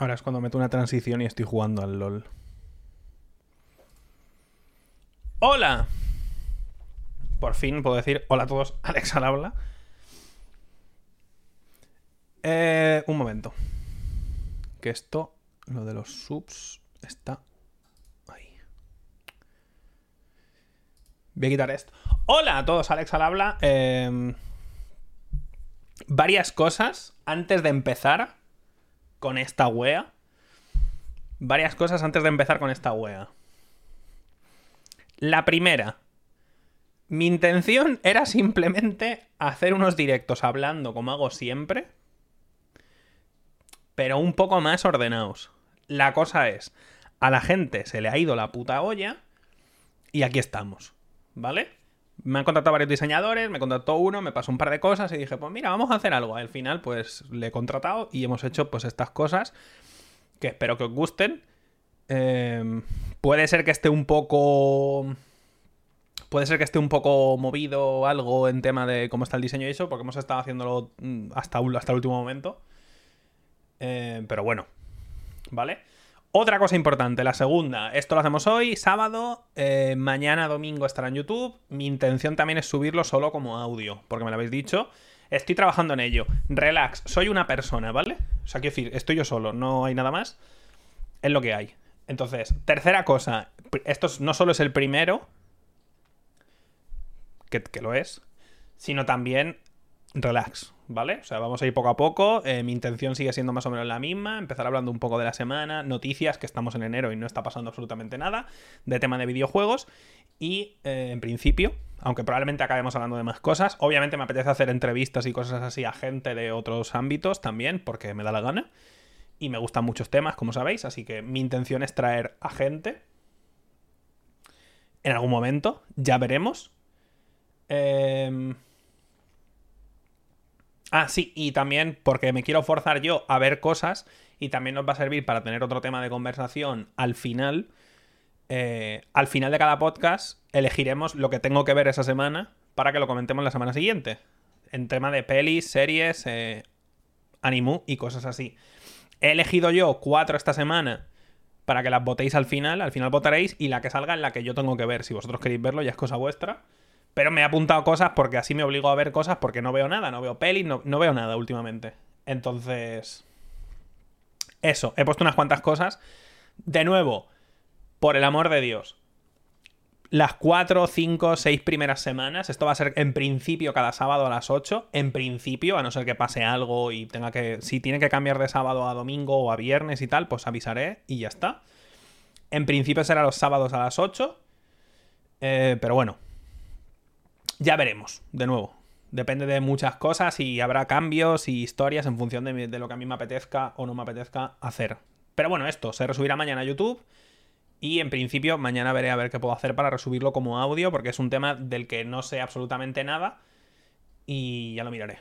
Ahora es cuando meto una transición y estoy jugando al LOL. ¡Hola! Por fin puedo decir hola a todos, Alex al habla. Eh, un momento. Que esto, lo de los subs, está ahí. Voy a quitar esto. Hola a todos, Alex al habla. Eh, varias cosas antes de empezar con esta wea. Varias cosas antes de empezar con esta wea. La primera. Mi intención era simplemente hacer unos directos hablando como hago siempre. Pero un poco más ordenados. La cosa es, a la gente se le ha ido la puta olla y aquí estamos. ¿Vale? Me han contactado varios diseñadores, me contactó uno, me pasó un par de cosas y dije, pues mira, vamos a hacer algo. Al final, pues le he contratado y hemos hecho pues estas cosas que espero que os gusten. Eh, puede ser que esté un poco... Puede ser que esté un poco movido algo en tema de cómo está el diseño y eso, porque hemos estado haciéndolo mm, hasta, hasta el último momento. Eh, pero bueno, ¿vale? Otra cosa importante, la segunda, esto lo hacemos hoy, sábado, eh, mañana domingo estará en YouTube. Mi intención también es subirlo solo como audio, porque me lo habéis dicho. Estoy trabajando en ello. Relax, soy una persona, ¿vale? O sea, quiero decir, estoy yo solo, no hay nada más. Es lo que hay. Entonces, tercera cosa, esto no solo es el primero, que, que lo es, sino también relax, ¿vale? O sea, vamos a ir poco a poco. Eh, mi intención sigue siendo más o menos la misma. Empezar hablando un poco de la semana, noticias, que estamos en enero y no está pasando absolutamente nada, de tema de videojuegos. Y eh, en principio, aunque probablemente acabemos hablando de más cosas, obviamente me apetece hacer entrevistas y cosas así a gente de otros ámbitos también, porque me da la gana. Y me gustan muchos temas, como sabéis, así que mi intención es traer a gente. En algún momento, ya veremos. Eh Ah, sí, y también porque me quiero forzar yo a ver cosas y también nos va a servir para tener otro tema de conversación al final. Eh, al final de cada podcast elegiremos lo que tengo que ver esa semana para que lo comentemos la semana siguiente. En tema de pelis, series, eh, y cosas así. He elegido yo cuatro esta semana para que las votéis al final. Al final votaréis y la que salga es la que yo tengo que ver. Si vosotros queréis verlo ya es cosa vuestra. Pero me he apuntado cosas porque así me obligo a ver cosas porque no veo nada, no veo pelis, no, veo nada últimamente. Entonces... Eso, he puesto unas cuantas cosas. De nuevo, por el amor de Dios, las 4, 5, 6 primeras semanas. Esto va a ser en principio cada sábado a las 8. En principio, a no ser que pase algo y tenga que. Si tiene que cambiar de sábado a domingo o a viernes y tal, pues avisaré y ya está. En principio será los sábados a las 8. Eh, pero bueno, ya veremos, de nuevo. Depende de muchas cosas y habrá cambios y historias en función de, lo que a mí me apetezca o no me apetezca hacer. Pero bueno, esto se resubirá mañana a YouTube. Y en principio mañana veré a ver qué puedo hacer para resubirlo como audio, porque es un tema del que no sé absolutamente nada. Y ya lo miraré.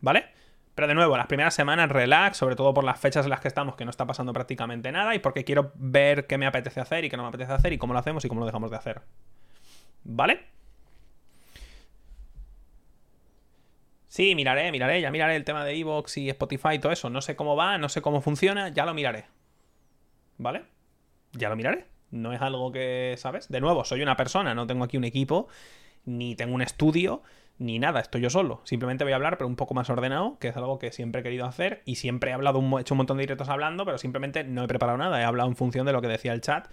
¿Vale? Pero de nuevo, las primeras semanas relax, sobre todo por las fechas en las que estamos, que no está pasando prácticamente nada, y porque quiero ver qué me apetece hacer y qué no me apetece hacer, y cómo lo hacemos y cómo lo dejamos de hacer. ¿Vale? Sí, miraré, miraré, ya miraré el tema de Evox y Spotify y todo eso. No sé cómo va, no sé cómo funciona, ya lo miraré. ¿Vale? Ya lo miraré. No es algo que, ¿sabes? De nuevo, soy una persona, no tengo aquí un equipo, ni tengo un estudio, ni nada, estoy yo solo. Simplemente voy a hablar, pero un poco más ordenado, que es algo que siempre he querido hacer y siempre he hablado, he hecho un montón de directos hablando, pero simplemente no he preparado nada, he hablado en función de lo que decía el chat.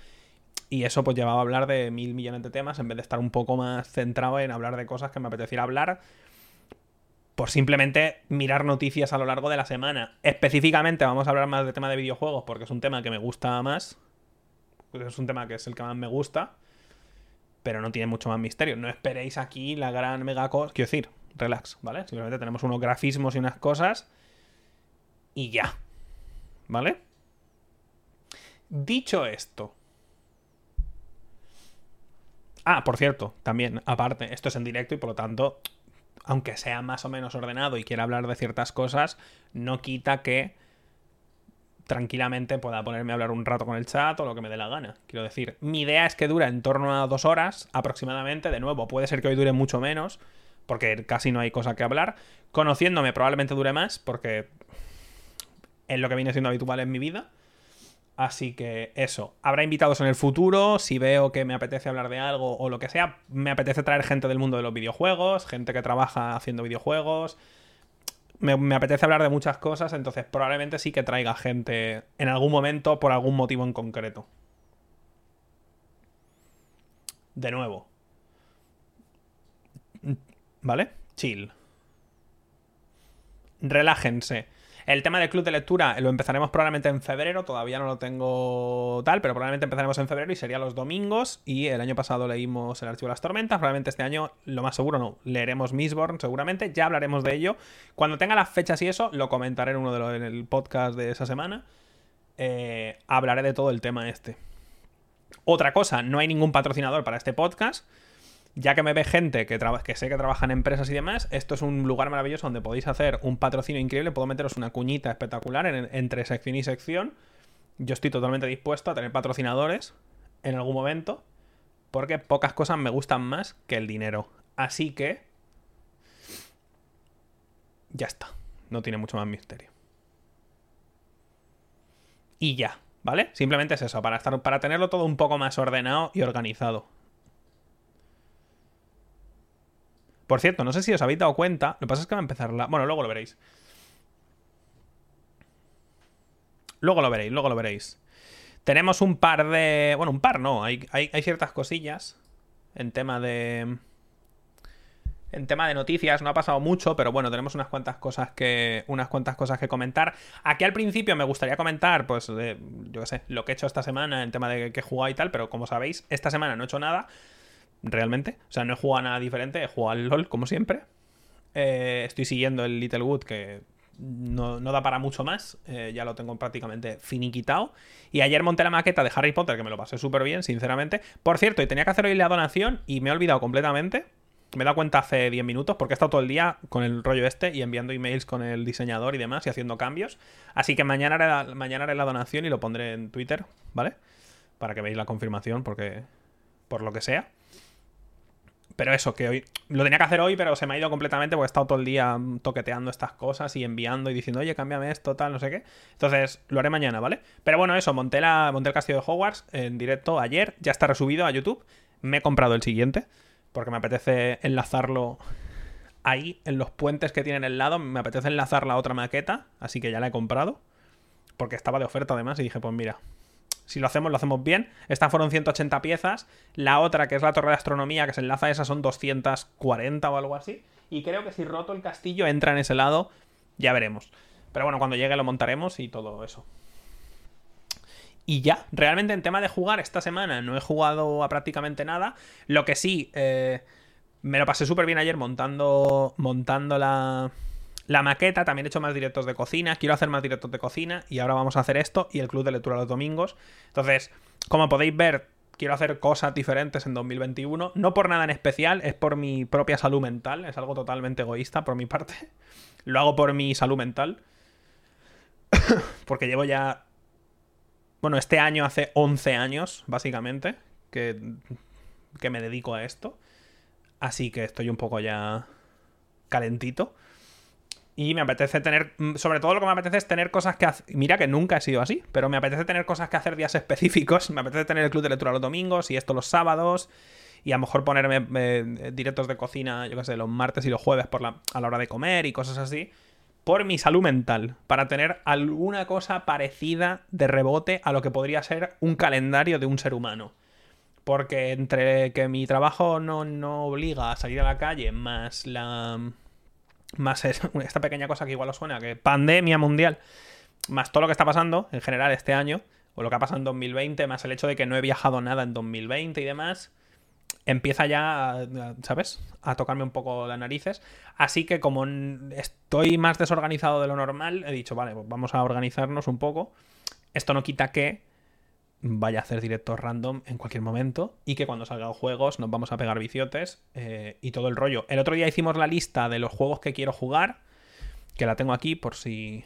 Y eso pues llevaba a hablar de mil millones de temas en vez de estar un poco más centrado en hablar de cosas que me apeteciera hablar por simplemente mirar noticias a lo largo de la semana. Específicamente vamos a hablar más del tema de videojuegos porque es un tema que me gusta más. Es un tema que es el que más me gusta. Pero no tiene mucho más misterio. No esperéis aquí la gran mega cosa. Quiero decir, relax, ¿vale? Simplemente tenemos unos grafismos y unas cosas. Y ya. ¿Vale? Dicho esto. Ah, por cierto, también, aparte, esto es en directo y por lo tanto aunque sea más o menos ordenado y quiera hablar de ciertas cosas, no quita que tranquilamente pueda ponerme a hablar un rato con el chat o lo que me dé la gana. Quiero decir, mi idea es que dura en torno a dos horas aproximadamente. De nuevo, puede ser que hoy dure mucho menos, porque casi no hay cosa que hablar. Conociéndome probablemente dure más, porque en lo que viene siendo habitual en mi vida. Así que eso, habrá invitados en el futuro, si veo que me apetece hablar de algo o lo que sea, me apetece traer gente del mundo de los videojuegos, gente que trabaja haciendo videojuegos, me, apetece hablar de muchas cosas, entonces probablemente sí que traiga gente en algún momento por algún motivo en concreto. De nuevo. ¿Vale? Chill. Relájense. El tema del club de lectura lo empezaremos probablemente en febrero, todavía no lo tengo tal, pero probablemente empezaremos en febrero y sería los domingos. Y el año pasado leímos El Archivo de las Tormentas, probablemente este año, lo más seguro no, leeremos Mistborn seguramente, ya hablaremos de ello. Cuando tenga las fechas y eso, lo comentaré en uno de los en el podcast de esa semana. Eh, hablaré de todo el tema este. Otra cosa, no hay ningún patrocinador para este podcast ya que me ve gente que, que sé que trabaja en empresas y demás, esto es un lugar maravilloso donde podéis hacer un patrocinio increíble. Puedo meteros una cuñita espectacular entre sección y sección. Yo estoy totalmente dispuesto a tener patrocinadores en algún momento, porque pocas cosas me gustan más que el dinero. Así que... Ya está. No tiene mucho más misterio. Y ya, ¿vale? Simplemente es eso, para, estar, para tenerlo todo un poco más ordenado y organizado. Por cierto, no sé si os habéis dado cuenta. Lo que pasa es que va a empezar la. Bueno, luego lo veréis. Luego lo veréis, luego lo veréis. Tenemos un par de. Bueno, un par no. Hay, hay, ciertas cosillas. En tema de. En tema de noticias no ha pasado mucho, pero bueno, tenemos unas cuantas cosas que. Unas cuantas cosas que comentar. Aquí al principio me gustaría comentar, pues, de, yo qué sé, lo que he hecho esta semana en tema de que he jugado y tal, pero como sabéis, esta semana no he hecho nada realmente. O sea, no he jugado nada diferente, he jugado al LOL como siempre. Eh, estoy siguiendo el Littlewood que no, da para mucho más, eh, ya lo tengo prácticamente finiquitado. Y ayer monté la maqueta de Harry Potter, que me lo pasé súper bien, sinceramente. Por cierto, y tenía que hacer hoy la donación y me he olvidado completamente. Me he dado cuenta hace 10 minutos porque he estado todo el día con el rollo este y enviando emails con el diseñador y demás y haciendo cambios. Así que mañana mañana haré la donación y lo pondré en Twitter, ¿vale? Para que veáis la confirmación porque... por lo que sea. Pero eso, que hoy lo tenía que hacer hoy, pero se me ha ido completamente porque he estado todo el día toqueteando estas cosas y enviando y diciendo, oye, cámbiame esto, tal, no sé qué. Entonces, lo haré mañana, ¿vale? Pero bueno, eso, monté, la, monté el castillo de Hogwarts en directo ayer, ya está resubido a YouTube. Me he comprado el siguiente, porque me apetece enlazarlo ahí, en los puentes que tienen el lado. Me apetece enlazar la otra maqueta, así que ya la he comprado. Porque estaba de oferta además y dije, pues mira, si lo hacemos, lo hacemos bien. Estas fueron 180 piezas. La otra, que es la torre de astronomía, que se enlaza a esa, son 240 o algo así. Y creo que si roto el castillo entra en ese lado, ya veremos. Pero bueno, cuando llegue lo montaremos y todo eso. Y ya, realmente en tema de jugar, esta semana no he jugado a prácticamente nada. Lo que sí, eh, me lo pasé súper bien ayer montando, montando la, la maqueta, también he hecho más directos de cocina, quiero hacer más directos de cocina y ahora vamos a hacer esto y el club de lectura los domingos. Entonces, como podéis ver, quiero hacer cosas diferentes en 2021, no por nada en especial, es por mi propia salud mental, es algo totalmente egoísta por mi parte. Lo hago por mi salud mental. Porque llevo ya... Bueno, este año hace 11 años, básicamente, que, que me dedico a esto. Así que estoy un poco ya calentito. Y me apetece tener, mm, sobre todo lo que me apetece es tener cosas que hacer. Mira que nunca he sido así, pero me apetece tener cosas que hacer días específicos. Me apetece tener el club de lectura los domingos y esto los sábados. Y a lo mejor ponerme eh, directos de cocina, yo qué sé, los martes y los jueves por la, a la hora de comer y cosas así. Por mi salud mental. Para tener alguna cosa parecida de rebote a lo que podría ser un calendario de un ser humano. Porque entre que mi trabajo no, no obliga a salir a la calle, más la más esta pequeña cosa que igual os suena, que pandemia mundial, más todo lo que está pasando en general este año, o lo que ha pasado en 2020, más el hecho de que no he viajado nada en 2020 y demás, empieza ya, ¿sabes? A tocarme un poco las narices. Así que como estoy más desorganizado de lo normal, he dicho, vale, pues vamos a organizarnos un poco. Esto no quita que vaya a hacer directos random en cualquier momento y que cuando salgan juegos nos vamos a pegar viciotes eh, y todo el rollo. El otro día hicimos la lista de los juegos que quiero jugar, que la tengo aquí por si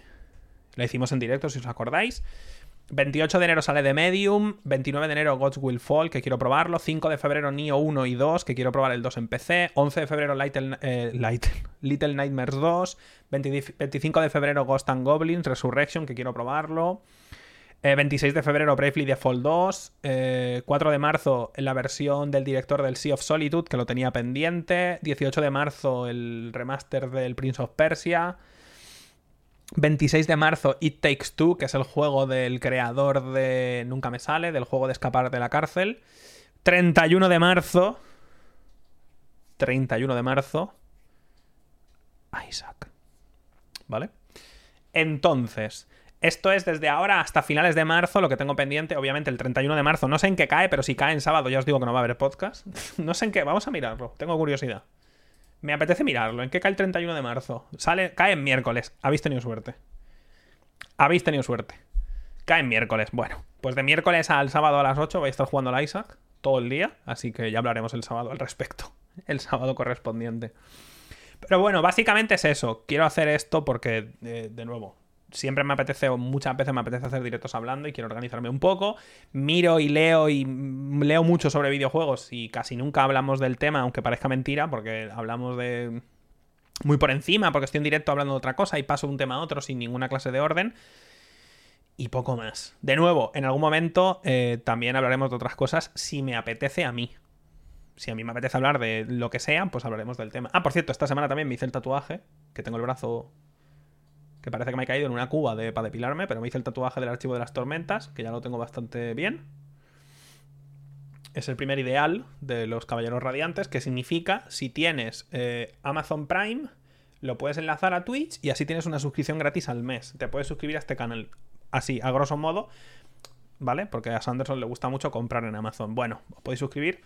la hicimos en directo, si os acordáis. 28 de enero sale The Medium, 29 de enero Gods Will Fall, que quiero probarlo, 5 de febrero Neo 1 y 2, que quiero probar el 2 en PC, 11 de febrero Little, eh, Little Nightmares 2, 25 de febrero Ghost and Goblins Resurrection, que quiero probarlo, 26 eh, de febrero Bravely Default 2, 4 eh, de marzo la versión del director del Sea of Solitude, que lo tenía pendiente, 18 de marzo el remaster del Prince of Persia, 26 de marzo, It Takes Two, que es el juego del creador de Nunca me sale, del juego de escapar de la cárcel. 31 de marzo. 31 de marzo. Isaac. ¿Vale? Entonces, esto es desde ahora hasta finales de marzo lo que tengo pendiente. Obviamente el 31 de marzo, no sé en qué cae, pero si cae en sábado ya os digo que no va a haber podcast. no sé en qué, vamos a mirarlo, tengo curiosidad. Me apetece mirarlo. ¿En qué cae el 31 de marzo? Sale, cae en miércoles. Habéis tenido suerte. Habéis tenido suerte. Cae en miércoles. Bueno, pues de miércoles al sábado a las 8 vais a estar jugando al Isaac todo el día. Así que ya hablaremos el sábado al respecto. El sábado correspondiente. Pero bueno, básicamente es eso. Quiero hacer esto porque, eh, de nuevo, siempre me apetece, o muchas veces me apetece hacer directos hablando y quiero organizarme un poco. Miro y leo y leo mucho sobre videojuegos y casi nunca hablamos del tema, aunque parezca mentira, porque hablamos de muy por encima, porque estoy en directo hablando de otra cosa y paso de un tema a otro sin ninguna clase de orden. Y poco más. De nuevo, en algún momento eh, también hablaremos de otras cosas si me apetece a mí. Si a mí me apetece hablar de lo que sea, pues hablaremos del tema. Ah, por cierto, esta semana también me hice el tatuaje, que tengo el brazo que parece que me he caído en una cuba de, para depilarme, pero me hice el tatuaje del archivo de las tormentas, que ya lo tengo bastante bien. Es el primer ideal de los caballeros radiantes, que significa si tienes eh, Amazon Prime, lo puedes enlazar a Twitch y así tienes una suscripción gratis al mes. Te puedes suscribir a este canal. Así, a grosso modo, ¿vale? Porque a Sanderson le gusta mucho comprar en Amazon. Bueno, os podéis suscribir.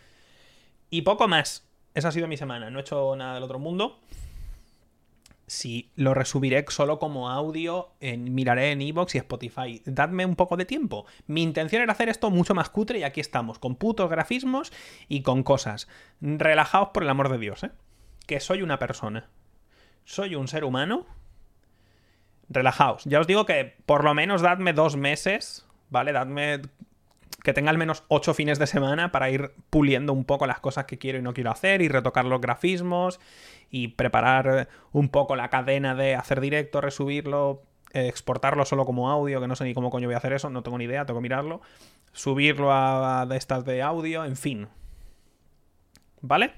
Y poco más. Esa ha sido mi semana. No he hecho nada del otro mundo si lo resubiré solo como audio, en, miraré en Evox y Spotify. Dadme un poco de tiempo. Mi intención era hacer esto mucho más cutre y aquí estamos, con putos grafismos y con cosas. Relajaos por el amor de Dios, ¿eh? Que soy una persona. Soy un ser humano. Relajaos. Ya os digo que por lo menos dadme dos meses, ¿vale? Dadme que tenga al menos ocho fines de semana para ir puliendo un poco las cosas que quiero y no quiero hacer y retocar los grafismos y preparar un poco la cadena de hacer directo, resubirlo, eh, exportarlo solo como audio, que no sé ni cómo coño voy a hacer eso, no tengo ni idea, tengo que mirarlo, subirlo a, de estas de audio, en fin. ¿Vale?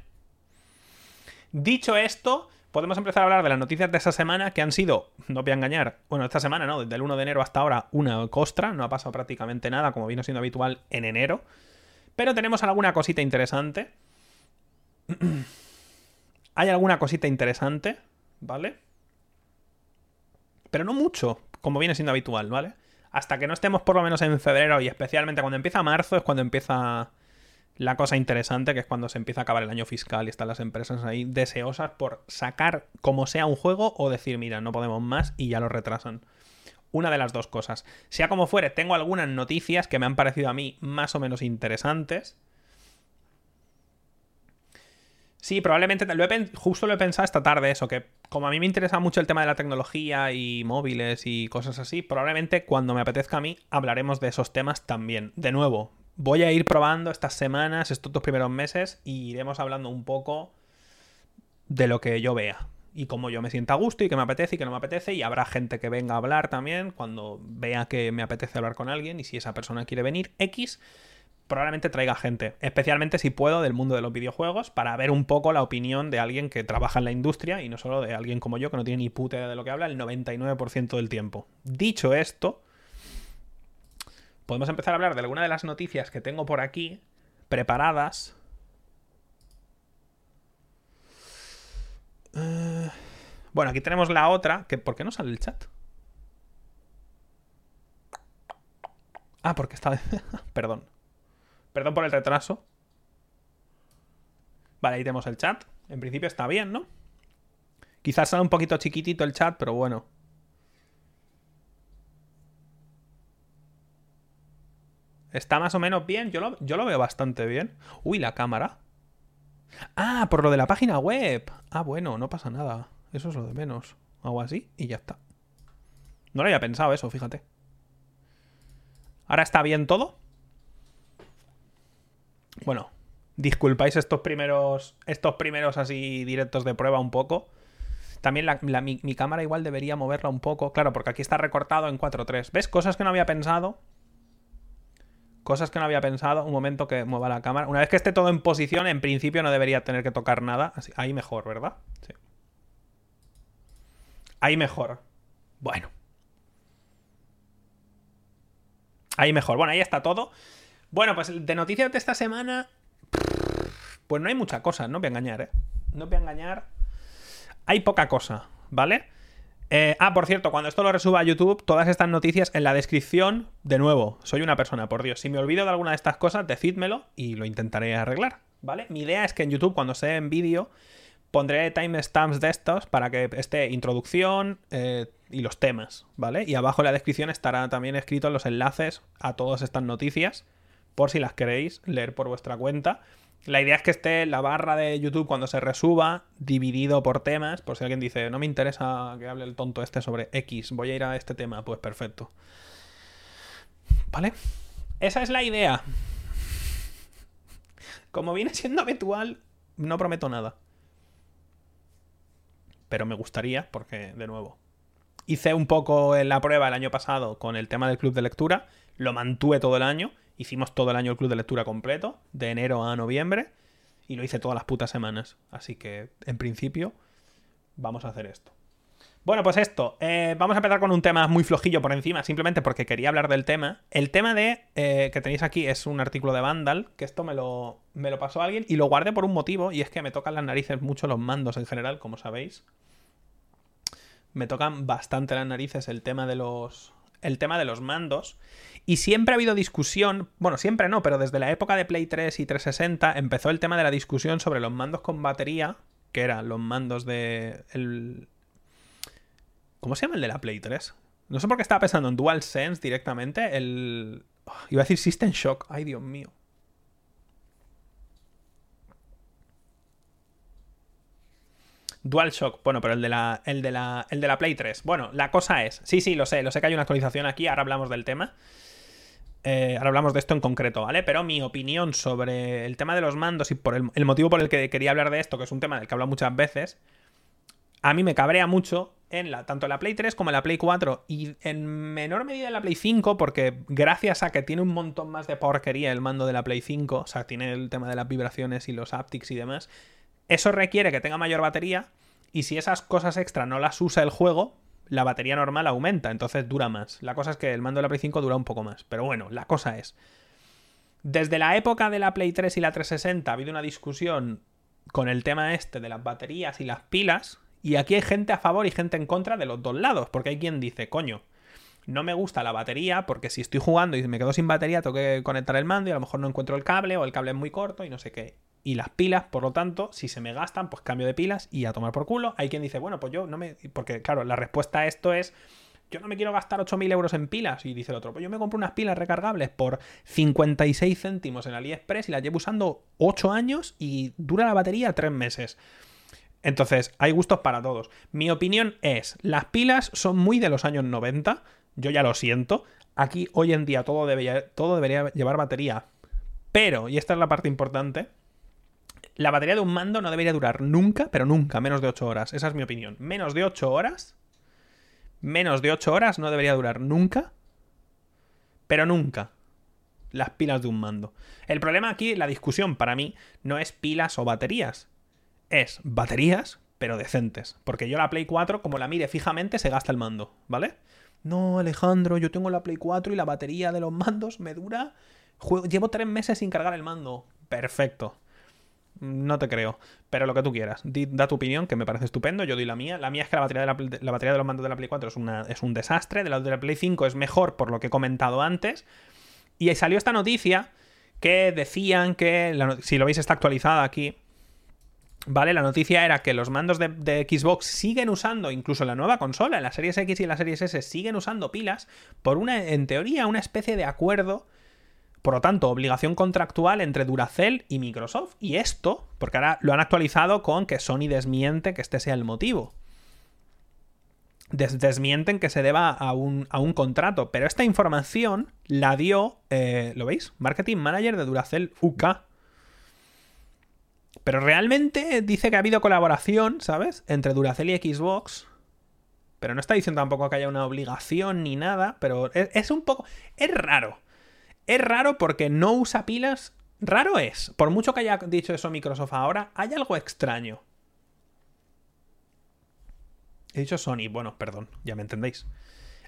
Dicho esto, podemos empezar a hablar de las noticias de esta semana que han sido, no voy a engañar, bueno, esta semana no, desde el 1 de enero hasta ahora una costra, no ha pasado prácticamente nada como vino siendo habitual en enero, pero tenemos alguna cosita interesante. Hay alguna cosita interesante, ¿vale? Pero no mucho, como viene siendo habitual, ¿vale? Hasta que no estemos por lo menos en febrero y especialmente cuando empieza marzo es cuando empieza la cosa interesante, que es cuando se empieza a acabar el año fiscal y están las empresas ahí deseosas por sacar como sea un juego o decir, mira, no podemos más y ya lo retrasan. Una de las dos cosas. Sea como fuere, tengo algunas noticias que me han parecido a mí más o menos interesantes Sí, probablemente lo justo lo he pensado esta tarde eso, que como a mí me interesa mucho el tema de la tecnología y móviles y cosas así, probablemente cuando me apetezca a mí hablaremos de esos temas también. De nuevo, voy a ir probando estas semanas, estos dos primeros meses, y iremos hablando un poco de lo que yo vea. Y cómo yo me sienta a gusto y que me apetece y que no me apetece. Y habrá gente que venga a hablar también cuando vea que me apetece hablar con alguien. Y si esa persona quiere venir, X probablemente traiga gente, especialmente si puedo del mundo de los videojuegos, para ver un poco la opinión de alguien que trabaja en la industria y no solo de alguien como yo que no tiene ni puta idea de lo que habla el 99% del tiempo. Dicho esto, podemos empezar a hablar de alguna de las noticias que tengo por aquí preparadas. Eh, bueno, aquí tenemos la otra, que ¿por qué no sale el chat? Ah, porque está... Perdón. Perdón por el retraso. Vale, ahí tenemos el chat. En principio está bien, ¿no? Quizás sea un poquito chiquitito el chat, pero bueno. Está más o menos bien. Yo lo, yo lo veo bastante bien. Uy, la cámara. Ah, por lo de la página web. Ah, bueno, no pasa nada. Eso es lo de menos. Hago así y ya está. No lo había pensado eso, fíjate. ¿Ahora está bien todo? Bueno, disculpáis estos primeros, estos primeros así directos de prueba un poco. También mi, cámara igual debería moverla un poco. Claro, porque aquí está recortado en 4.3. ¿Ves? Cosas que no había pensado. Cosas que no había pensado. Un momento que mueva la cámara. Una vez que esté todo en posición, en principio no debería tener que tocar nada. Ahí mejor, ¿verdad? Sí. Ahí mejor. Bueno. Ahí mejor. Bueno, ahí está todo. Bueno, pues de noticias de esta semana. Pues no hay mucha cosa, no voy a engañar, ¿eh? No voy a engañar. Hay poca cosa, ¿vale? Eh, ah, por cierto, cuando esto lo resuba a YouTube, todas estas noticias en la descripción, de nuevo, soy una persona, por Dios. Si me olvido de alguna de estas cosas, decídmelo y lo intentaré arreglar, ¿vale? Mi idea es que en YouTube, cuando esté en vídeo, pondré timestamps de estos para que esté introducción eh, y los temas, ¿vale? Y abajo en la descripción estará también escritos los enlaces a todas estas noticias, por si las queréis leer por vuestra cuenta. La idea es que esté la barra de YouTube cuando se resuba, dividido por temas, por si alguien dice, no me interesa que hable el tonto este sobre X, voy a ir a este tema, pues perfecto. ¿Vale? Esa es la idea. Como viene siendo habitual, no prometo nada. Pero me gustaría, porque, de nuevo, hice un poco la prueba el año pasado con el tema del club de lectura, lo mantuve todo el año Hicimos todo el año el club de lectura completo, de enero a noviembre, y lo hice todas las putas semanas. Así que, en principio, vamos a hacer esto. Bueno, pues esto. Eh, vamos a empezar con un tema muy flojillo por encima, simplemente porque quería hablar del tema. El tema de eh, que tenéis aquí es un artículo de Vandal, que esto me lo, me lo pasó alguien y lo guardé por un motivo, y es que me tocan las narices mucho los mandos en general, como sabéis. Me tocan bastante las narices el tema de los. El tema de los mandos. Y siempre ha habido discusión, bueno, siempre no, pero desde la época de Play 3 y 360 empezó el tema de la discusión sobre los mandos con batería, que eran los mandos de... El... ¿Cómo se llama el de la Play 3? No sé por qué estaba pensando en DualSense directamente, el... Iba a decir System Shock, ay Dios mío. DualShock, bueno, pero el de la el de la el de la Play 3. Bueno, la cosa es, sí, sí, lo sé, lo sé que hay una actualización aquí, ahora hablamos del tema. Eh, ahora hablamos de esto en concreto, ¿vale? Pero mi opinión sobre el tema de los mandos y por el, motivo por el que quería hablar de esto, que es un tema del que hablo muchas veces, a mí me cabrea mucho en la, tanto en la Play 3 como en la Play 4 y en menor medida en la Play 5 porque gracias a que tiene un montón más de porquería el mando de la Play 5, o sea, tiene el tema de las vibraciones y los haptics y demás, eso requiere que tenga mayor batería y si esas cosas extra no las usa el juego, la batería normal aumenta, entonces dura más. La cosa es que el mando de la Play 5 dura un poco más. Pero bueno, la cosa es. Desde la época de la Play 3 y la 360 ha habido una discusión con el tema este de las baterías y las pilas. Y aquí hay gente a favor y gente en contra de los dos lados. Porque hay quien dice, coño, no me gusta la batería porque si estoy jugando y me quedo sin batería tengo que conectar el mando y a lo mejor no encuentro el cable o el cable es muy corto y no sé qué y las pilas, por lo tanto, si se me gastan, pues cambio de pilas y a tomar por culo. Hay quien dice, bueno, pues yo no me. Porque, claro, la respuesta a esto es. Yo no me quiero gastar 8.000 euros en pilas. Y dice el otro, pues yo me compro unas pilas recargables por 56 céntimos en AliExpress y las llevo usando 8 años y dura la batería 3 meses. Entonces, hay gustos para todos. Mi opinión es, las pilas son muy de los años 90. Yo ya lo siento. Aquí hoy en día todo, debería, todo debería llevar batería. Pero, y esta es la parte importante, la batería de un mando no debería durar nunca, pero nunca, menos de 8 horas. Esa es mi opinión. Menos de 8 horas. Menos de 8 horas no debería durar nunca. Pero nunca. Las pilas de un mando. El problema aquí, la discusión para mí, no es pilas o baterías. Es baterías, pero decentes. Porque yo la Play 4, como la mire fijamente, se gasta el mando, ¿vale? No, Alejandro, yo tengo la Play 4 y la batería de los mandos me dura... Llevo tres meses sin cargar el mando. Perfecto. No te creo, pero lo que tú quieras. da tu opinión, que me parece estupendo. Yo doy la mía. La mía es que la batería de, la, batería de los mandos de la Play 4 es, una, es un desastre. De la de la Play 5 es mejor por lo que he comentado antes. Y salió esta noticia que decían que, si lo veis está actualizada aquí, ¿vale? La noticia era que los mandos de, Xbox siguen usando, incluso la nueva consola, en la Series X y en la Series S, siguen usando pilas por una, en teoría, una especie de acuerdo por lo tanto, obligación contractual entre Duracell y Microsoft. Y esto, porque ahora lo han actualizado con que Sony desmiente que este sea el motivo. desmienten que se deba a un, a un, contrato. Pero esta información la dio, eh, ¿lo veis? Marketing Manager de Duracell UK. Pero realmente dice que ha habido colaboración, ¿sabes? Entre Duracell y Xbox. Pero no está diciendo tampoco que haya una obligación ni nada. Pero es, es un poco... Es raro. Es raro porque no usa pilas. Raro es. Por mucho que haya dicho eso Microsoft ahora, hay algo extraño. He dicho Sony, bueno, perdón, ya me entendéis.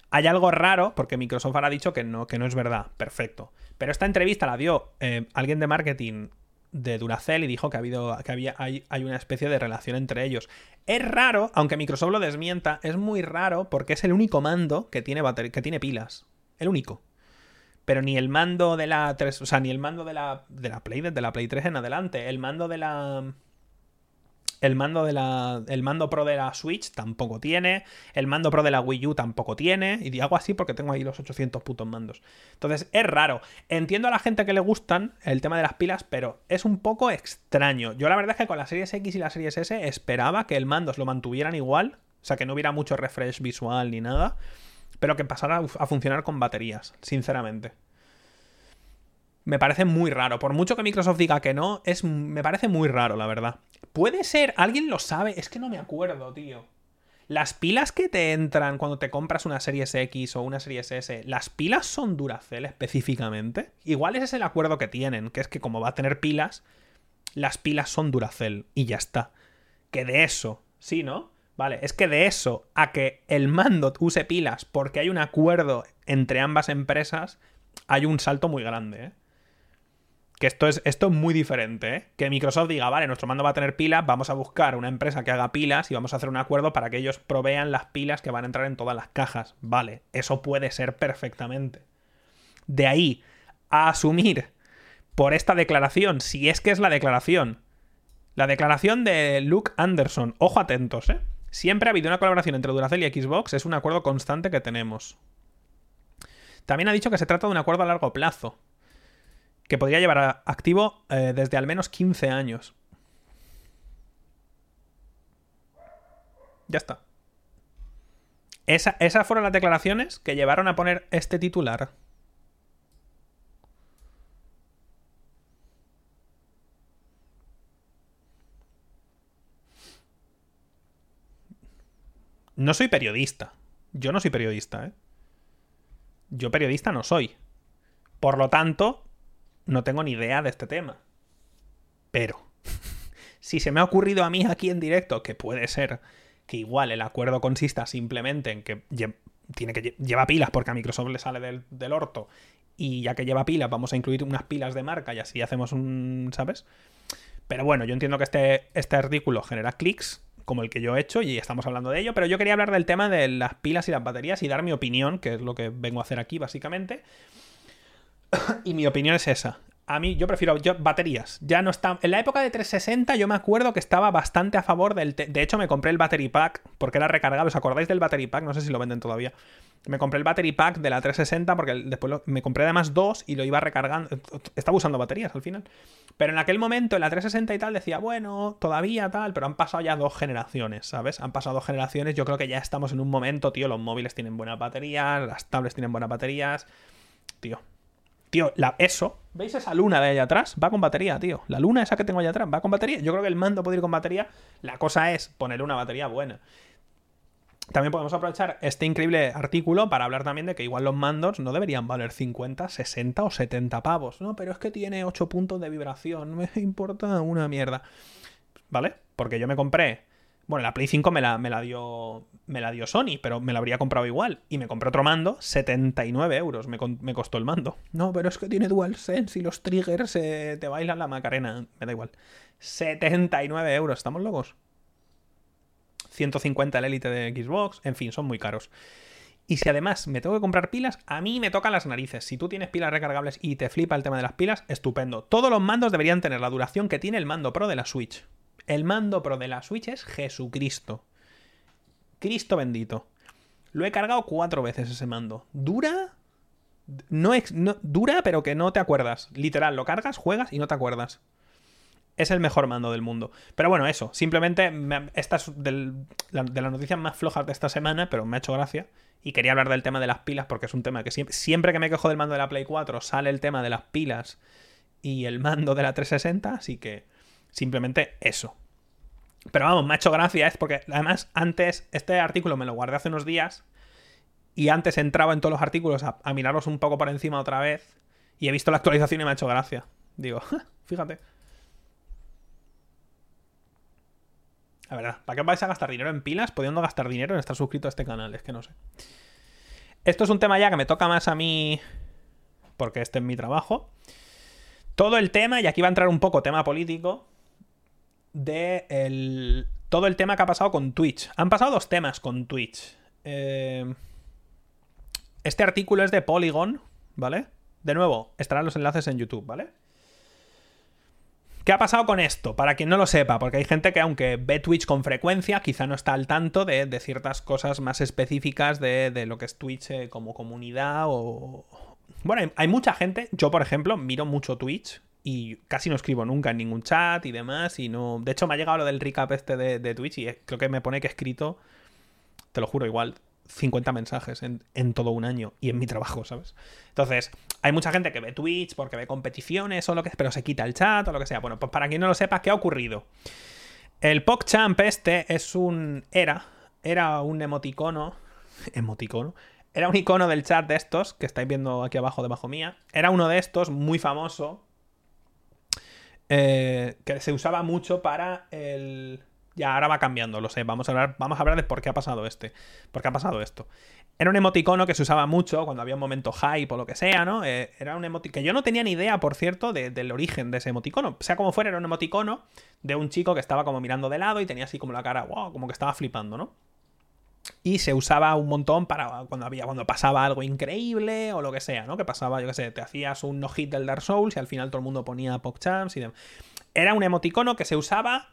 Hay algo raro, porque Microsoft ahora ha dicho que no, que no es verdad. Perfecto. Pero esta entrevista la dio eh, alguien de marketing de Duracell y dijo que, ha habido, que había, hay, hay, una especie de relación entre ellos. Es raro, aunque Microsoft lo desmienta, es muy raro porque es el único mando que tiene, que tiene pilas. El único. Pero ni el mando de la 3, o sea, ni el mando de la, de la Play, la Play 3 en adelante, el mando de la el mando, de la, el mando Pro de la Switch tampoco tiene. El mando Pro de la Wii U tampoco tiene. Y hago así porque tengo ahí los 800 putos mandos. Entonces es raro. Entiendo a la gente que le gustan el tema de las pilas, pero es un poco extraño. Yo la verdad es que con la Series X y la Series S esperaba que el mando lo mantuvieran igual. O sea, que no hubiera mucho refresh visual ni nada. Pero que pasara a funcionar con baterías, sinceramente. Me parece muy raro. Por mucho que Microsoft diga que no, es, me parece muy raro, la verdad. Puede ser, alguien lo sabe, es que no me acuerdo, tío. Las pilas que te entran cuando te compras una Series X o una Series S, ¿las pilas son Duracell específicamente? Igual ese es el acuerdo que tienen, que es que como va a tener pilas, las pilas son Duracell y ya está. Que de eso, sí, ¿no? Vale, es que de eso a que el mando use pilas porque hay un acuerdo entre ambas empresas, hay un salto muy grande, ¿eh? Que esto es, esto es muy diferente, ¿eh? Que Microsoft diga, vale, nuestro mando va a tener pilas, vamos a buscar una empresa que haga pilas y vamos a hacer un acuerdo para que ellos provean las pilas que van a entrar en todas las cajas. Vale, eso puede ser perfectamente. De ahí a asumir por esta declaración, si es que es la declaración, la declaración de Luke Anderson, ojo atentos, ¿eh? Siempre ha habido una colaboración entre Duracell y Xbox, es un acuerdo constante que tenemos. También ha dicho que se trata de un acuerdo a largo plazo que podría llevar activo eh, desde al menos 15 años. Ya está. esas fueron las declaraciones que llevaron a poner este titular. No soy periodista. Yo no soy periodista, ¿eh? Yo periodista no soy. Por lo tanto, no tengo ni idea de este tema. Pero, si se me ha ocurrido a mí aquí en directo, que puede ser que igual el acuerdo consista simplemente en que tiene que lleva pilas porque a Microsoft le sale del, del, orto y ya que lleva pilas vamos a incluir unas pilas de marca y así hacemos un, ¿sabes? Pero bueno, yo entiendo que este, este artículo genera clics como el que yo he hecho y estamos hablando de ello, pero yo quería hablar del tema de las pilas y las baterías y dar mi opinión, que es lo que vengo a hacer aquí básicamente. y mi opinión es esa. A mí, yo prefiero baterías. Ya no está. En la época de 360, yo me acuerdo que estaba bastante a favor del. De hecho, me compré el battery pack porque era recargable. ¿Os acordáis del battery pack? No sé si lo venden todavía. Me compré el battery pack de la 360 porque después me compré además dos y lo iba recargando. Estaba usando baterías al final. Pero en aquel momento, en la 360 y tal, decía, bueno, todavía tal, pero han pasado ya dos generaciones, ¿sabes? Han pasado dos generaciones. Yo creo que ya estamos en un momento, tío. Los móviles tienen buenas baterías, las tablets tienen buenas baterías. Tío, Tío, la, eso, ¿veis esa luna de allá atrás? Va con batería, tío. La luna esa que tengo allá atrás va con batería. Yo creo que el mando puede ir con batería. La cosa es ponerle una batería buena. También podemos aprovechar este increíble artículo para hablar también de que igual los mandos no deberían valer 50, 60 o 70 pavos. No, pero es que tiene 8 puntos de vibración. No me importa una mierda. ¿Vale? Porque yo me compré bueno, la Play 5 me la, me la, dio, me la dio Sony, pero me la habría comprado igual. Y me compré otro mando, 79 euros me, me costó el mando. No, pero es que tiene DualSense y los triggers te bailan la macarena. Me da igual. 79 euros, ¿estamos locos? 150 el Elite de Xbox, en fin, son muy caros. Y si además me tengo que comprar pilas, a mí me tocan las narices. Si tú tienes pilas recargables y te flipa el tema de las pilas, estupendo. Todos los mandos deberían tener la duración que tiene el mando Pro de la Switch. El mando Pro de la Switch es Jesucristo. Cristo bendito. Lo he cargado cuatro veces ese mando. ¿Dura? No, dura, pero que no te acuerdas. Literal, lo cargas, juegas y no te acuerdas. es el mejor mando del mundo. Pero bueno, eso, simplemente esta es de las noticias más flojas de esta semana, pero me ha hecho gracia. Y quería hablar del tema de las pilas, porque es un tema que siempre, siempre que me quejo del mando de la Play 4 sale el tema de las pilas y el mando de la 360, así que simplemente eso. Pero vamos, me ha hecho gracia, es porque además antes, este artículo me lo guardé hace unos días y antes entraba en todos los artículos a, a mirarlos un poco por encima otra vez y he visto la actualización y me ha hecho gracia. Digo, fíjate. La verdad, ¿para qué vais a gastar dinero en pilas pudiendo gastar dinero en estar suscrito a este canal? Es que no sé. Esto es un tema ya que me toca más a mí porque este es mi trabajo. Todo el tema, y aquí va a entrar un poco tema político, de el, todo el tema que ha pasado con Twitch. Han pasado dos temas con Twitch. Eh, este artículo es de Polygon, ¿vale? De nuevo, estarán los enlaces en YouTube, ¿vale? ¿Qué ha pasado con esto? Para quien no lo sepa, porque hay gente que aunque ve Twitch con frecuencia, quizá no está al tanto de, ciertas cosas más específicas de, lo que es Twitch eh, como comunidad o... Bueno, hay, mucha gente, yo por ejemplo miro mucho Twitch y casi no escribo nunca en ningún chat y demás y no... De hecho me ha llegado lo del recap este de, Twitch y creo que me pone que he escrito, te lo juro igual, 50 mensajes en, todo un año y en mi trabajo, ¿sabes? Entonces, hay mucha gente que ve Twitch porque ve competiciones o lo que pero se quita el chat o lo que sea. Bueno, pues para quien no lo sepa, ¿qué ha ocurrido? El PogChamp este es un... Era, era un emoticono... Emoticono. Era un icono del chat de estos, que estáis viendo aquí abajo debajo mía. Era uno de estos, muy famoso, eh, que se usaba mucho para el ya ahora va cambiando, lo sé. Vamos a hablar, vamos a hablar de por qué ha pasado este. Por qué ha pasado esto. Era un emoticono que se usaba mucho cuando había un momento hype o lo que sea, ¿no? Eh, era un emoticono. Que yo no tenía ni idea, por cierto, del origen de ese emoticono. Sea como fuera, era un emoticono de un chico que estaba como mirando de lado y tenía así como la cara, wow, como que estaba flipando, ¿no? Y se usaba un montón para cuando había, cuando pasaba algo increíble o lo que sea, ¿no? Que pasaba, yo qué sé, te hacías un no-hit del Dark Souls y al final todo el mundo ponía PogChamps y demás. Era un emoticono que se usaba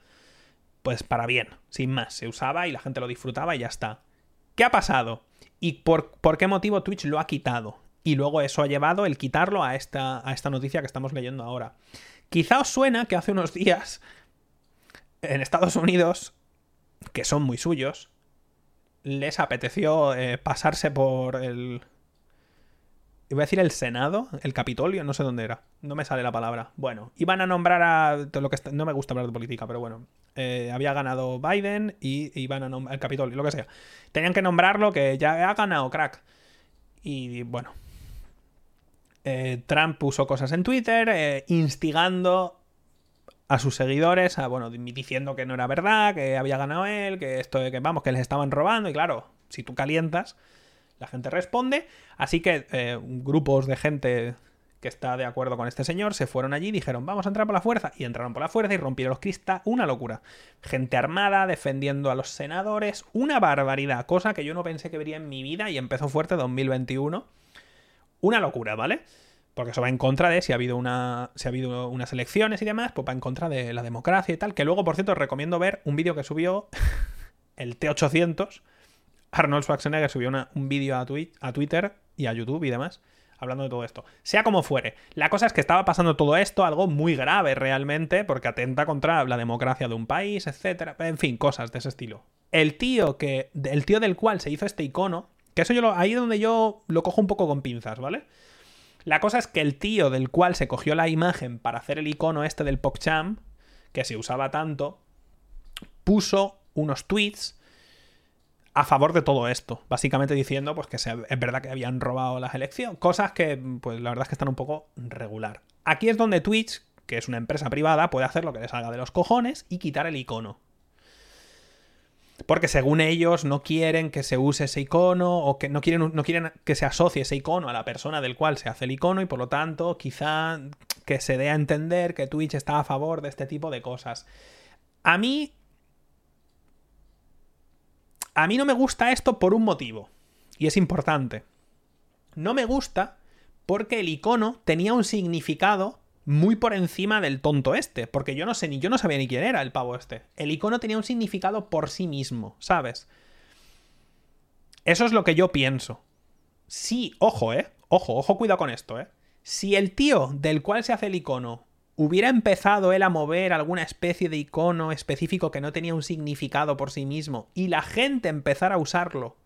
pues para bien, sin más. Se usaba y la gente lo disfrutaba y ya está. ¿Qué ha pasado? ¿Y por, qué motivo Twitch lo ha quitado? Y luego eso ha llevado el quitarlo a esta, a esta noticia que estamos leyendo ahora. Quizá os suena que hace unos días en Estados Unidos, que son muy suyos, les apeteció eh, pasarse por el, Iba a decir el Senado, el Capitolio, no sé dónde era. No me sale la palabra. Bueno, iban a nombrar a. Lo que no me gusta hablar de política, pero bueno. Eh, había ganado Biden y iban a nombrar. El Capitolio, lo que sea. Tenían que nombrarlo que ya ha ganado, crack. Y bueno. Eh, Trump puso cosas en Twitter, instigando a sus seguidores, bueno, diciendo que no era verdad, que había ganado él, que esto, que vamos, que les estaban robando. Y claro, si tú calientas la gente responde, así que eh, grupos de gente que está de acuerdo con este señor se fueron allí y dijeron vamos a entrar por la fuerza y entraron por la fuerza y rompieron los cristales, una locura. Gente armada defendiendo a los senadores, una barbaridad, cosa que yo no pensé que vería en mi vida y empezó fuerte 2021. Una locura, ¿vale? Porque eso va en contra de si ha habido una si ha habido unas elecciones y demás, pues va en contra de la democracia y tal, que luego por cierto os recomiendo ver un vídeo que subió el T800 Arnold Schwarzenegger subió un vídeo a, a Twitter y a YouTube y demás hablando de todo esto. Sea como fuere, la cosa es que estaba pasando todo esto, algo muy grave realmente, porque atenta contra la democracia de un país, etcétera, en fin, cosas de ese estilo. El tío que el tío del cual se hizo este icono, que eso yo lo, ahí es donde yo lo cojo un poco con pinzas, ¿vale? La cosa es que el tío del cual se cogió la imagen para hacer el icono este del PogChamp, que se usaba tanto, puso unos tweets a favor de todo esto, básicamente diciendo pues que es verdad que habían robado las elecciones, cosas que pues la verdad es que están un poco regular. Aquí es donde Twitch, que es una empresa privada, puede hacer lo que le salga de los cojones y quitar el icono. Porque según ellos no quieren que se use ese icono o que no quieren, no quieren que se asocie ese icono a la persona del cual se hace el icono y por lo tanto quizá que se dé a entender que Twitch está a favor de este tipo de cosas. A mí a mí no me gusta esto por un motivo, y es importante. No me gusta porque el icono tenía un significado muy por encima del tonto este, porque yo no sé ni yo no sabía ni quién era el pavo este. El icono tenía un significado por sí mismo, ¿sabes? Eso es lo que yo pienso. Sí, ojo, eh. Ojo, ojo, cuidado con esto, eh. Si el tío del cual se hace el icono hubiera empezado él a mover alguna especie de icono específico que no tenía un significado por sí mismo y la gente empezara a usarlo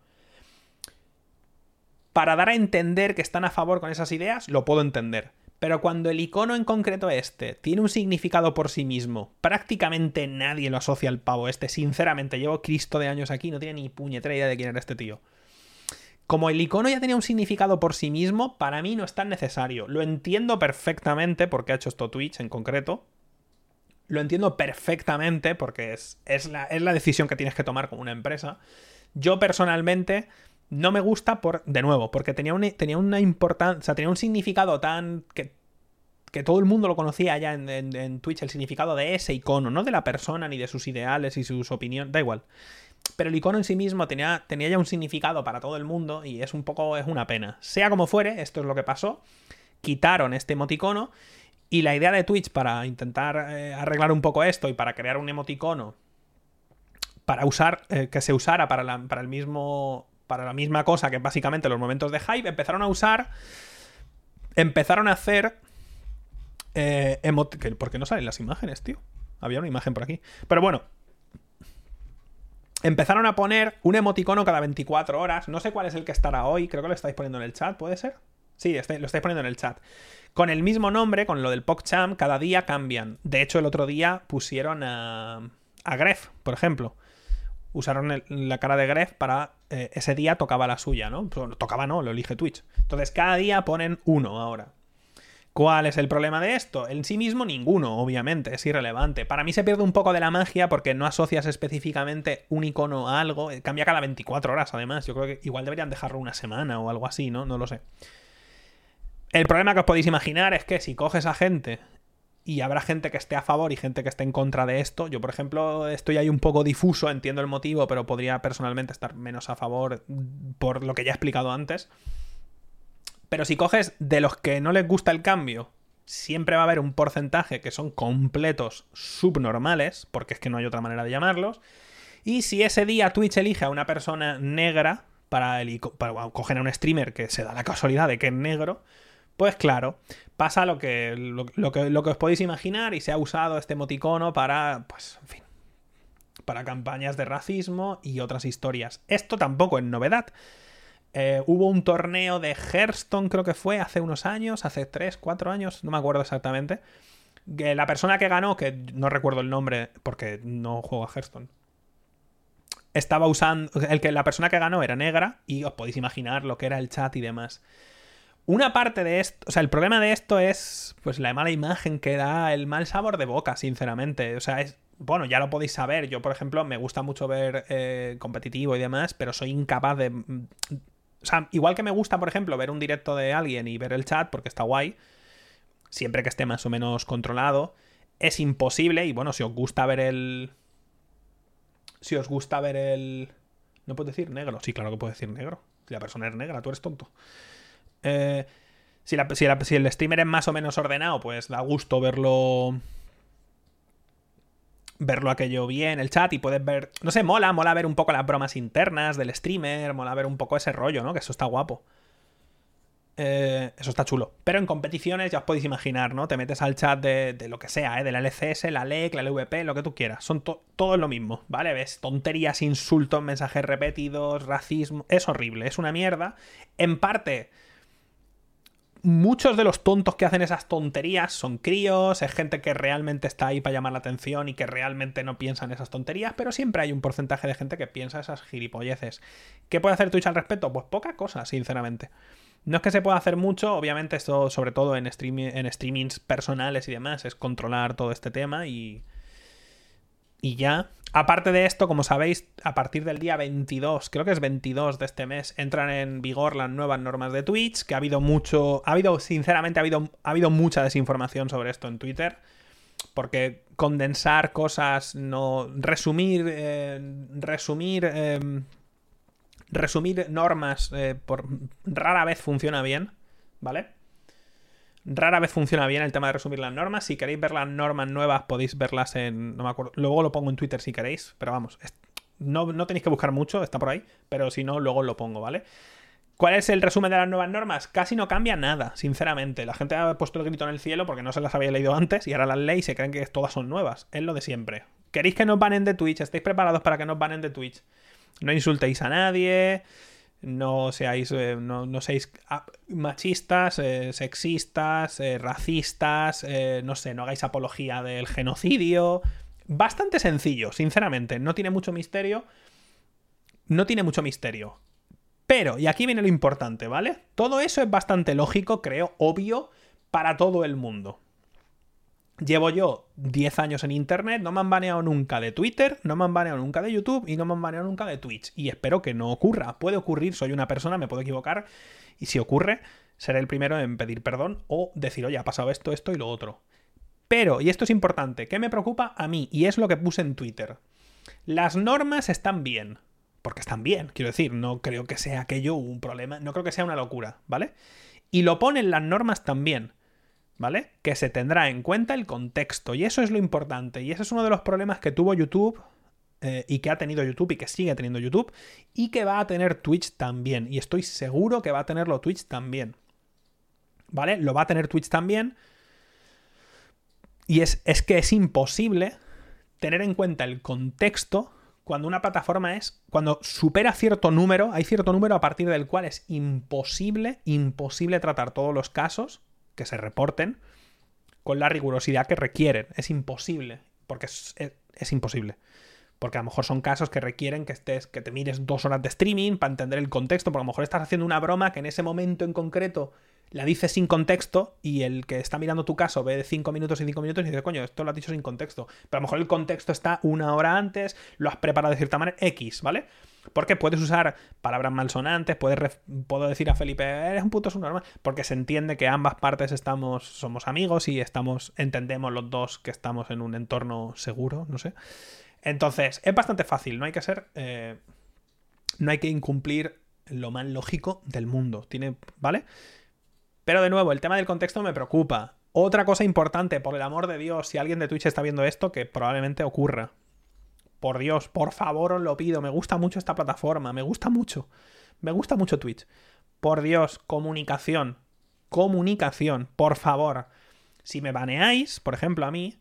para dar a entender que están a favor con esas ideas, lo puedo entender. Pero cuando el icono en concreto este tiene un significado por sí mismo, prácticamente nadie lo asocia al pavo este. Sinceramente, llevo Cristo de años aquí, no tiene ni puñetera idea de quién era este tío. Como el icono ya tenía un significado por sí mismo, para mí no es tan necesario. Lo entiendo perfectamente porque ha hecho esto Twitch en concreto. Lo entiendo perfectamente porque es, es, la, es la decisión que tienes que tomar como una empresa. Yo personalmente no me gusta por, de nuevo, porque tenía, tenía una importancia, tenía un significado tan que, que todo el mundo lo conocía ya en, Twitch, el significado de ese icono, no de la persona ni de sus ideales y sus opiniones, da igual. Pero el icono en sí mismo tenía, tenía ya un significado para todo el mundo y es un poco, es una pena. Sea como fuere, esto es lo que pasó. Quitaron este emoticono y la idea de Twitch para intentar eh, arreglar un poco esto y para crear un emoticono para usar, eh, que se usara para, para el mismo para la misma cosa que básicamente los momentos de hype, empezaron a usar, empezaron a hacer... Eh, ¿Por qué no salen las imágenes, tío? Había una imagen por aquí. Pero bueno, empezaron a poner un emoticono cada 24 horas. No sé cuál es el que estará hoy. Creo que lo estáis poniendo en el chat, ¿puede ser? Sí, este, lo estáis poniendo en el chat. Con el mismo nombre, con lo del PogChamp, cada día cambian. De hecho, el otro día pusieron a, a Gref, por ejemplo usaron la cara de Gref para eh, ese día tocaba la suya, ¿no? tocaba no, lo elige Twitch. Entonces cada día ponen uno ahora. ¿Cuál es el problema de esto? En sí mismo ninguno, obviamente, es irrelevante. Para mí se pierde un poco de la magia porque no asocias específicamente un icono a algo. Eh, cambia cada 24 horas, además. Yo creo que igual deberían dejarlo una semana o algo así, ¿no? No lo sé. El problema que os podéis imaginar es que si coges a gente y habrá gente que esté a favor y gente que esté en contra de esto. Yo, por ejemplo, estoy ahí un poco difuso, entiendo el motivo, pero podría personalmente estar menos a favor por lo que ya he explicado antes. Pero si coges de los que no les gusta el cambio, siempre va a haber un porcentaje que son completos subnormales, porque es que no hay otra manera de llamarlos. Y si ese día Twitch elige a una persona negra para, el, para a un streamer que se da la casualidad de que es negro, pues claro, pasa lo que, lo, que, lo que os podéis imaginar y se ha usado este emoticono para, pues, en fin, para campañas de racismo y otras historias. Esto tampoco es novedad. Eh, hubo un torneo de Hearthstone, creo que fue, hace unos años, hace 3, 4 años, no me acuerdo exactamente. Que la persona que ganó, que no recuerdo el nombre porque no juego a Hearthstone, estaba usando. El que, la persona que ganó era negra y os podéis imaginar lo que era el chat y demás. Una parte de esto, o sea, el problema de esto es pues la mala imagen que da, el mal sabor de boca, sinceramente. O sea, es, bueno, ya lo podéis saber. Yo, por ejemplo, me gusta mucho ver eh, competitivo y demás, pero soy incapaz de... Mm, o sea, igual que me gusta, por ejemplo, ver un directo de alguien y ver el chat, porque está guay, siempre que esté más o menos controlado, es imposible. Y bueno, si os gusta ver el... Si os gusta ver el... ¿No puedo decir negro? Sí, claro que puedo decir negro. Si la persona es negra, tú eres tonto. Eh, si, el streamer es más o menos ordenado, pues da gusto verlo. Verlo aquello bien, el chat, y puedes ver. No sé, mola, mola ver un poco las bromas internas del streamer, mola ver un poco ese rollo, ¿no? Que eso está guapo. Eh, eso está chulo. Pero en competiciones ya os podéis imaginar, ¿no? Te metes al chat de, lo que sea, ¿eh? De la LCS, la LEC, la LVP, lo que tú quieras. Son todo lo mismo, ¿vale? Ves tonterías, insultos, mensajes repetidos, racismo. Es horrible, es una mierda. En parte muchos de los tontos que hacen esas tonterías son críos, es gente que realmente está ahí para llamar la atención y que realmente no piensa en esas tonterías, pero siempre hay un porcentaje de gente que piensa esas gilipolleces. ¿Qué puede hacer Twitch al respecto? Pues poca cosa, sinceramente. No es que se pueda hacer mucho, obviamente sobre todo en, en streamings personales y demás es controlar todo este tema y... Y ya, Aparte de esto, como sabéis, a partir del día 22, creo que es 22 de este mes, entran en vigor las nuevas normas de Twitch, que ha habido mucho, ha habido, sinceramente, ha habido, ha habido mucha desinformación sobre esto en Twitter, porque condensar cosas, no, resumir, eh, resumir, em, resumir normas, eh, por, rara vez funciona bien, ¿vale? Rara vez funciona bien el tema de resumir las normas. Si queréis ver las normas nuevas, podéis verlas en. No me acuerdo. Luego lo pongo en Twitter si queréis. Pero vamos, no, tenéis que buscar mucho, está por ahí. Pero si no, luego lo pongo, ¿vale? ¿Cuál es el resumen de las nuevas normas? Casi no cambia nada, sinceramente. La gente ha puesto el grito en el cielo porque no se las había leído antes y ahora las ley y se creen que todas son nuevas. Es lo de siempre. ¿Queréis que nos banen de Twitch? ¿Estáis preparados para que nos banen de Twitch? No insultéis a nadie, no seáis, eh, no, seáis ah, machistas, eh, sexistas, eh, racistas, no sé, no hagáis apología del genocidio. Bastante sencillo, sinceramente. No tiene mucho misterio. No tiene mucho misterio. Pero, y aquí viene lo importante, ¿vale? Todo eso es bastante lógico, creo, obvio, para todo el mundo. Llevo yo 10 años en Internet, no me han baneado nunca de Twitter, no me han baneado nunca de YouTube y no me han baneado nunca de Twitch. Y espero que no ocurra. Puede ocurrir, soy una persona, me puedo equivocar. Y si ocurre, seré el primero en pedir perdón o decir, oye, ha pasado esto, esto y lo otro. Pero, y esto es importante, ¿qué me preocupa a mí? Y es lo que puse en Twitter. Las normas están bien porque están bien, quiero decir, no creo que sea aquello un problema, no creo que sea una locura, ¿vale? Y lo ponen las normas también, ¿vale? Que se tendrá en cuenta el contexto, y eso es lo importante, y ese es uno de los problemas que tuvo YouTube eh, y que ha tenido YouTube y que sigue teniendo YouTube, y que va a tener Twitch también, y estoy seguro que va a tenerlo Twitch también, ¿vale? Lo va a tener Twitch también, y es, es que es imposible tener en cuenta el contexto cuando una plataforma es, cuando supera cierto número, hay cierto número a partir del cual es imposible, imposible tratar todos los casos que se reporten con la rigurosidad que requieren. Es imposible, porque es, es, imposible. Porque a lo mejor son casos que requieren que estés, que te mires dos horas de streaming para entender el contexto, porque a lo mejor estás haciendo una broma que en ese momento en concreto la dices sin contexto y el que está mirando tu caso ve 5 minutos y 5 minutos y dice, coño, esto lo has dicho sin contexto. Pero a lo mejor el contexto está una hora antes, lo has preparado de cierta manera, X, ¿vale? Porque puedes usar palabras malsonantes, puedes puedo decir a Felipe, eres un puto subnormal, porque se entiende que ambas partes estamos, somos amigos y estamos, entendemos los dos que estamos en un entorno seguro, no sé. Entonces, es bastante fácil, no hay que ser, eh, no hay que incumplir lo más lógico del mundo, tiene, ¿vale? Pero de nuevo, el tema del contexto me preocupa. Otra cosa importante, por el amor de Dios, si alguien de Twitch está viendo esto, que probablemente ocurra. Por Dios, por favor os lo pido, me gusta mucho esta plataforma, me gusta mucho. Me gusta mucho Twitch. Por Dios, comunicación. Comunicación, por favor. Si me baneáis, por ejemplo, a mí,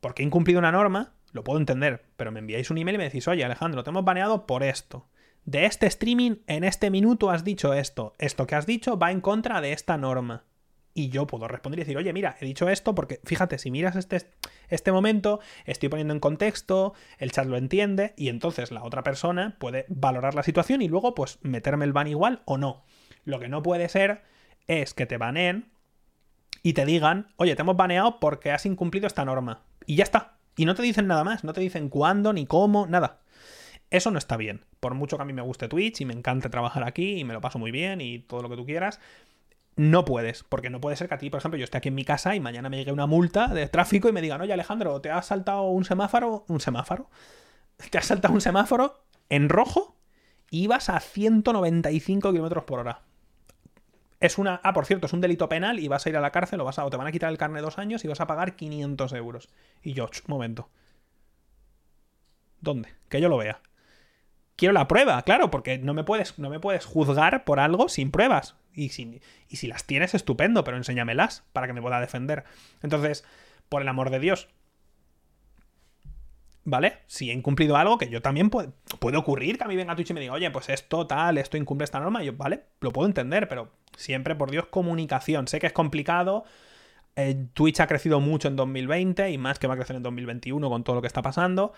porque he incumplido una norma, lo puedo entender, pero me enviáis un email y me decís, oye Alejandro, te hemos baneado por esto de este streaming en este minuto has dicho esto. Esto que has dicho va en contra de esta norma. Y yo puedo responder y decir, oye, mira, he dicho esto porque fíjate, si miras este, este momento, estoy poniendo en contexto, el chat lo entiende y entonces la otra persona puede valorar la situación y luego pues meterme el ban igual o no. Lo que no puede ser es que te baneen y te digan, oye, te hemos baneado porque has incumplido esta norma. Y ya está. Y no te dicen nada más, no te dicen cuándo ni cómo, nada. Eso no está bien. Por mucho que a mí me guste Twitch y me encante trabajar aquí y me lo paso muy bien y todo lo que tú quieras, no puedes, porque no puede ser que a ti, por ejemplo, yo esté aquí en mi casa y mañana me llegue una multa de tráfico y me digan, oye Alejandro, ¿te has saltado un semáforo? ¿Un semáforo? ¿Te has saltado un semáforo en rojo y vas a 195 kilómetros por hora? Es una. Ah, por cierto, es un delito penal y vas a ir a la cárcel o, vas a, o te van a quitar el carne dos años y vas a pagar 500 euros. Y yo, un momento. ¿Dónde? Que yo lo vea quiero la prueba, claro, porque no me puedes, no me puedes juzgar por algo sin pruebas. Y, y si las tienes, estupendo, pero enséñamelas para que me pueda defender. Entonces, por el amor de Dios. ¿Vale? Si he incumplido algo, que yo también puede, puede ocurrir que a mí venga Twitch y me diga, oye, pues esto tal, esto incumple esta norma. yo, vale, lo puedo entender, pero siempre, por Dios, comunicación. Sé que es complicado. Eh, Twitch ha crecido mucho en 2020 y más que va a crecer en 2021 con todo lo que está pasando.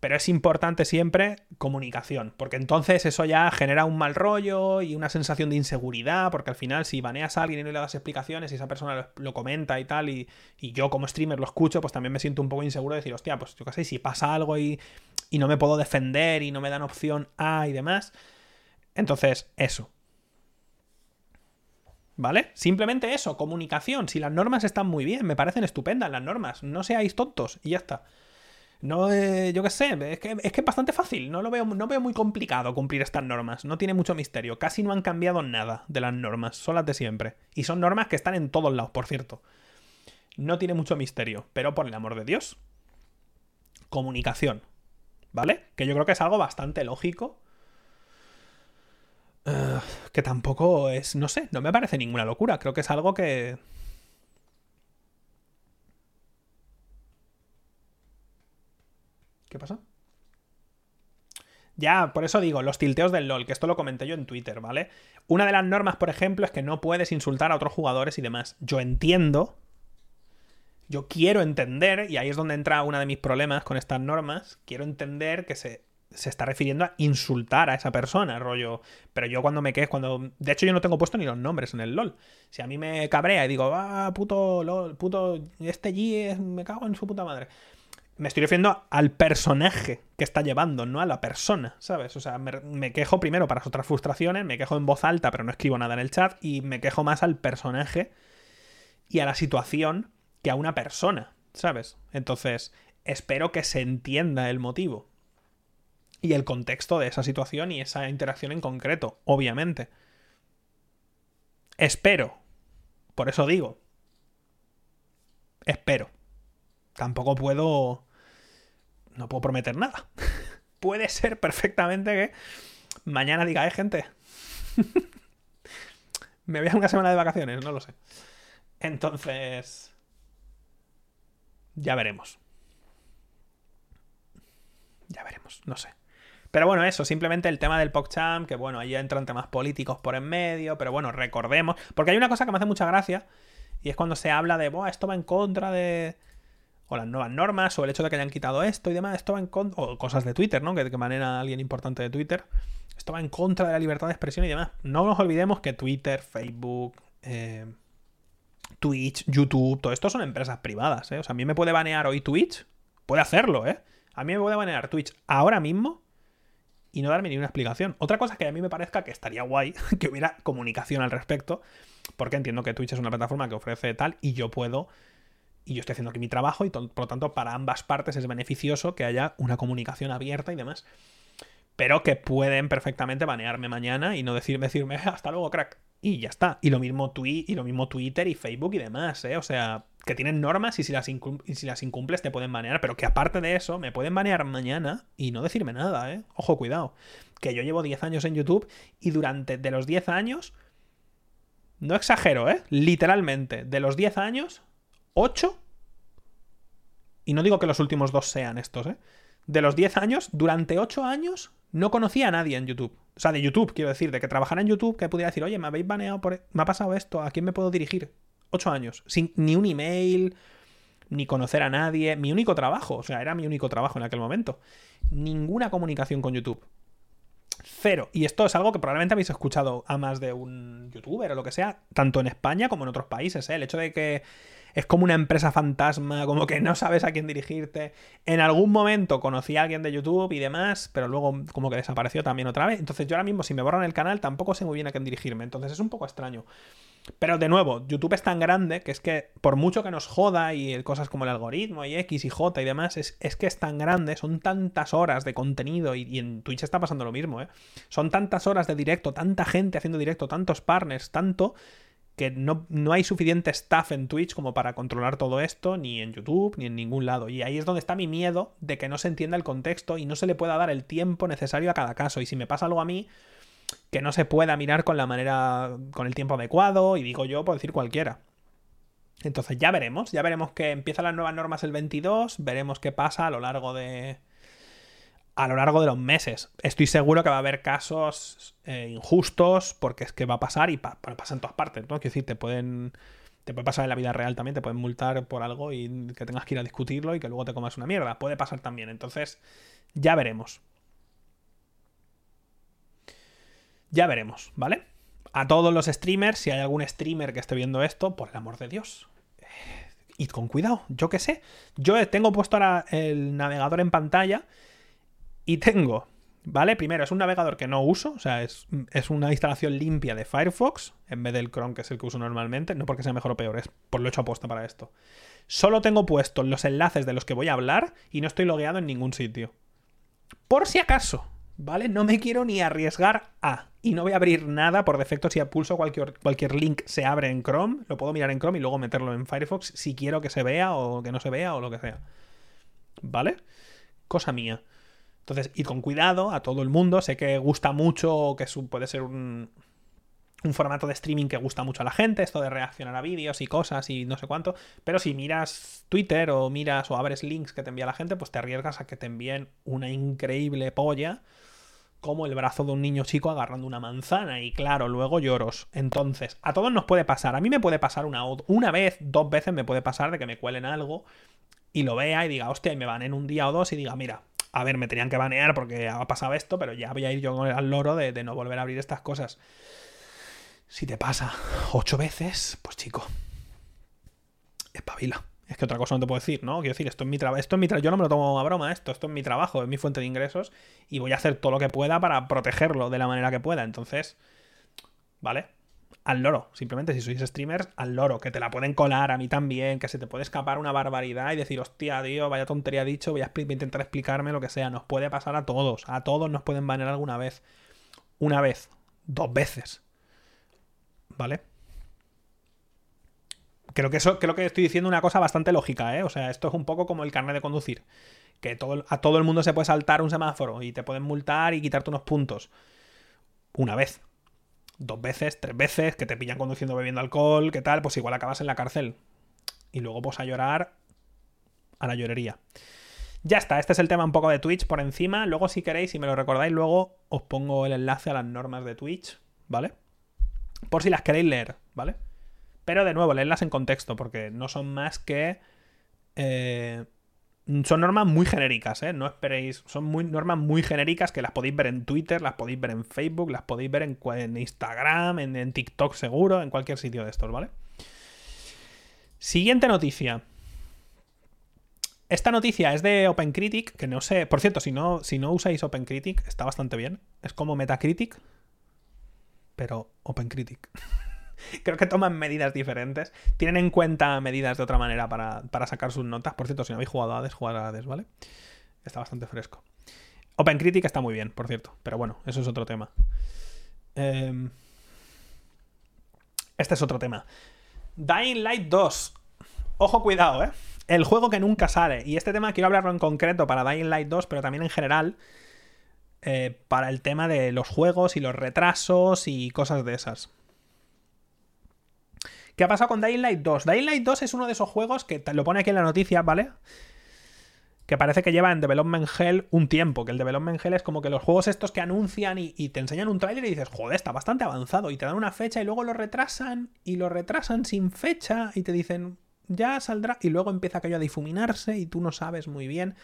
Pero es importante siempre comunicación, porque entonces eso ya genera un mal rollo y una sensación de inseguridad, porque al final si baneas a alguien y no le das explicaciones y esa persona lo, comenta y tal, y, yo como streamer lo escucho, pues también me siento un poco inseguro de decir, hostia, pues yo qué sé, si pasa algo y, y no me puedo defender y no me dan opción A y demás. Entonces, eso. ¿Vale? Simplemente eso, comunicación. Si las normas están muy bien, me parecen estupendas las normas, no seáis tontos y ya está. No, eh, yo qué sé, es que, es que es bastante fácil, no lo veo, no veo muy complicado cumplir estas normas, no tiene mucho misterio, casi no han cambiado nada de las normas, son las de siempre. Y son normas que están en todos lados, por cierto. No tiene mucho misterio, pero por el amor de Dios. Comunicación, ¿vale? Que yo creo que es algo bastante lógico. Eh, que tampoco es, no sé, no me parece ninguna locura. Creo que es algo que... ¿Qué pasa? Ya, por eso digo, los tilteos del LOL, que esto lo comenté yo en Twitter, ¿vale? Una de las normas, por ejemplo, es que no puedes insultar a otros jugadores y demás. Yo entiendo, yo quiero entender, y ahí es donde entra uno de mis problemas con estas normas, quiero entender que se, se está refiriendo a insultar a esa persona, rollo. Pero yo cuando me quejo, cuando. De hecho, yo no tengo puesto ni los nombres en el LOL. Si a mí me cabrea y digo, ah, puto LOL, puto. Este G me cago en su puta madre me estoy refiriendo al personaje que está llevando, no a la persona, ¿sabes? O sea, me, quejo primero para otras frustraciones, me quejo en voz alta, pero no escribo nada en el chat, y me quejo más al personaje y a la situación que a una persona, ¿sabes? Entonces, espero que se entienda el motivo y el contexto de esa situación y esa interacción en concreto, obviamente. Espero. Por eso digo. Espero. Tampoco puedo no puedo prometer nada. Puede ser perfectamente que mañana diga, eh, gente. Me voy a una semana de vacaciones, no lo sé. Entonces. Ya veremos. Ya veremos, no sé. Pero bueno, eso, simplemente el tema del PogChamp, que bueno, ahí entran temas políticos por en medio, pero bueno, recordemos. Porque hay una cosa que me hace mucha gracia, y es cuando se habla de, Buah, esto va en contra de, o las nuevas normas, o el hecho de que hayan quitado esto y demás, esto va en contra, o cosas de Twitter, ¿no? Que de qué manera alguien importante de Twitter, esto va en contra de la libertad de expresión y demás. No nos olvidemos que Twitter, Facebook, eh, Twitch, YouTube, todo esto son empresas privadas, ¿eh? O sea, a mí me puede banear hoy Twitch, puede hacerlo, ¿eh? A mí me puede banear Twitch ahora mismo y no darme ni una explicación. Otra cosa que a mí me parezca que estaría guay que hubiera comunicación al respecto, porque entiendo que Twitch es una plataforma que ofrece tal y yo puedo y yo estoy haciendo aquí mi trabajo y por lo tanto para ambas partes es beneficioso que haya una comunicación abierta y demás. Pero que pueden perfectamente banearme mañana y no decirme, decirme hasta luego, crack. Y ya está. Y lo mismo, y lo mismo Twitter y Facebook y demás, ¿eh? O sea, que tienen normas y si, las y si las incumples te pueden banear. Pero que aparte de eso, me pueden banear mañana y no decirme nada, ¿eh? Ojo, cuidado. Que yo llevo 10 años en YouTube y durante de los 10 años... No exagero, ¿eh? Literalmente, de los 10 años, 8, y no digo que los últimos dos sean estos, ¿eh? De los 10 años, durante 8 años no conocía a nadie en YouTube. O sea, de YouTube, quiero decir, de que trabajara en YouTube, que pudiera decir, oye, me habéis baneado por... E-, me ha pasado esto, ¿a quién me puedo dirigir? 8 años, sin ni un email, ni conocer a nadie, mi único trabajo, o sea, era mi único trabajo en aquel momento. Ninguna comunicación con YouTube. Cero. Y esto es algo que probablemente habéis escuchado a más de un youtuber o lo que sea, tanto en España como en otros países. ¿eh? El hecho de que es como una empresa fantasma, como que no sabes a quién dirigirte. En algún momento conocí a alguien de YouTube y demás, pero luego como que desapareció también otra vez. Entonces yo ahora mismo si me borran el canal tampoco sé muy bien a quién dirigirme. Entonces es un poco extraño. Pero de nuevo, YouTube es tan grande que es que por mucho que nos joda y cosas como el algoritmo y X y J y demás, es, que es tan grande, son tantas horas de contenido y, y, en Twitch está pasando lo mismo, ¿eh? Son tantas horas de directo, tanta gente haciendo directo, tantos partners, tanto que no, hay suficiente staff en Twitch como para controlar todo esto, ni en YouTube, ni en ningún lado. Y ahí es donde está mi miedo de que no se entienda el contexto y no se le pueda dar el tiempo necesario a cada caso. Y si me pasa algo a mí, que no se pueda mirar con la manera, con el tiempo adecuado, y digo yo, puedo decir cualquiera. Entonces ya veremos, ya veremos que empiezan las nuevas normas el 22, veremos qué pasa a lo largo de, a lo largo de los meses. Estoy seguro que va a haber casos eh, injustos, porque es que va a pasar y pasa en todas partes, ¿no? Quiero decir, te pueden. Te puede pasar en la vida real también, te pueden multar por algo y que tengas que ir a discutirlo y que luego te comas una mierda. Puede pasar también. Entonces, ya veremos. Ya veremos, ¿vale? A todos los streamers, si hay algún streamer que esté viendo esto, por el amor de Dios. Eh, id con cuidado, yo qué sé. Yo tengo puesto ahora el navegador en pantalla y tengo, ¿vale? Primero, es un navegador que no uso, o sea, es, una instalación limpia de Firefox, en vez del Chrome, que es el que uso normalmente, no porque sea mejor o peor, es por lo hecho apuesta para esto. Solo tengo puestos los enlaces de los que voy a hablar y no estoy logueado en ningún sitio. Por si acaso, ¿vale? No me quiero ni arriesgar a. Y no voy a abrir nada por defecto. Si pulso cualquier, cualquier link, se abre en Chrome. Lo puedo mirar en Chrome y luego meterlo en Firefox si quiero que se vea o que no se vea o lo que sea. ¿Vale? Cosa mía. Entonces, ir con cuidado a todo el mundo. Sé que gusta mucho, que puede ser un, un formato de streaming que gusta mucho a la gente, esto de reaccionar a vídeos y cosas y no sé cuánto, pero si miras Twitter o miras o abres links que te envía la gente, pues te arriesgas a que te envíen una increíble polla como el brazo de un niño chico agarrando una manzana y claro, luego lloros. Entonces, a todos nos puede pasar, a mí me puede pasar una, una vez, dos veces me puede pasar de que me cuelen algo y lo vea y diga, hostia, y me van en un día o dos y diga, mira, a ver, me tenían que banear porque ha pasado esto, pero ya voy a ir yo al loro de, no volver a abrir estas cosas. Si te pasa ocho veces, pues chico, espabila. Es que otra cosa no te puedo decir, ¿no? Quiero decir, esto es mi trabajo. Esto es mi Yo no me lo tomo a broma, esto. Esto es mi trabajo, es mi fuente de ingresos. Y voy a hacer todo lo que pueda para protegerlo de la manera que pueda. Entonces, ¿vale? Al loro. Simplemente, si sois streamers, al loro. Que te la pueden colar a mí también. Que se te puede escapar una barbaridad y decir, hostia, tío, vaya tontería dicho. Voy a, voy a intentar explicarme lo que sea. Nos puede pasar a todos. A todos nos pueden banear alguna vez. Una vez. Dos veces ¿vale? Creo que eso, creo que estoy diciendo una cosa bastante lógica, ¿eh? O sea, esto es un poco como el carnet de conducir. Que todo, a todo el mundo se puede saltar un semáforo y te pueden multar y quitarte unos puntos. Una vez. Dos veces, tres veces, que te pillan conduciendo bebiendo alcohol, ¿qué tal? Pues igual acabas en la cárcel. Y luego pues a llorar a la llorería. Ya está, este es el tema un poco de Twitch por encima. Luego si queréis, si me lo recordáis, luego os pongo el enlace a las normas de Twitch, ¿vale? por si las queréis leer, ¿vale? Pero de nuevo, leedlas en contexto, porque no son más que... Eh, son normas muy genéricas, ¿eh? No esperéis. Son muy, normas muy genéricas que las podéis ver en Twitter, las podéis ver en Facebook, las podéis ver en, Instagram, en, TikTok seguro, en cualquier sitio de estos, ¿vale? Siguiente noticia. Esta noticia es de OpenCritic, que no sé. Por cierto, si no, si no usáis OpenCritic, está bastante bien. Es como Metacritic, pero OpenCritic. Creo que toman medidas diferentes. Tienen en cuenta medidas de otra manera para, sacar sus notas. Por cierto, si no habéis jugado a Hades, jugad a Hades, ¿vale? Está bastante fresco. OpenCritic está muy bien, por cierto. Pero bueno, eso es otro tema. Em, este es otro tema. Dying Light 2. Ojo, cuidado, ¿eh? El juego que nunca sale. Y este tema quiero hablarlo en concreto para Dying Light 2, pero también en general. Eh, para el tema de los juegos y los retrasos y cosas de esas. ¿Qué ha pasado con Dying Light 2? Dying Light 2 es uno de esos juegos que lo pone aquí en la noticia, ¿vale? Que parece que lleva en Development Hell un tiempo. Que el Development Hell es como que los juegos estos que anuncian y, te enseñan un tráiler y dices, joder, está bastante avanzado. Y te dan una fecha y luego lo retrasan y lo retrasan sin fecha y te dicen, ya saldrá. Y luego empieza aquello a difuminarse y tú no sabes muy bien.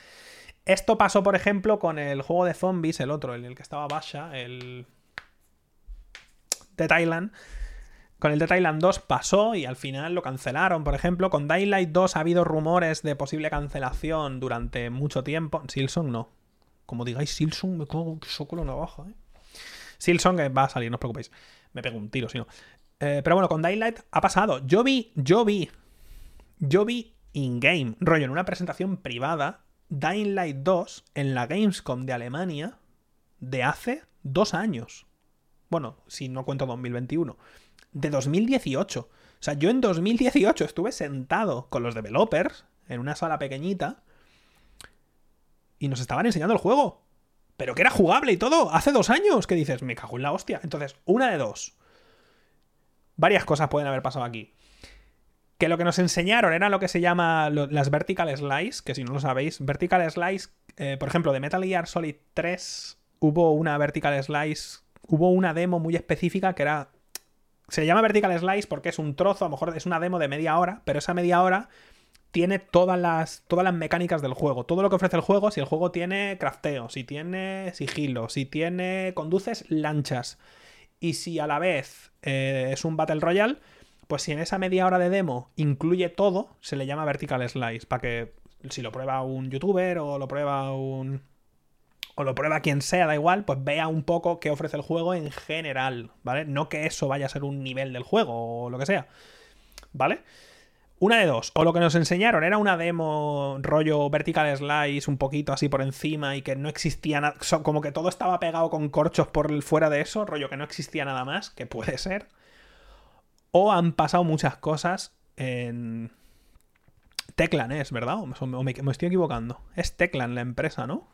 Esto pasó, por ejemplo, con el juego de zombies, el otro, el, el que estaba Basha, el de Thailand. Con el de Thailand 2 pasó y al final lo cancelaron. Por ejemplo, con Daylight 2 ha habido rumores de posible cancelación durante mucho tiempo. Silson no. Como digáis Silson, me cago que soco la navaja, ¿eh? Silson que va a salir, no os preocupéis. Me pego un tiro, si no. Eh, pero bueno, con Daylight ha pasado. Yo vi, yo vi, yo vi in-game, rollo, en una presentación privada, Dying Light 2 en la Gamescom de Alemania de hace dos años. Bueno, si no cuento 2021. De 2018. O sea, yo en 2018 estuve sentado con los developers en una sala pequeñita y nos estaban enseñando el juego. Pero que era jugable y todo. Hace dos años que dices, me cago en la hostia. Entonces, una de dos. Varias cosas pueden haber pasado aquí que lo que nos enseñaron era lo que se llama las vertical slice, que si no lo sabéis, vertical slice, eh, por ejemplo, de Metal Gear Solid 3 hubo una vertical slice, hubo una demo muy específica que era... Se llama vertical slice porque es un trozo, a lo mejor es una demo de media hora, pero esa media hora tiene todas las, todas las mecánicas del juego, todo lo que ofrece el juego, si el juego tiene crafteo, si tiene sigilo, si tiene conduces lanchas, y si a la vez eh, es un Battle Royale, pues si en esa media hora de demo incluye todo, se le llama vertical slice, para que si lo prueba un youtuber o lo prueba un... o lo prueba quien sea, da igual, pues vea un poco qué ofrece el juego en general, ¿vale? No que eso vaya a ser un nivel del juego o lo que sea, ¿vale? Una de dos, o lo que nos enseñaron era una demo rollo vertical slice un poquito así por encima y que no existía nada, como que todo estaba pegado con corchos por fuera de eso, rollo que no existía nada más, que puede ser. O han pasado muchas cosas en. Teclan es, ¿verdad? O me, estoy equivocando. Es Teclan la empresa, ¿no?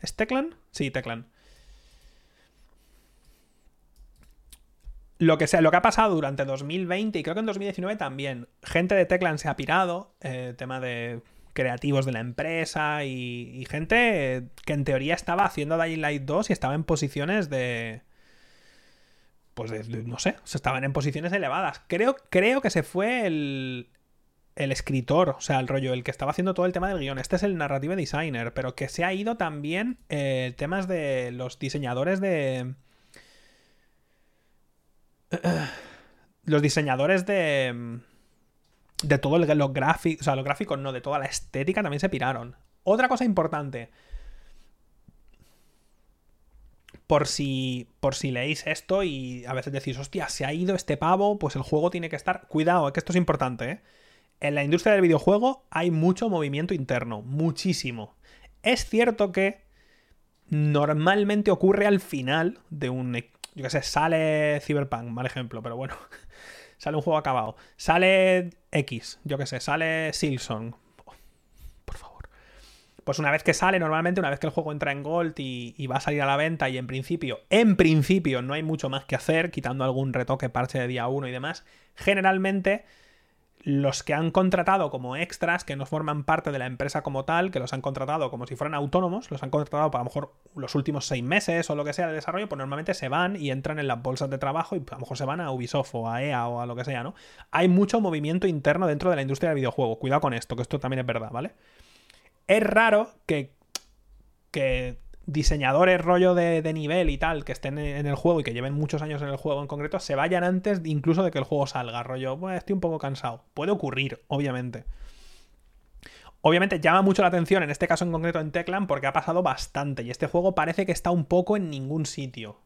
¿Es Teclan? Sí, Teclan. Lo que, sea, lo que ha pasado durante 2020 y creo que en 2019 también, gente de Teclan se ha pirado, eh, tema de creativos de la empresa y, gente que en teoría estaba haciendo Dying Light 2 y estaba en posiciones de... Pues de, no sé, estaban en posiciones elevadas. Creo, creo que se fue el, el escritor, o sea, el rollo, el que estaba haciendo todo el tema del guion. Este es el narrative designer, pero que se ha ido también eh, temas de los diseñadores de... los diseñadores de de todo el, los gráficos, o sea, los gráficos no, de toda la estética también se piraron. Otra cosa importante. Por si, por si leéis esto y a veces decís, hostia, se ha ido este pavo, pues el juego tiene que estar. Cuidado, que esto es importante, ¿eh? En la industria del videojuego hay mucho movimiento interno, muchísimo. Es cierto que normalmente ocurre al final de un. Yo qué sé, sale Cyberpunk, mal ejemplo, pero bueno. sale un juego acabado. Sale X, yo qué sé, sale Silson. por favor. Pues una vez que sale, normalmente, una vez que el juego entra en Gold y, va a salir a la venta, y en principio, en principio, no hay mucho más que hacer, quitando algún retoque, parche de día 1 y demás, generalmente los que han contratado como extras, que no forman parte de la empresa como tal, que los han contratado como si fueran autónomos, los han contratado para a lo mejor los últimos seis meses o lo que sea de desarrollo, pues normalmente se van y entran en las bolsas de trabajo y a lo mejor se van a Ubisoft o a EA o a lo que sea, ¿no? Hay mucho movimiento interno dentro de la industria del videojuego. Cuidado con esto, que esto también es verdad, ¿vale? Es raro que, que diseñadores rollo de, nivel y tal que estén en el juego y que lleven muchos años en el juego en concreto se vayan antes incluso de que el juego salga. Rollo, pues estoy un poco cansado. Puede ocurrir, obviamente. Obviamente llama mucho la atención en este caso en concreto en Teclan porque ha pasado bastante y este juego parece que está un poco en ningún sitio.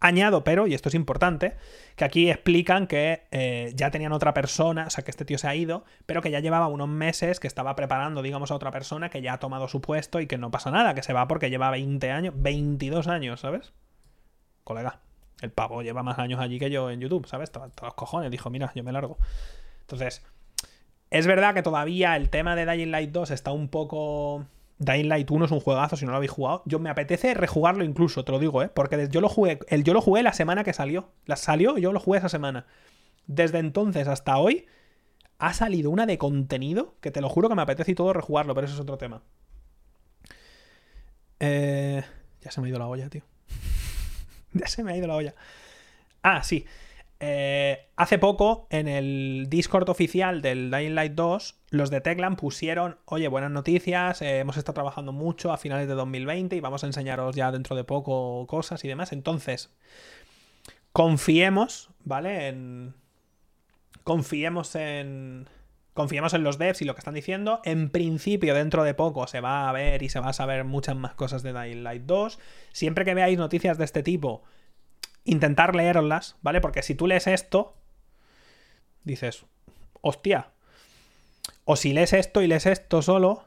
Añado, pero, y esto es importante, que aquí explican que eh, ya tenían otra persona, o sea, que este tío se ha ido, pero que ya llevaba unos meses que estaba preparando, digamos, a otra persona que ya ha tomado su puesto y que no pasa nada, que se va porque lleva 20 años, 22 años, ¿sabes? Colega, el pavo lleva más años allí que yo en YouTube, ¿sabes? Todos los cojones, dijo, mira, yo me largo. Entonces, es verdad que todavía el tema de Dying Light 2 está un poco Dying Light 1 es un juegazo, si no lo habéis jugado. Yo me apetece rejugarlo incluso, te lo digo, ¿eh? Porque yo lo jugué, el, yo lo jugué la semana que salió. La salió yo lo jugué esa semana. Desde entonces hasta hoy ha salido una de contenido que te lo juro que me apetece y todo rejugarlo, pero eso es otro tema. Eh, ya se me ha ido la olla, tío. ya se me ha ido la olla. Ah, sí. Eh, hace poco, en el Discord oficial del Dying Light 2, los de Teclan pusieron, oye, buenas noticias, eh, hemos estado trabajando mucho a finales de 2020 y vamos a enseñaros ya dentro de poco cosas y demás. Entonces, confiemos, ¿vale? En... Confiemos en... Confiemos en los devs y lo que están diciendo. En principio, dentro de poco se va a ver y se va a saber muchas más cosas de Dying Light 2. Siempre que veáis noticias de este tipo, intentar leerlas, ¿vale? Porque si tú lees esto, dices, hostia. O si lees esto y lees esto solo,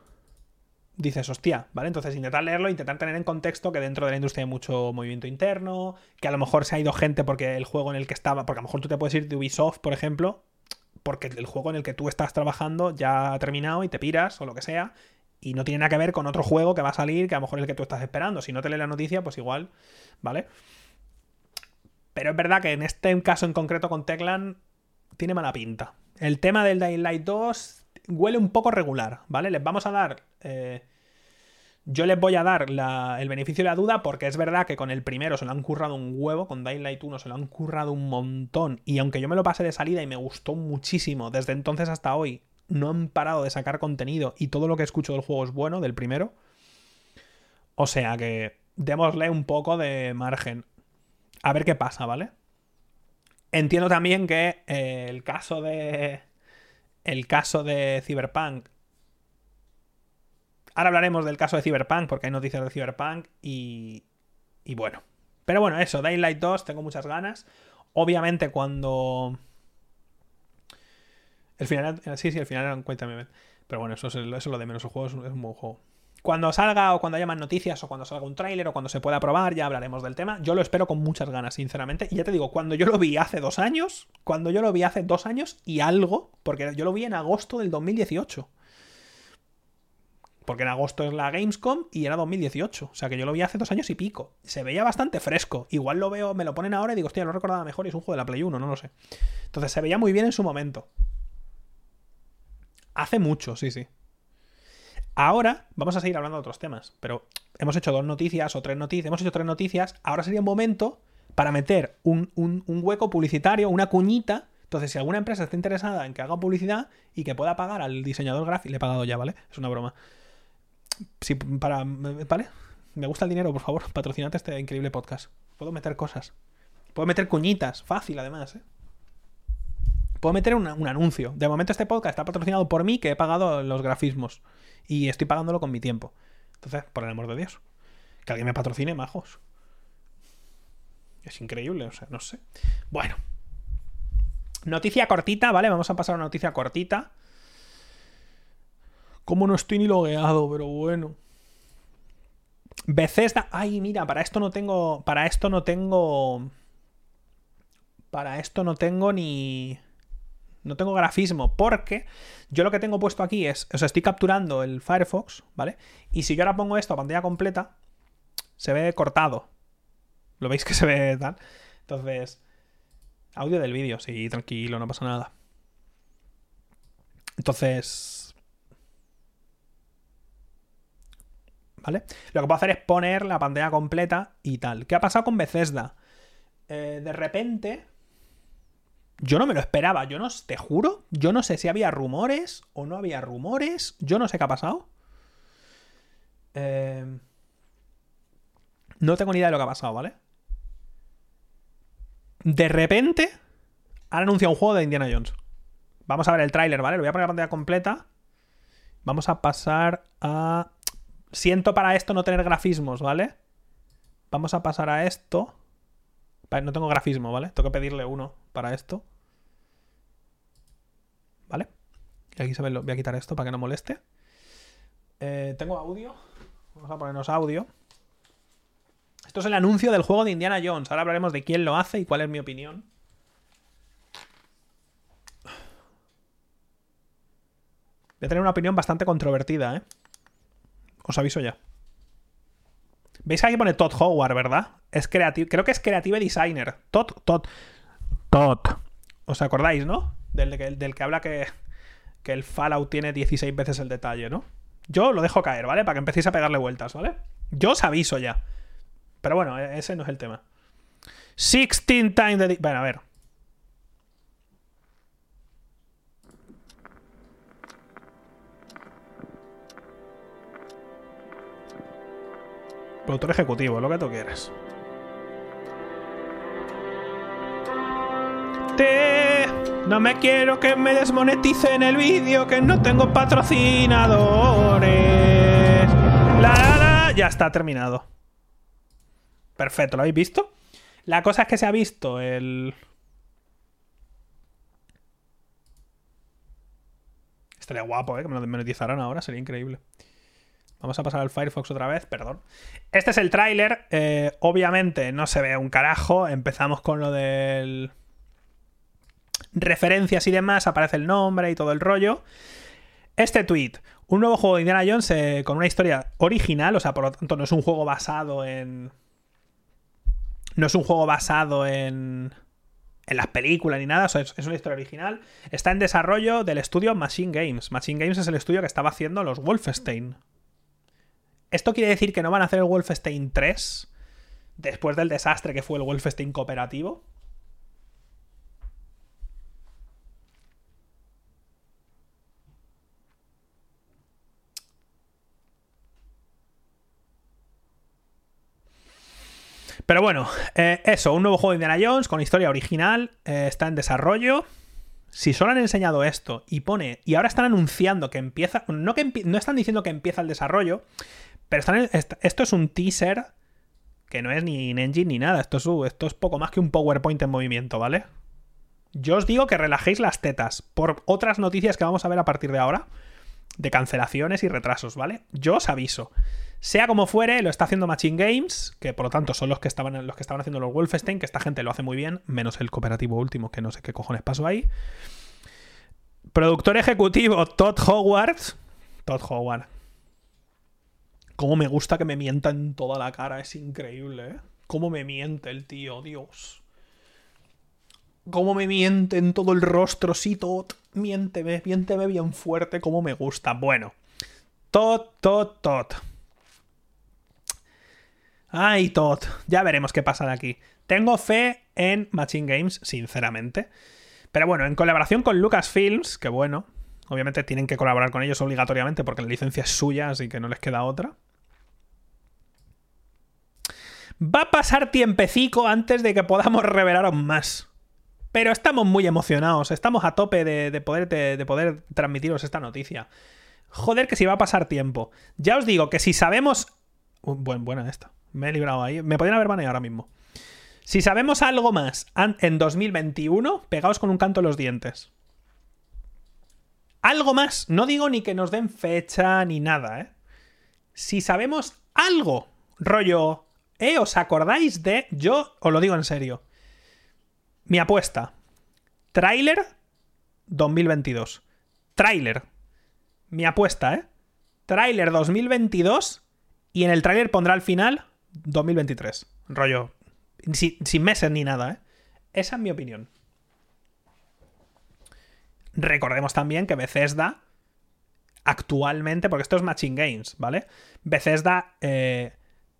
dices, hostia, ¿vale? Entonces intentar leerlo, intentar tener en contexto que dentro de la industria hay mucho movimiento interno, que a lo mejor se ha ido gente porque el juego en el que estaba, porque a lo mejor tú te puedes ir de Ubisoft, por ejemplo, porque el juego en el que tú estás trabajando ya ha terminado y te piras o lo que sea, y no tiene nada que ver con otro juego que va a salir que a lo mejor es el que tú estás esperando. Si no te lees la noticia, pues igual, ¿vale? Pero es verdad que en este caso en concreto con Teclan tiene mala pinta. El tema del Dying Light 2 huele un poco regular, ¿vale? Les vamos a dar... Eh, yo les voy a dar el beneficio de la duda porque es verdad que con el primero se lo han currado un huevo, con Dying Light 1 se lo han currado un montón y aunque yo me lo pasé de salida y me gustó muchísimo, desde entonces hasta hoy no han parado de sacar contenido y todo lo que escucho del juego es bueno, del primero. O sea que démosle un poco de margen a ver qué pasa, ¿vale? Entiendo también que eh, el caso de. El caso de Cyberpunk. Ahora hablaremos del caso de Cyberpunk, porque hay noticias de Cyberpunk y. Y bueno. Pero bueno, eso, Daylight 2, tengo muchas ganas. Obviamente, cuando. El final. Sí, sí, el final era un cuéntame. Pero bueno, eso es, es lo de menos. El juego es un buen juego. Cuando salga o cuando haya más noticias o cuando salga un tráiler o cuando se pueda probar, ya hablaremos del tema. Yo lo espero con muchas ganas, sinceramente. Y ya te digo, cuando yo lo vi hace dos años, cuando yo lo vi hace dos años y algo, porque yo lo vi en agosto del 2018. Porque en agosto es la Gamescom y era 2018. O sea que yo lo vi hace dos años y pico. Se veía bastante fresco. Igual lo veo, me lo ponen ahora y digo, hostia, lo recordaba mejor y es un juego de la Play 1, no lo sé. Entonces se veía muy bien en su momento. Hace mucho, sí, sí. Ahora vamos a seguir hablando de otros temas, pero hemos hecho dos noticias o tres noticias, hemos hecho tres noticias, ahora sería un momento para meter un, hueco publicitario, una cuñita. Entonces, si alguna empresa está interesada en que haga publicidad y que pueda pagar al diseñador gráfico, le he pagado ya, ¿vale? Es una broma. Si para. ¿Vale? Me gusta el dinero, por favor, patrocinate este increíble podcast. Puedo meter cosas. Puedo meter cuñitas, fácil además, ¿eh? Puedo meter un, anuncio. De momento este podcast está patrocinado por mí, que he pagado los grafismos. Y estoy pagándolo con mi tiempo. Entonces, por el amor de Dios. Que alguien me patrocine, majos. Es increíble, o sea, no sé. Bueno. Noticia cortita, ¿vale? Vamos a pasar a una noticia cortita. Como no estoy ni logueado, pero bueno. Bethesda. Ay, mira, para esto no tengo. Para esto no tengo. Para esto no tengo ni no tengo grafismo, porque yo lo que tengo puesto aquí es, o sea, estoy capturando el Firefox, ¿vale? Y si yo ahora pongo esto a pantalla completa, se ve cortado. ¿Lo veis que se ve tal? Entonces, audio del vídeo, sí, tranquilo, no pasa nada. Entonces, ¿vale? Lo que puedo hacer es poner la pantalla completa y tal. ¿Qué ha pasado con Bethesda? Eh, de repente, yo no me lo esperaba, yo no, te juro, yo no sé si había rumores o no había rumores, yo no sé qué ha pasado. Eh, no tengo ni idea de lo que ha pasado, ¿vale? De repente han anunciado un juego de Indiana Jones. Vamos a ver el tráiler, ¿vale? Lo voy a poner la pantalla completa. Vamos a pasar a... Siento para esto no tener grafismos, ¿vale? Vamos a pasar a esto. No tengo grafismo, ¿vale? Tengo que pedirle uno para esto. ¿Vale? Y aquí se ve, voy a quitar esto para que no moleste. Eh, tengo audio. Vamos a ponernos audio. Esto es el anuncio del juego de Indiana Jones. Ahora hablaremos de quién lo hace y cuál es mi opinión. Voy a tener una opinión bastante controvertida, ¿eh? Os aviso ya. ¿Veis que aquí pone Todd Howard, verdad? Es creativo. Creo que es Creative Designer. Todd, Todd. Todd. ¿Os acordáis, no? Del, del que habla que, que el Fallout tiene 16 veces el detalle, ¿no? Yo lo dejo caer, ¿vale? Para que empecéis a pegarle vueltas, ¿vale? Yo os aviso ya. Pero bueno, e-, ese no es el tema. 16 times the... Bueno, a ver. Productor ejecutivo, lo que tú quieras. No me quiero que me desmoneticen el vídeo, que no tengo patrocinadores. La, la, la, ya está terminado. Perfecto, ¿lo habéis visto? La cosa es que se ha visto el... Estaría guapo, ¿eh? Que me lo desmonetizaran ahora, sería increíble. Vamos a pasar al Firefox otra vez, perdón. Este es el tráiler. Eh, obviamente no se ve un carajo. Empezamos con lo del referencias y demás, aparece el nombre y todo el rollo. Este tweet, un nuevo juego de Indiana Jones eh, con una historia original, o sea, por lo tanto no es un juego basado en... No es un juego basado en... En las películas ni nada, es, es una historia original. Está en desarrollo del estudio Machine Games. Machine Games es el estudio que estaba haciendo los Wolfenstein. ¿Esto quiere decir que no van a hacer el Wolfenstein 3 después del desastre que fue el Wolfenstein cooperativo? Pero bueno, eh, eso, un nuevo juego de Indiana Jones con historia original, eh, está en desarrollo. Si solo han enseñado esto y pone. Y ahora están anunciando que empieza. No, que no están diciendo que empieza el desarrollo, pero esto es un teaser que no es ni in engine ni nada. Esto es, esto es poco más que un PowerPoint en movimiento, ¿vale? Yo os digo que relajéis las tetas por otras noticias que vamos a ver a partir de ahora de cancelaciones y retrasos, ¿vale? Yo os aviso. Sea como fuere, lo está haciendo Machine Games, que por lo tanto son los que estaban, los que estaban haciendo los Wolfenstein, que esta gente lo hace muy bien, menos el cooperativo último, que no sé qué cojones pasó ahí. Productor ejecutivo Todd Howard. Todd Howard. Cómo me gusta que me mienta en toda la cara, es increíble, ¿eh? Cómo me miente el tío, Dios. Cómo me miente en todo el rostro, sí, Tot. Miénteme, miénteme bien fuerte, cómo me gusta. Bueno. Tot, tot, tot. Ay, Tot. Ya veremos qué pasa de aquí. Tengo fe en Machine Games, sinceramente. Pero bueno, en colaboración con Lucasfilms, que bueno, obviamente tienen que colaborar con ellos obligatoriamente porque la licencia es suya, así que no les queda otra. Va a pasar tiempecico antes de que podamos revelaros más. Pero estamos muy emocionados, estamos a tope de, poder, de, poder transmitiros esta noticia. Joder, que si va a pasar tiempo. Ya os digo que si sabemos. Uh, buena esta. Me he librado ahí. Me podrían haber baneado ahora mismo. Si sabemos algo más en 2021, pegaos con un canto en los dientes. Algo más. No digo ni que nos den fecha ni nada, ¿eh? Si sabemos algo, rollo, ¿eh? ¿Os acordáis de.? Yo os lo digo en serio. Mi apuesta. Trailer 2022. Trailer. Mi apuesta, ¿eh? Trailer 2022 y en el trailer pondrá al final 2023. Rollo. Sin, meses ni nada, ¿eh? Esa es mi opinión. Recordemos también que Bethesda actualmente, porque esto es Matching Games, ¿vale? Bethesda eh,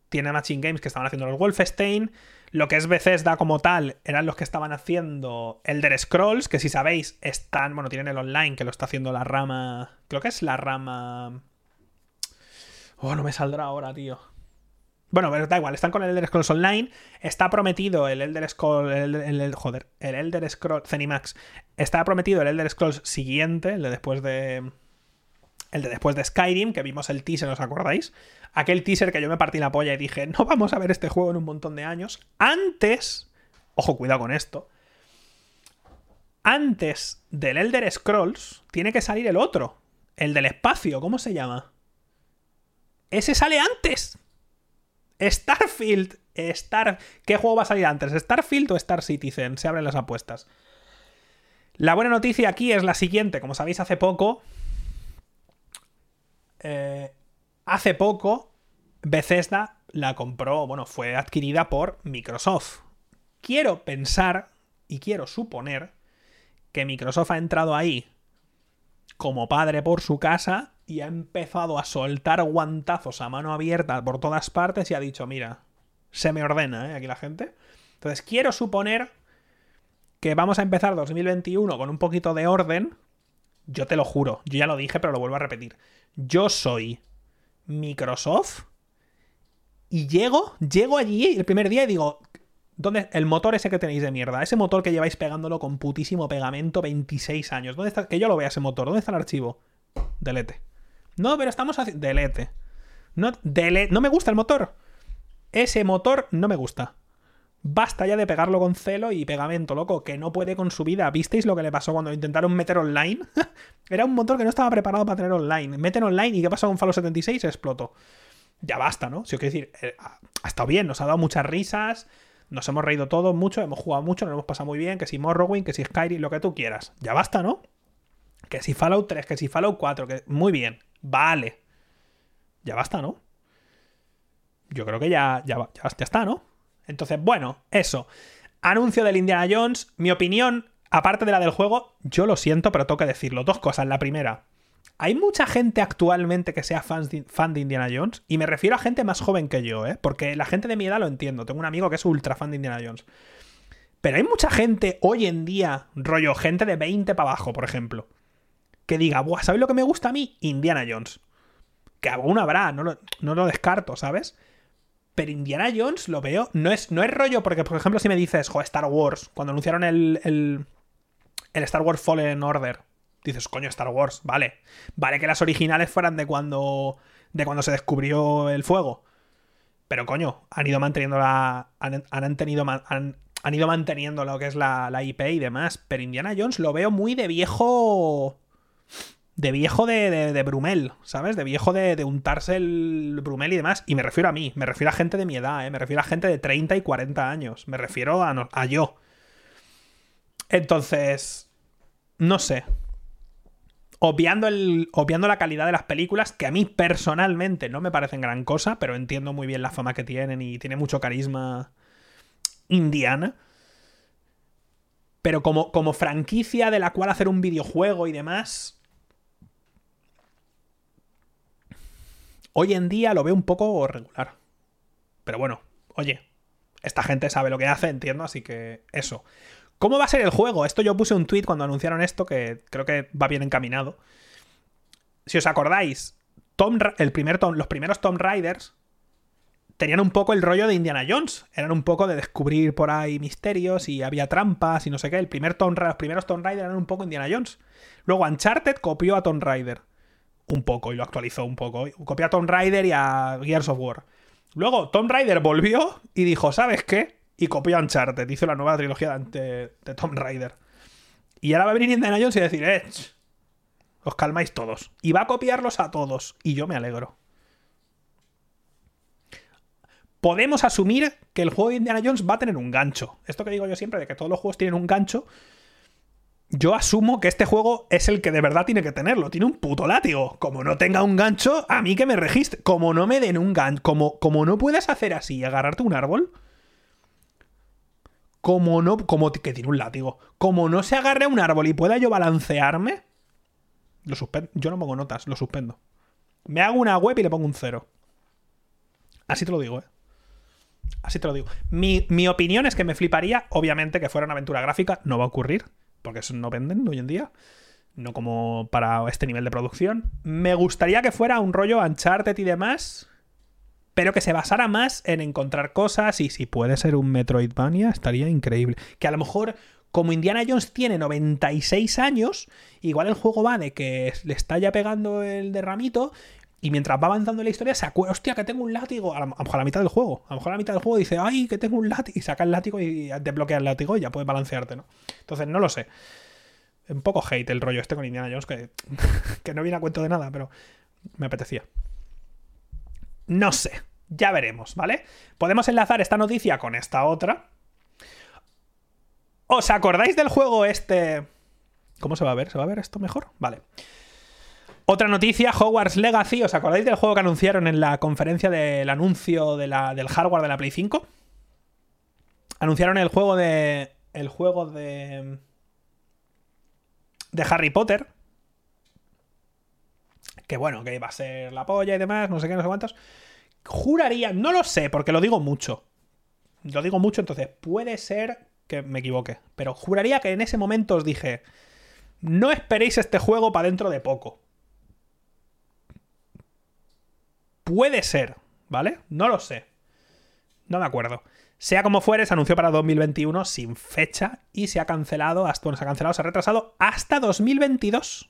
tiene Matching Games que estaban haciendo los Wolfenstein. Lo que es Bethesda como tal eran los que estaban haciendo Elder Scrolls, que si sabéis están, bueno, tienen el online que lo está haciendo la rama, creo que es la rama... Oh, no me saldrá ahora, tío. Bueno, pero da igual, están con el Elder Scrolls Online. Está prometido el Elder Scrolls. El, joder, el Elder Scrolls. Zenimax. Está prometido el Elder Scrolls siguiente, el de después de. El de después de Skyrim, que vimos el teaser, ¿os acordáis? Aquel teaser que yo me partí la polla y dije, no vamos a ver este juego en un montón de años. Antes. Ojo, cuidado con esto. Antes del Elder Scrolls, tiene que salir el otro. El del espacio, ¿cómo se llama? Ese sale antes. Starfield. Star... ¿Qué juego va a salir antes? ¿Starfield o Star Citizen? Se abren las apuestas. La buena noticia aquí es la siguiente. Como sabéis, hace poco. Eh, hace poco. Bethesda la compró. Bueno, fue adquirida por Microsoft. Quiero pensar y quiero suponer que Microsoft ha entrado ahí como padre por su casa y ha empezado a soltar guantazos a mano abierta por todas partes y ha dicho, mira, se me ordena, ¿eh? Aquí la gente. Entonces, quiero suponer que vamos a empezar 2021 con un poquito de orden. Yo te lo juro, yo ya lo dije, pero lo vuelvo a repetir. Yo soy Microsoft y llego, llego allí el primer día y digo, ¿dónde el motor ese que tenéis de mierda? Ese motor que lleváis pegándolo con putísimo pegamento 26 años. ¿Dónde está? Que yo lo vea ese motor. ¿Dónde está el archivo? Delete. No, pero estamos haciendo... Delete. No, no me gusta el motor. Ese motor no me gusta. Basta ya de pegarlo con celo y pegamento, loco, que no puede con su vida. ¿Visteis lo que le pasó cuando intentaron meter online? Era un motor que no estaba preparado para tener online. Meten online y ¿qué pasó con Fallout 76? Explotó. Ya basta, ¿no? Si os quiero decir, eh, ha estado bien, nos ha dado muchas risas, nos hemos reído todos mucho, hemos jugado mucho, nos hemos pasado muy bien, que si Morrowind, que si Skyrim, lo que tú quieras. Ya basta, ¿no? Que si Fallout 3, que si Fallout 4, que muy bien, vale. Ya basta, ¿no? Yo creo que ya, ya, ya, está, ¿no? Entonces, bueno, eso. Anuncio del Indiana Jones. Mi opinión, aparte de la del juego, yo lo siento, pero tengo que decirlo. Dos cosas. La primera, hay mucha gente actualmente que sea fan de, Indiana Jones, y me refiero a gente más joven que yo, ¿eh? Porque la gente de mi edad lo entiendo. Tengo un amigo que es ultra fan de Indiana Jones. Pero hay mucha gente hoy en día, rollo, gente de 20 para abajo, por ejemplo, que diga, Buah, ¿sabes lo que me gusta a mí? Indiana Jones. Que aún habrá, no lo descarto, ¿sabes? Pero Indiana Jones lo veo. No es, no es rollo, porque, por ejemplo, si me dices, jo, Star Wars, cuando anunciaron el, el, el Star Wars Fallen Order, dices, coño, Star Wars, vale. Vale que las originales fueran de cuando. de cuando se descubrió el fuego. Pero coño, han ido manteniendo la. Han, han, tenido, han, han, ido manteniendo lo que es la, la, IP y demás. Pero Indiana Jones lo veo muy de viejo. De viejo de, de, Brumel, ¿sabes? De viejo de, de, untarse el Brumel y demás. Y me refiero a mí, me refiero a gente de mi edad, ¿eh? Me refiero a gente de 30 y 40 años. Me refiero a, a yo. Entonces. No sé obviando, el, obviando la calidad de las películas, que a mí personalmente no me parecen gran cosa, pero entiendo muy bien la fama que tienen y tiene mucho carisma indiana. Pero como, como franquicia de la cual hacer un videojuego y demás, hoy en día lo veo un poco regular. Pero bueno, oye, esta gente sabe lo que hace, entiendo, así que eso. ¿Cómo va a ser el juego? Esto yo puse un tweet cuando anunciaron esto que creo que va bien encaminado. Si os acordáis, Tom, el primer los primeros Tomb Raiders tenían un poco el rollo de Indiana Jones. Eran un poco de descubrir por ahí misterios y había trampas y no sé qué. El primer Tomb, los primeros Tomb Raider eran un poco Indiana Jones. Luego Uncharted copió a Tomb Raider un poco y lo actualizó un poco. Copió a Tomb Raider y a Gears of War. Luego Tomb Raider volvió y dijo, ¿sabes qué? y copió Uncharted. Hizo la nueva trilogía de, de Tomb Raider. Y ahora va a venir Indiana Jones y decir, eh, os calmáis todos. Y va a copiarlos a todos. Y yo me alegro. Podemos asumir que el juego de Indiana Jones va a tener un gancho. Esto que digo yo siempre, de que todos los juegos tienen un gancho. Yo asumo que este juego es el que de verdad tiene que tenerlo. Tiene un puto látigo. Como no tenga un gancho, a mí que me registre. Como no me den un gancho. Como, como no puedas hacer así y agarrarte un árbol como no, como que tiene un látigo, como no se agarre a un árbol y pueda yo balancearme, lo suspendo. Yo no pongo notas, lo suspendo. Me hago una web y le pongo un cero. Así te lo digo, ¿eh? Así te lo digo. Mi, mi opinión es que me fliparía, obviamente, que fuera una aventura gráfica. No va a ocurrir, porque eso no venden hoy en día. No como para este nivel de producción. Me gustaría que fuera un rollo Uncharted y demás pero que se basara más en encontrar cosas y si puede ser un Metroidvania estaría increíble. Que a lo mejor como Indiana Jones tiene 96 años, igual el juego va de que le está ya pegando el derramito y mientras va avanzando la historia se acuerda, hostia, que tengo un látigo. A lo mejor a la mitad del juego. A lo mejor a la mitad del juego dice, ay, que tengo un látigo. Y saca el látigo y desbloquea el látigo y ya puedes balancearte, ¿no? Entonces, no lo sé. Un poco hate el rollo este con Indiana Jones, que, que no viene a cuento de nada, pero me apetecía. No sé, ya veremos, ¿vale? Podemos enlazar esta noticia con esta otra. ¿Os acordáis del juego este? ¿Cómo se va a ver? ¿Se va a ver esto mejor? Vale. Otra noticia, Hogwarts Legacy. ¿Os acordáis del juego que anunciaron en la conferencia del anuncio del hardware de la Play 5? Anunciaron el juego de. El juego de. De Harry Potter. Que bueno, que iba a ser la polla y demás, no sé qué, no sé cuántos. Juraría, no lo sé, porque lo digo mucho. Lo digo mucho, entonces puede ser que me equivoque. Pero juraría que en ese momento os dije, no esperéis este juego para dentro de poco. Puede ser, ¿vale? No lo sé. No me acuerdo. Sea como fuere, se anunció para 2021 sin fecha y se ha cancelado, hasta, bueno, se ha cancelado, se ha retrasado hasta 2022.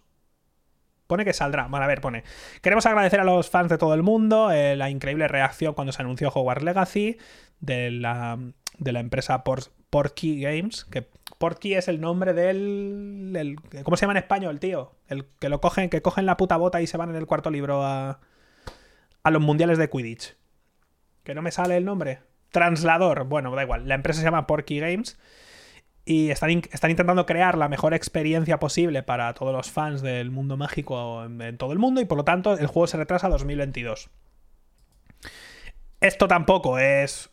Pone que saldrá. Bueno, a ver, pone. Queremos agradecer a los fans de todo el mundo eh, la increíble reacción cuando se anunció Hogwarts Legacy de la, de la empresa Portkey Games. Que Portkey es el nombre del, ¿Cómo se llama en español, tío? El que lo cogen, que cogen la puta bota y se van en el cuarto libro a. a los mundiales de Quidditch. Que no me sale el nombre. Translador. Bueno, da igual. La empresa se llama Portkey Games y están, intentando crear la mejor experiencia posible para todos los fans del mundo mágico en, todo el mundo y por lo tanto el juego se retrasa a 2022. Esto tampoco es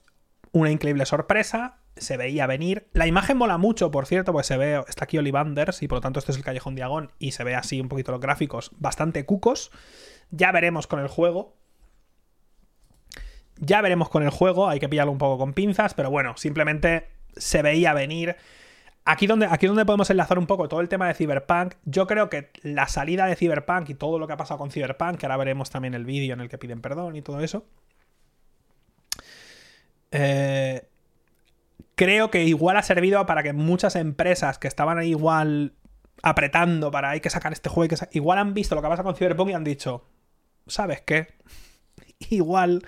una increíble sorpresa, se veía venir. La imagen mola mucho, por cierto, pues se ve, está aquí Olivanders y por lo tanto este es el Callejón Diagón y se ve así un poquito los gráficos bastante cucos. Ya veremos con el juego. Ya veremos con el juego, hay que pillarlo un poco con pinzas, pero bueno, simplemente se veía venir. Aquí donde, aquí donde podemos enlazar un poco todo el tema de Cyberpunk, yo creo que la salida de Cyberpunk y todo lo que ha pasado con Cyberpunk, que ahora veremos también el vídeo en el que piden perdón y todo eso, eh, creo que igual ha servido para que muchas empresas que estaban ahí igual apretando para hay que sacar este juego, igual han visto lo que pasa con Cyberpunk y han dicho, ¿sabes qué? Igual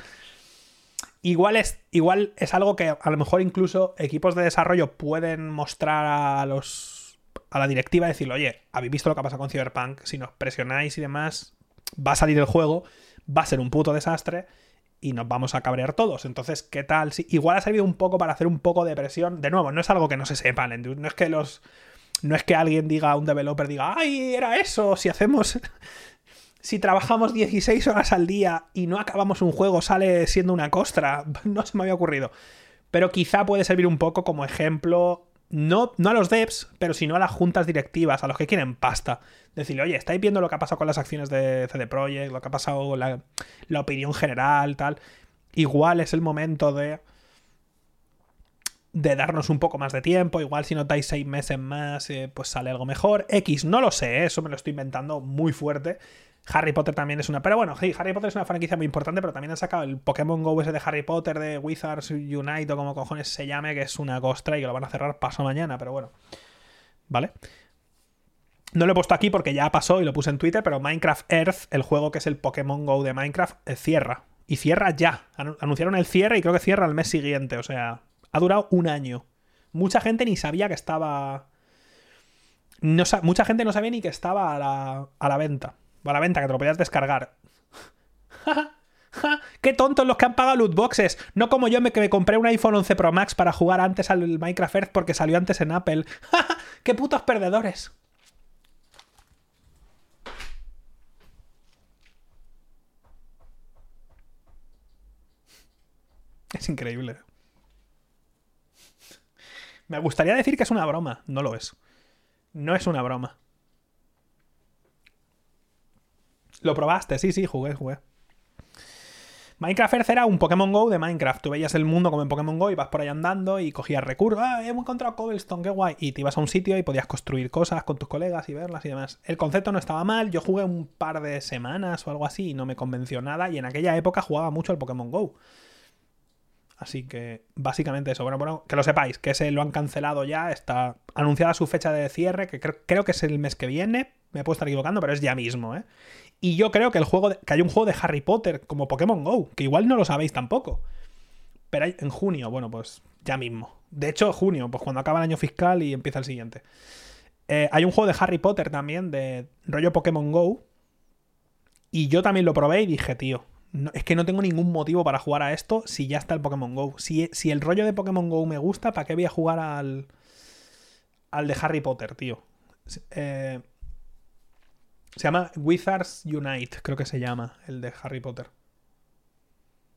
Igual es, igual es algo que a lo mejor incluso equipos de desarrollo pueden mostrar a los. a la directiva y decirle, oye, habéis visto lo que pasa con Cyberpunk, si nos presionáis y demás, va a salir el juego, va a ser un puto desastre y nos vamos a cabrear todos. Entonces, ¿qué tal? Si, igual ha servido un poco para hacer un poco de presión. De nuevo, no es algo que no se sepa, no es que los no es que alguien diga, un developer diga, ¡ay, era eso! Si hacemos. Si trabajamos 16 horas al día y no acabamos un juego, sale siendo una costra. No se me había ocurrido. Pero quizá puede servir un poco como ejemplo. No, no a los devs, pero sino a las juntas directivas, a los que quieren pasta. Decirle, oye, estáis viendo lo que ha pasado con las acciones de CD Projekt, lo que ha pasado, la, la opinión general, tal. Igual es el momento de de darnos un poco más de tiempo. Igual si notáis seis meses más, eh, pues sale algo mejor. X, no lo sé, eso me lo estoy inventando muy fuerte. Harry Potter también es una. Pero bueno, sí, Harry Potter es una franquicia muy importante, pero también han sacado el Pokémon Go ese de Harry Potter, de Wizards Unite o como cojones se llame, que es una costra y que lo van a cerrar paso mañana, pero bueno. ¿Vale? No lo he puesto aquí porque ya pasó y lo puse en Twitter, pero Minecraft Earth, el juego que es el Pokémon Go de Minecraft, eh, cierra. Y cierra ya. Anunciaron el cierre y creo que cierra el mes siguiente, o sea, ha durado un año. Mucha gente ni sabía que estaba. No, mucha gente no sabía ni que estaba a la, a la venta. A la venta, que te lo podías descargar. ¡Qué tontos los que han pagado loot boxes! No como yo me, que me compré un iPhone 11 Pro Max para jugar antes al Minecraft Earth porque salió antes en Apple. ¡Qué putos perdedores! Es increíble. Me gustaría decir que es una broma. No lo es. No es una broma. ¿Lo probaste? Sí, sí, jugué, jugué. Minecraft Earth era un Pokémon Go de Minecraft. Tú veías el mundo como en Pokémon Go y vas por ahí andando y cogías recursos. Ah, hemos encontrado Cobblestone, qué guay. Y te ibas a un sitio y podías construir cosas con tus colegas y verlas y demás. El concepto no estaba mal. Yo jugué un par de semanas o algo así y no me convenció nada. Y en aquella época jugaba mucho el Pokémon Go. Así que básicamente eso. Bueno, bueno, que lo sepáis, que ese lo han cancelado ya. Está anunciada su fecha de cierre, que creo, que es el mes que viene. Me puedo estar equivocando, pero es ya mismo, ¿eh? Y yo creo que el juego que hay un juego de Harry Potter como Pokémon Go, que igual no lo sabéis tampoco. Pero en junio, bueno, pues ya mismo. De hecho, junio, pues cuando acaba el año fiscal y empieza el siguiente. Eh, hay un juego de Harry Potter también, de rollo Pokémon Go. Y yo también lo probé y dije, tío, es que no tengo ningún motivo para jugar a esto si ya está el Pokémon Go. Si, si el rollo de Pokémon Go me gusta, ¿para qué voy a jugar al. al de Harry Potter, tío? Eh, se llama Wizards Unite, creo que se llama, el de Harry Potter.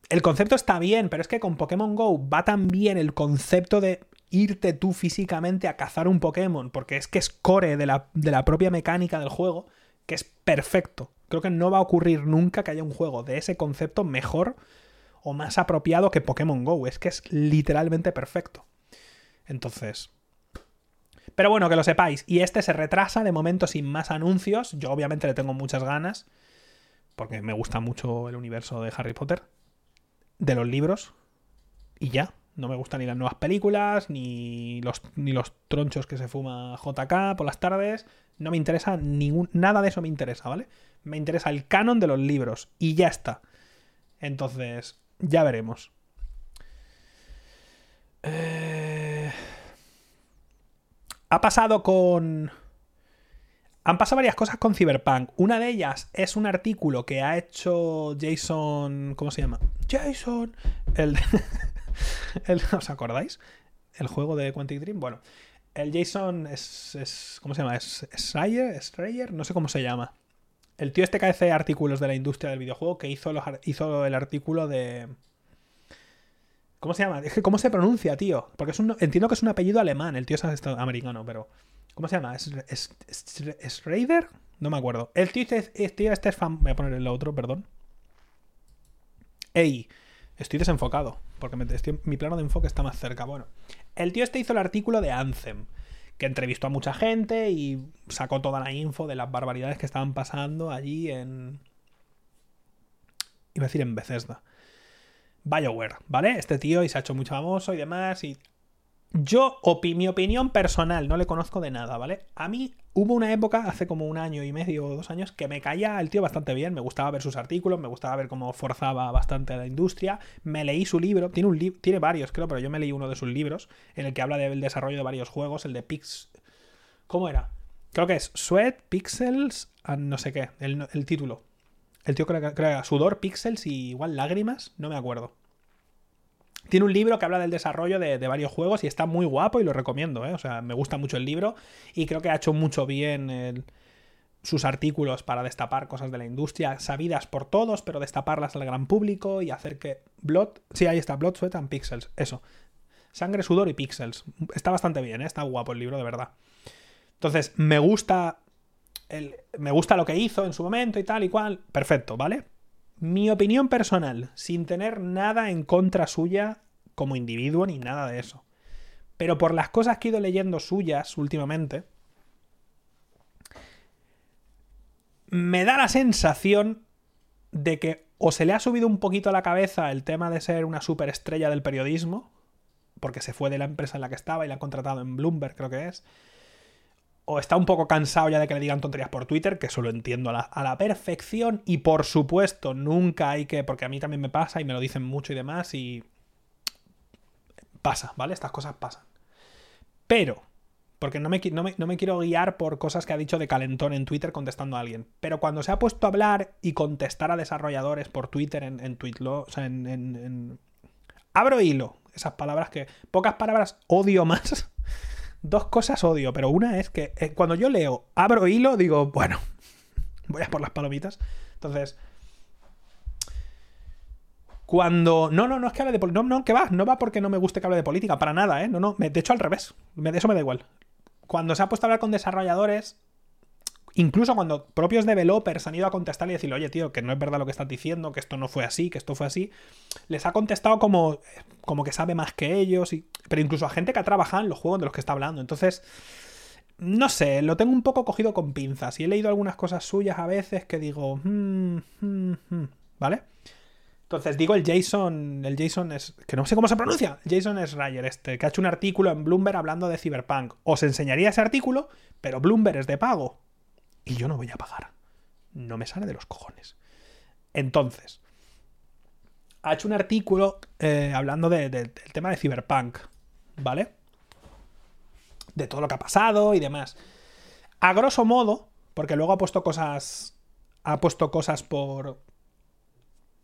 El concepto está bien, pero es que con Pokémon Go va tan bien el concepto de irte tú físicamente a cazar un Pokémon, porque es que es core de la, de la propia mecánica del juego, que es perfecto. Creo que no va a ocurrir nunca que haya un juego de ese concepto mejor o más apropiado que Pokémon Go. Es que es literalmente perfecto. Entonces... Pero bueno, que lo sepáis. Y este se retrasa de momento sin más anuncios. Yo obviamente le tengo muchas ganas. Porque me gusta mucho el universo de Harry Potter. De los libros. Y ya. No me gustan ni las nuevas películas, ni los, ni los tronchos que se fuma JK por las tardes. No me interesa ningún. Nada de eso me interesa, ¿vale? Me interesa el canon de los libros. Y ya está. Entonces, ya veremos. Eh, ha pasado con. Han pasado varias cosas con Cyberpunk. Una de ellas es un artículo que ha hecho Jason. ¿Cómo se llama? Jason. El. ¿Os acordáis? El juego de Quantic Dream. Bueno, el Jason es. ¿Cómo se llama? ¿Es Strayer? No sé cómo se llama. El tío este que hace artículos de la industria del videojuego que hizo el artículo de. ¿Cómo se llama? Es que, ¿cómo se pronuncia, tío? Porque es un, entiendo que es un apellido alemán. El tío es americano, pero. ¿Cómo se llama? ¿Es, es, Raider? No me acuerdo. El tío este, este es fan. Voy a poner el otro, perdón. Ey, estoy desenfocado. Porque mi plano de enfoque está más cerca. Bueno, el tío este hizo el artículo de Anthem que entrevistó a mucha gente y sacó toda la info de las barbaridades que estaban pasando allí en... Iba a decir en Bethesda. BioWare, ¿vale? Este tío y se ha hecho mucho famoso y demás y yo, mi opinión personal, no le conozco de nada, ¿vale? A mí hubo una época, hace como un año y medio o dos años, que me caía el tío bastante bien, me gustaba ver sus artículos, me gustaba ver cómo forzaba bastante la industria, me leí su libro, tiene, un tiene varios creo, pero yo me leí uno de sus libros, en el que habla del desarrollo de varios juegos, el de Pix... ¿Cómo era? Creo que es Sweat, Pixels, no sé qué, el, título. El tío que era Sudor, Pixels y igual Lágrimas, no me acuerdo Tiene un libro que habla del desarrollo de, varios juegos y está muy guapo y lo recomiendo, ¿eh? O sea, me gusta mucho el libro y creo que ha hecho mucho bien sus artículos para destapar cosas de la industria sabidas por todos, pero destaparlas al gran público y hacer que Blood... Sí, ahí está, Blood, Sweat and Pixels, eso. Sangre, sudor y pixels. Está bastante bien, ¿eh? está guapo el libro, de verdad. Entonces, me gusta. me gusta lo que hizo en su momento y tal y cual. Perfecto, ¿vale? Mi opinión personal, sin tener nada en contra suya como individuo ni nada de eso. Pero por las cosas que he ido leyendo suyas últimamente, me da la sensación de que o se le ha subido un poquito a la cabeza el tema de ser una superestrella del periodismo, porque se fue de la empresa en la que estaba y la han contratado en Bloomberg, creo que es. O está un poco cansado ya de que le digan tonterías por Twitter, que eso lo entiendo a la, perfección. Y por supuesto, nunca hay que. Porque a mí también me pasa y me lo dicen mucho y demás. Y. Pasa, ¿vale? Estas cosas pasan. Pero. Porque no me, no me, quiero guiar por cosas que ha dicho de calentón en Twitter contestando a alguien. Pero cuando se ha puesto a hablar y contestar a desarrolladores por Twitter en, en Tweetlo, o sea, en, en abro hilo, esas palabras que. Pocas palabras odio más. Dos cosas odio, pero una es que eh, cuando yo leo, abro hilo, digo, bueno, voy a por las palomitas. Entonces. Cuando. No, no, no es que hable de política. No, no, que va. No va porque no me guste que hable de política, para nada, ¿eh? No, no. De hecho, al revés. De eso me da igual. Cuando se ha puesto a hablar con desarrolladores, incluso cuando propios developers han ido a contestar y decirle, oye, tío, que no es verdad lo que estás diciendo, que esto no fue así, que esto fue así, les ha contestado como, como que sabe más que ellos, y, pero incluso a gente que ha trabajado en los juegos de los que está hablando. Entonces, no sé, lo tengo un poco cogido con pinzas y he leído algunas cosas suyas a veces que digo, hmm, hmm, hmm", ¿vale? Entonces digo el Jason, el Jason es, que no sé cómo se pronuncia, Jason es este, que ha hecho un artículo en Bloomberg hablando de Cyberpunk. Os enseñaría ese artículo, pero Bloomberg es de pago y yo no voy a pagar. No me sale de los cojones. Entonces, ha hecho un artículo eh, hablando del tema de Cyberpunk, ¿vale? De todo lo que ha pasado y demás. A grosso modo, porque luego ha puesto cosas. Ha puesto cosas por.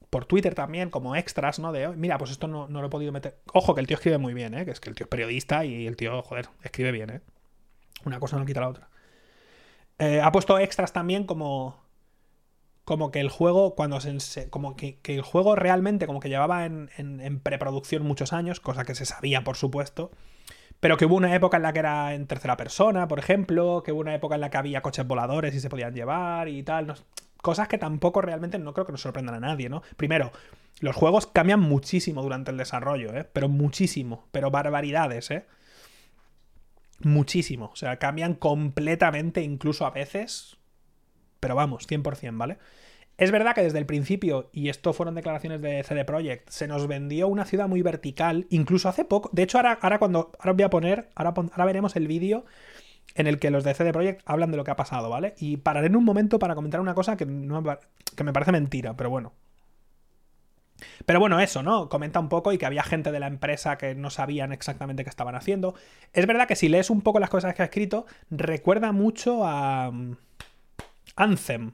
Por Twitter también, como extras, ¿no? De, mira, pues esto no, no lo he podido meter. Ojo, que el tío escribe muy bien, ¿eh? Que es que el tío es periodista y el tío, joder, escribe bien, ¿eh? Una cosa no quita la otra. Eh, ha puesto extras también como. Como que el juego, cuando se. Como que, el juego realmente, como que llevaba en, en, preproducción muchos años, cosa que se sabía, por supuesto. Pero que hubo una época en la que era en tercera persona, por ejemplo. Que hubo una época en la que había coches voladores y se podían llevar y tal. cosas que tampoco realmente no creo que nos sorprendan a nadie, ¿no? Primero, los juegos cambian muchísimo durante el desarrollo, ¿eh? Pero muchísimo. Pero barbaridades, ¿eh? Muchísimo. O sea, cambian completamente, incluso a veces. Pero vamos, 100%, ¿vale? Es verdad que desde el principio, y esto fueron declaraciones de CD Projekt, se nos vendió una ciudad muy vertical, incluso hace poco. De hecho, ahora, ahora cuando. Ahora voy a poner. Ahora, ahora veremos el vídeo en el que los de CD Projekt hablan de lo que ha pasado, ¿vale? Y pararé en un momento para comentar una cosa que, que me parece mentira, pero bueno. Pero bueno, eso, ¿no? Comenta un poco y que había gente de la empresa que no sabían exactamente qué estaban haciendo. Es verdad que si lees un poco las cosas que ha escrito, recuerda mucho a mm, Anthem,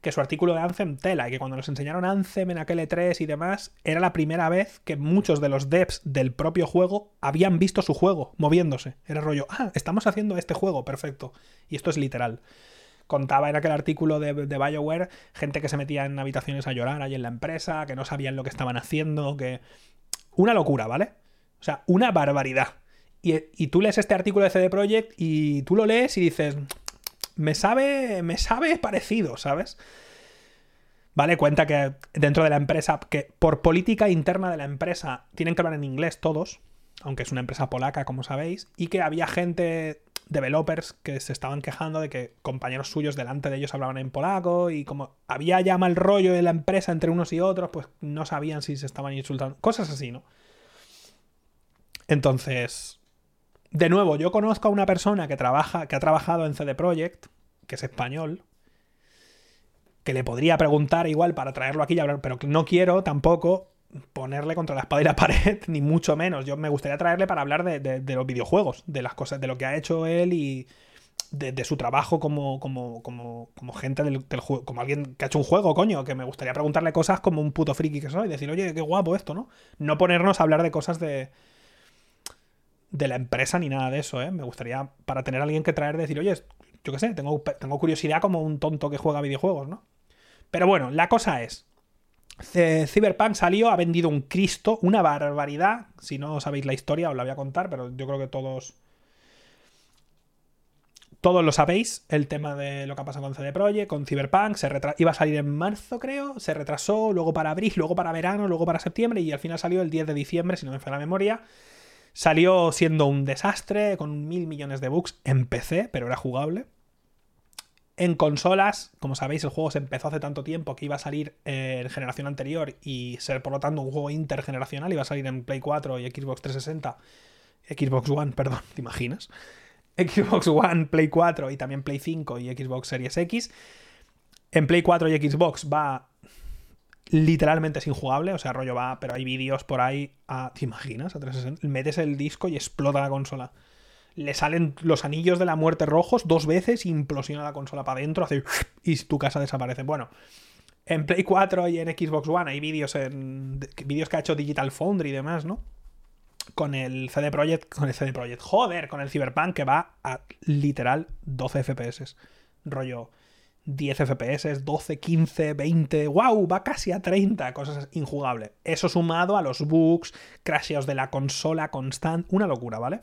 que su artículo de Anthem tela, y que cuando nos enseñaron Anthem en aquel E3 y demás, era la primera vez que muchos de los devs del propio juego habían visto su juego moviéndose. Era rollo, ah, estamos haciendo este juego, perfecto. Y esto es literal contaba en aquel artículo de, Bioware gente que se metía en habitaciones a llorar ahí en la empresa, que no sabían lo que estaban haciendo, que... Una locura, ¿vale? O sea, una barbaridad. Y, tú lees este artículo de CD Projekt y tú lo lees y dices, me sabe, me sabe parecido, ¿sabes? ¿Vale? Cuenta que dentro de la empresa, que por política interna de la empresa tienen que hablar en inglés todos, aunque es una empresa polaca, como sabéis, y que había gente developers que se estaban quejando de que compañeros suyos delante de ellos hablaban en polaco y como había ya mal rollo de la empresa entre unos y otros, pues no sabían si se estaban insultando. Cosas así, ¿no? Entonces, de nuevo, yo conozco a una persona que trabaja, que ha trabajado en CD Projekt, que es español, que le podría preguntar igual para traerlo aquí y hablar, pero no quiero tampoco ponerle contra la espada y la pared, ni mucho menos. Yo me gustaría traerle para hablar de, los videojuegos, de las cosas, de lo que ha hecho él y, de, su trabajo como, como, como, como gente del, juego, como alguien que ha hecho un juego, coño, que me gustaría preguntarle cosas como un puto friki que soy, decir, oye, qué guapo esto, ¿no? No ponernos a hablar de cosas de, de la empresa ni nada de eso, ¿eh? Me gustaría, para tener a alguien que traer, decir, oye, yo qué sé, tengo, tengo curiosidad como un tonto que juega videojuegos, ¿no? Pero bueno, la cosa es, Cyberpunk salió, ha vendido un Cristo, una barbaridad. Si no sabéis la historia, os la voy a contar, pero yo creo que todos todos lo sabéis, el tema de lo que ha pasado con CD Projekt, con Cyberpunk, se iba a salir en marzo, creo, se retrasó, luego para abril, luego para verano, luego para septiembre y al final salió el 10 de diciembre, si no me falla la memoria. Salió siendo un desastre, con mil millones de bugs en PC, pero era jugable. En consolas, como sabéis, el juego se empezó hace tanto tiempo que iba a salir en generación anterior y ser por lo tanto un juego intergeneracional, iba a salir en Play 4 y Xbox 360, Xbox One, perdón, ¿te imaginas? Xbox One, Play 4 y también Play 5 y Xbox Series X. En Play 4 y Xbox va literalmente es injugable, o sea, rollo va, pero hay vídeos por ahí a... ¿Te imaginas? A 360. Metes el disco y explota la consola. Le salen los anillos de la muerte rojos dos veces, implosiona la consola para adentro, hace... y tu casa desaparece. Bueno, en Play 4 y en Xbox One hay vídeos vídeos que ha hecho Digital Foundry y demás, ¿no? con el CD Projekt, con el CD Projekt, joder, con el Cyberpunk que va a literal 12 FPS. Rollo 10 FPS, 12, 15, 20, wow, va casi a 30, cosas injugables. Eso sumado a los bugs, crasheos de la consola constant, una locura, ¿vale?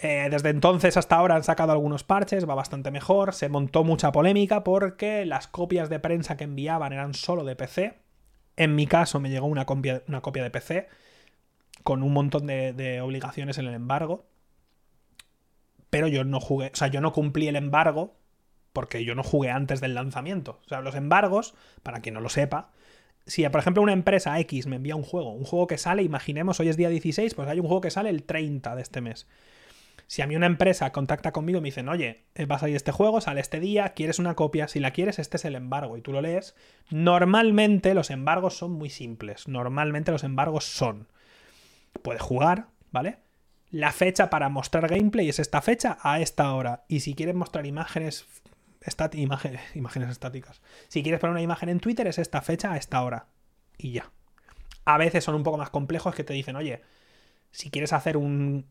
Eh, desde entonces hasta ahora han sacado algunos parches, va bastante mejor, se montó mucha polémica porque las copias de prensa que enviaban eran solo de PC. En mi caso me llegó una copia, de PC con un montón de, obligaciones en el embargo. Pero yo no jugué, o sea, yo no cumplí el embargo porque yo no jugué antes del lanzamiento. O sea, los embargos, para quien no lo sepa, si por ejemplo una empresa X me envía un juego, un juego que sale, imaginemos hoy es día 16, pues hay un juego que sale el 30 de este mes. Si a mí una empresa contacta conmigo y me dicen, oye, eh, va a salir este juego, sale este día, quieres una copia, si la quieres, este es el embargo y tú lo lees, normalmente los embargos son muy simples. Normalmente los embargos son puedes jugar, ¿vale? La fecha para mostrar gameplay es esta fecha a esta hora. Y si quieres mostrar imágenes, imágenes, imágenes estáticas. Si quieres poner una imagen en Twitter es esta fecha a esta hora. Y ya. A veces son un poco más complejos que te dicen, oye, si quieres hacer un...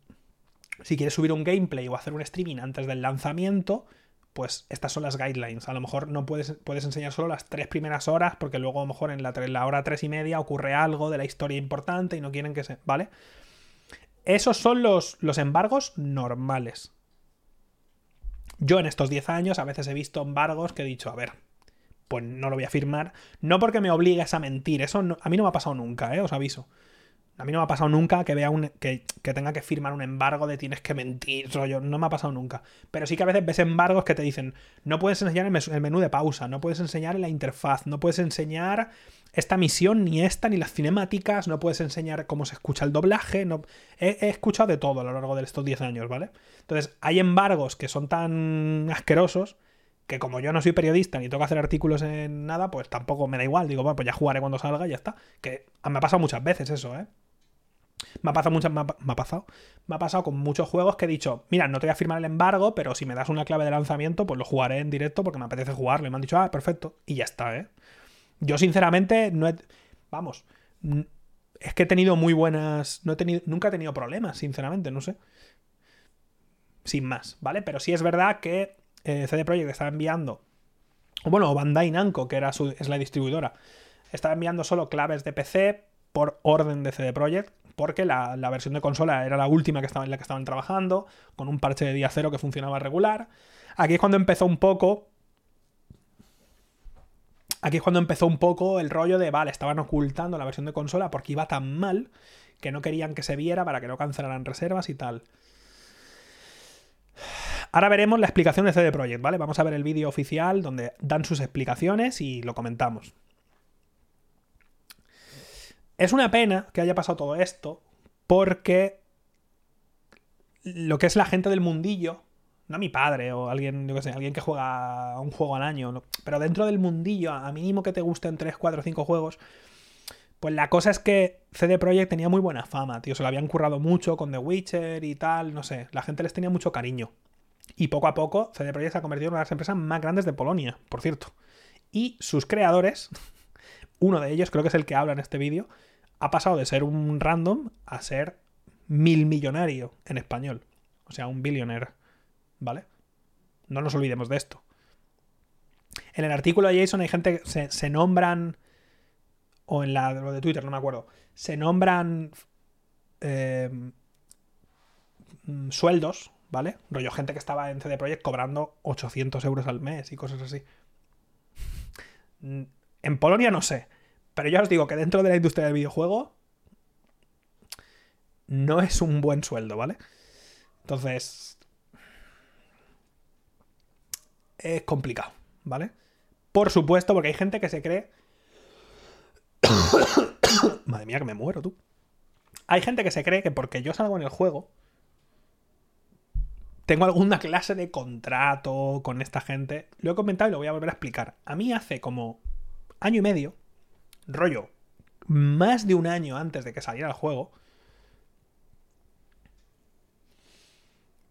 Si quieres subir un gameplay o hacer un streaming antes del lanzamiento, pues estas son las guidelines. A lo mejor no puedes, puedes enseñar solo las tres primeras horas, porque luego a lo mejor en la, hora tres y media ocurre algo de la historia importante y no quieren que se. ¿Vale? Esos son los, los embargos normales. Yo en estos 10 años a veces he visto embargos que he dicho, a ver, pues no lo voy a firmar. No porque me obligues a mentir, eso a mí no me ha pasado nunca, ¿eh? os aviso. A mí no me ha pasado nunca que vea un, que, tenga que firmar un embargo de tienes que mentir, rollo. No me ha pasado nunca. Pero sí que a veces ves embargos que te dicen, no puedes enseñar el menú de pausa, no puedes enseñar la interfaz, no puedes enseñar esta misión, ni esta, ni las cinemáticas, no puedes enseñar cómo se escucha el doblaje. No... He, he escuchado de todo a lo largo de estos 10 años, ¿vale? Entonces, hay embargos que son tan asquerosos que como yo no soy periodista ni tengo que hacer artículos en nada, pues tampoco me da igual. Digo, bueno, pues ya jugaré cuando salga y ya está. Que me ha pasado muchas veces eso, ¿eh? Me ha pasado me, ha, pasado. Me ha pasado con muchos juegos que he dicho, mira, no te voy a firmar el embargo, pero si me das una clave de lanzamiento, pues lo jugaré en directo porque me apetece jugarlo. Y me han dicho, ah, perfecto. Y ya está, ¿eh? Yo, sinceramente, no he. Vamos. Es que he tenido muy buenas. No he tenido. Nunca he tenido problemas, sinceramente, no sé. Sin más, ¿vale? Pero sí es verdad que eh, CD Projekt estaba enviando. Bueno, Bandai Namco, que era su, es la distribuidora, estaba enviando solo claves de PC por orden de CD Projekt, porque la, versión de consola era la última que en la que estaban trabajando, con un parche de día cero que funcionaba regular. Aquí es cuando empezó un poco. Aquí es cuando empezó un poco el rollo de, vale, estaban ocultando la versión de consola porque iba tan mal que no querían que se viera para que no cancelaran reservas y tal. Ahora veremos la explicación de CD Projekt, ¿vale? Vamos a ver el vídeo oficial donde dan sus explicaciones y lo comentamos. Es una pena que haya pasado todo esto, porque lo que es la gente del mundillo, no mi padre o alguien, yo que sé, alguien que juega un juego al año, pero dentro del mundillo, a mínimo que te gusten 3, 4, 5 juegos, pues la cosa es que CD Projekt tenía muy buena fama, tío, se lo habían currado mucho con The Witcher y tal, no sé, la gente les tenía mucho cariño. Y poco a poco CD Projekt se ha convertido en una de las empresas más grandes de Polonia, por cierto. Y sus creadores, uno de ellos creo que es el que habla en este vídeo, ha pasado de ser un random a ser mil millonario en español. O sea, un billionaire. ¿Vale? No nos olvidemos de esto. En el artículo de Jason hay gente que se, nombran. O en la, lo de Twitter, no me acuerdo. Se nombran. Eh, sueldos, ¿vale? Rollo gente que estaba en CD Projekt cobrando 800 euros al mes y cosas así. En Polonia no sé. Pero ya os digo que dentro de la industria del videojuego no es un buen sueldo, ¿vale? Entonces... Es complicado, ¿vale? Por supuesto, porque hay gente que se cree... Madre mía, que me muero tú. Hay gente que se cree que porque yo salgo en el juego, tengo alguna clase de contrato con esta gente. Lo he comentado y lo voy a volver a explicar. A mí hace como año y medio, rollo, más de un año antes de que saliera el juego,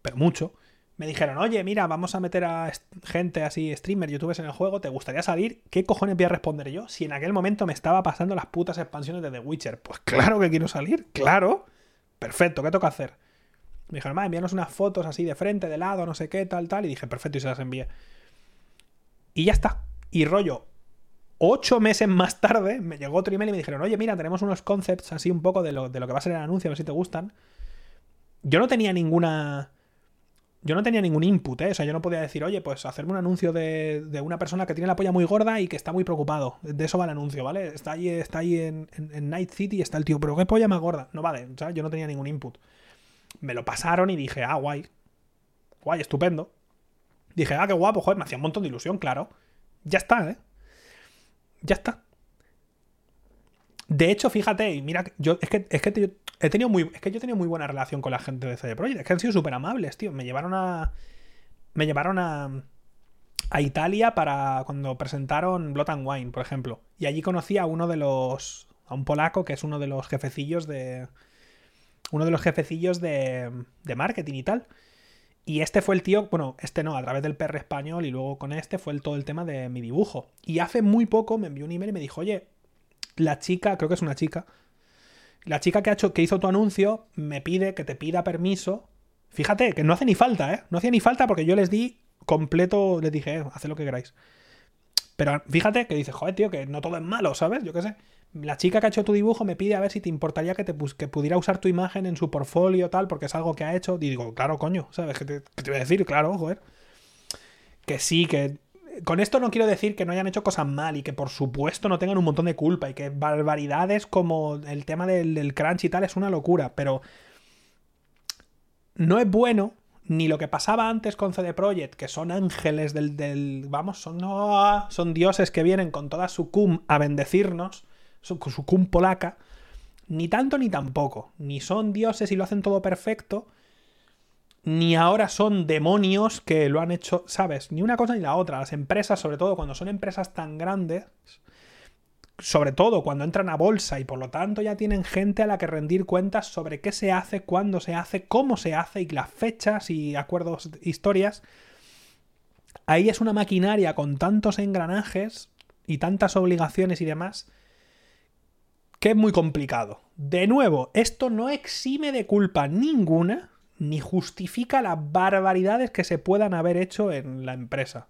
pero mucho, me dijeron, oye, mira, vamos a meter a gente así, streamer, youtubers en el juego, ¿te gustaría salir? ¿Qué cojones voy a responder yo si en aquel momento me estaba pasando las putas expansiones de The Witcher? Pues claro que quiero salir, claro. Perfecto, ¿qué toca hacer? Me dijeron, envíanos unas fotos así de frente, de lado, no sé qué, tal, tal. Y dije, perfecto, y se las envié. Y ya está. Y rollo, ocho meses más tarde me llegó otro email y me dijeron, oye, mira, tenemos unos concepts así un poco de lo, de lo que va a ser el anuncio, a ver si te gustan. Yo no tenía ninguna... Yo no tenía ningún input, ¿eh? O sea, yo no podía decir, oye, pues hacerme un anuncio de, de, una persona que tiene la polla muy gorda y que está muy preocupado. De eso va el anuncio, ¿vale? Está ahí, está ahí en, en Night City y está el tío, pero qué polla más gorda. No vale, o sea, yo no tenía ningún input me lo pasaron y dije, ah, guay. Guay, estupendo. Dije, ah, qué guapo, joder, me hacía un montón de ilusión, claro. Ya está, ¿eh? Ya está. De hecho, fíjate, y mira, yo es que, es que he tenido muy, es que yo he tenido muy buena relación con la gente de CD Projekt. Es que han sido súper amables, tío. Me llevaron a. Me llevaron a. A Italia para cuando presentaron Blood and Wine, por ejemplo. Y allí conocí a uno de los. A un polaco que es uno de los jefecillos de uno de los jefecillos de, de marketing y tal. Y este fue el tío, bueno, este no, a través del PR español y luego con este fue el, todo el tema de mi dibujo. Y hace muy poco me envió un email y me dijo, oye, la chica, creo que es una chica, la chica que, ha hecho, que hizo tu anuncio me pide que te pida permiso. Fíjate, que no hace ni falta, ¿eh? No hacía ni falta porque yo les di completo, les dije, eh, lo que queráis. Pero fíjate que dice, joder, tío, que no todo es malo, ¿sabes? Yo qué sé la chica que ha hecho tu dibujo me pide a ver si te importaría que, te, que pudiera usar tu imagen en su portfolio tal, porque es algo que ha hecho. Y digo, claro, coño, ¿sabes? ¿Qué te, voy a decir? Claro, joder. Que sí, que... Con esto no quiero decir que no hayan hecho cosas mal y que por supuesto no tengan un montón de culpa y que barbaridades como el tema del, crunch y tal es una locura, pero no es bueno ni lo que pasaba antes con CD Projekt, que son ángeles del, del vamos, son, no, son dioses que vienen con toda su cum a bendecirnos con su cum polaca, ni tanto ni tampoco. Ni son dioses y lo hacen todo perfecto, ni ahora son demonios que lo han hecho, ¿sabes? Ni una cosa ni la otra. Las empresas, sobre todo cuando son empresas tan grandes, sobre todo cuando entran a bolsa y por lo tanto ya tienen gente a la que rendir cuentas sobre qué se hace, cuándo se hace, cómo se hace y las fechas y acuerdos, historias. Ahí es una maquinaria con tantos engranajes y tantas obligaciones y demás que es muy complicado. De nuevo, esto no exime de culpa ninguna ni justifica las barbaridades que se puedan haber hecho en la empresa.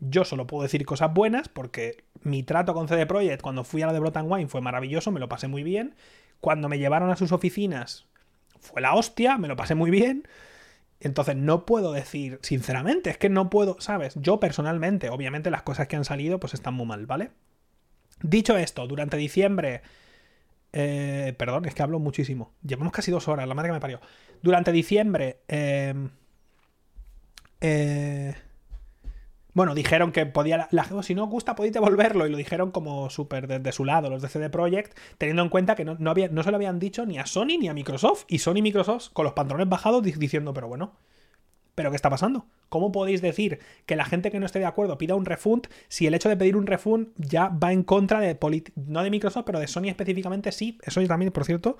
Yo solo puedo decir cosas buenas porque mi trato con CD Projekt cuando fui a la de Brot Wine fue maravilloso, me lo pasé muy bien. Cuando me llevaron a sus oficinas fue la hostia, me lo pasé muy bien. Entonces no puedo decir, sinceramente, es que no puedo, ¿sabes? Yo personalmente, obviamente las cosas que han salido pues están muy mal, ¿vale? Dicho esto, durante diciembre eh, perdón, es que hablo muchísimo. Llevamos casi dos horas, la madre que me parió. Durante diciembre. Eh, eh, bueno, dijeron que podía. Si no os gusta, podéis devolverlo. Y lo dijeron como súper desde su lado, los de CD Projekt, teniendo en cuenta que no, había, no se lo habían dicho ni a Sony ni a Microsoft. Y Sony y Microsoft con los pantalones bajados diciendo, pero bueno, ¿Pero qué está pasando? ¿Cómo podéis decir que la gente que no esté de acuerdo pida un refund si el hecho de pedir un refund ya va en contra de, no de Microsoft, pero de Sony específicamente sí? Eso también, por cierto,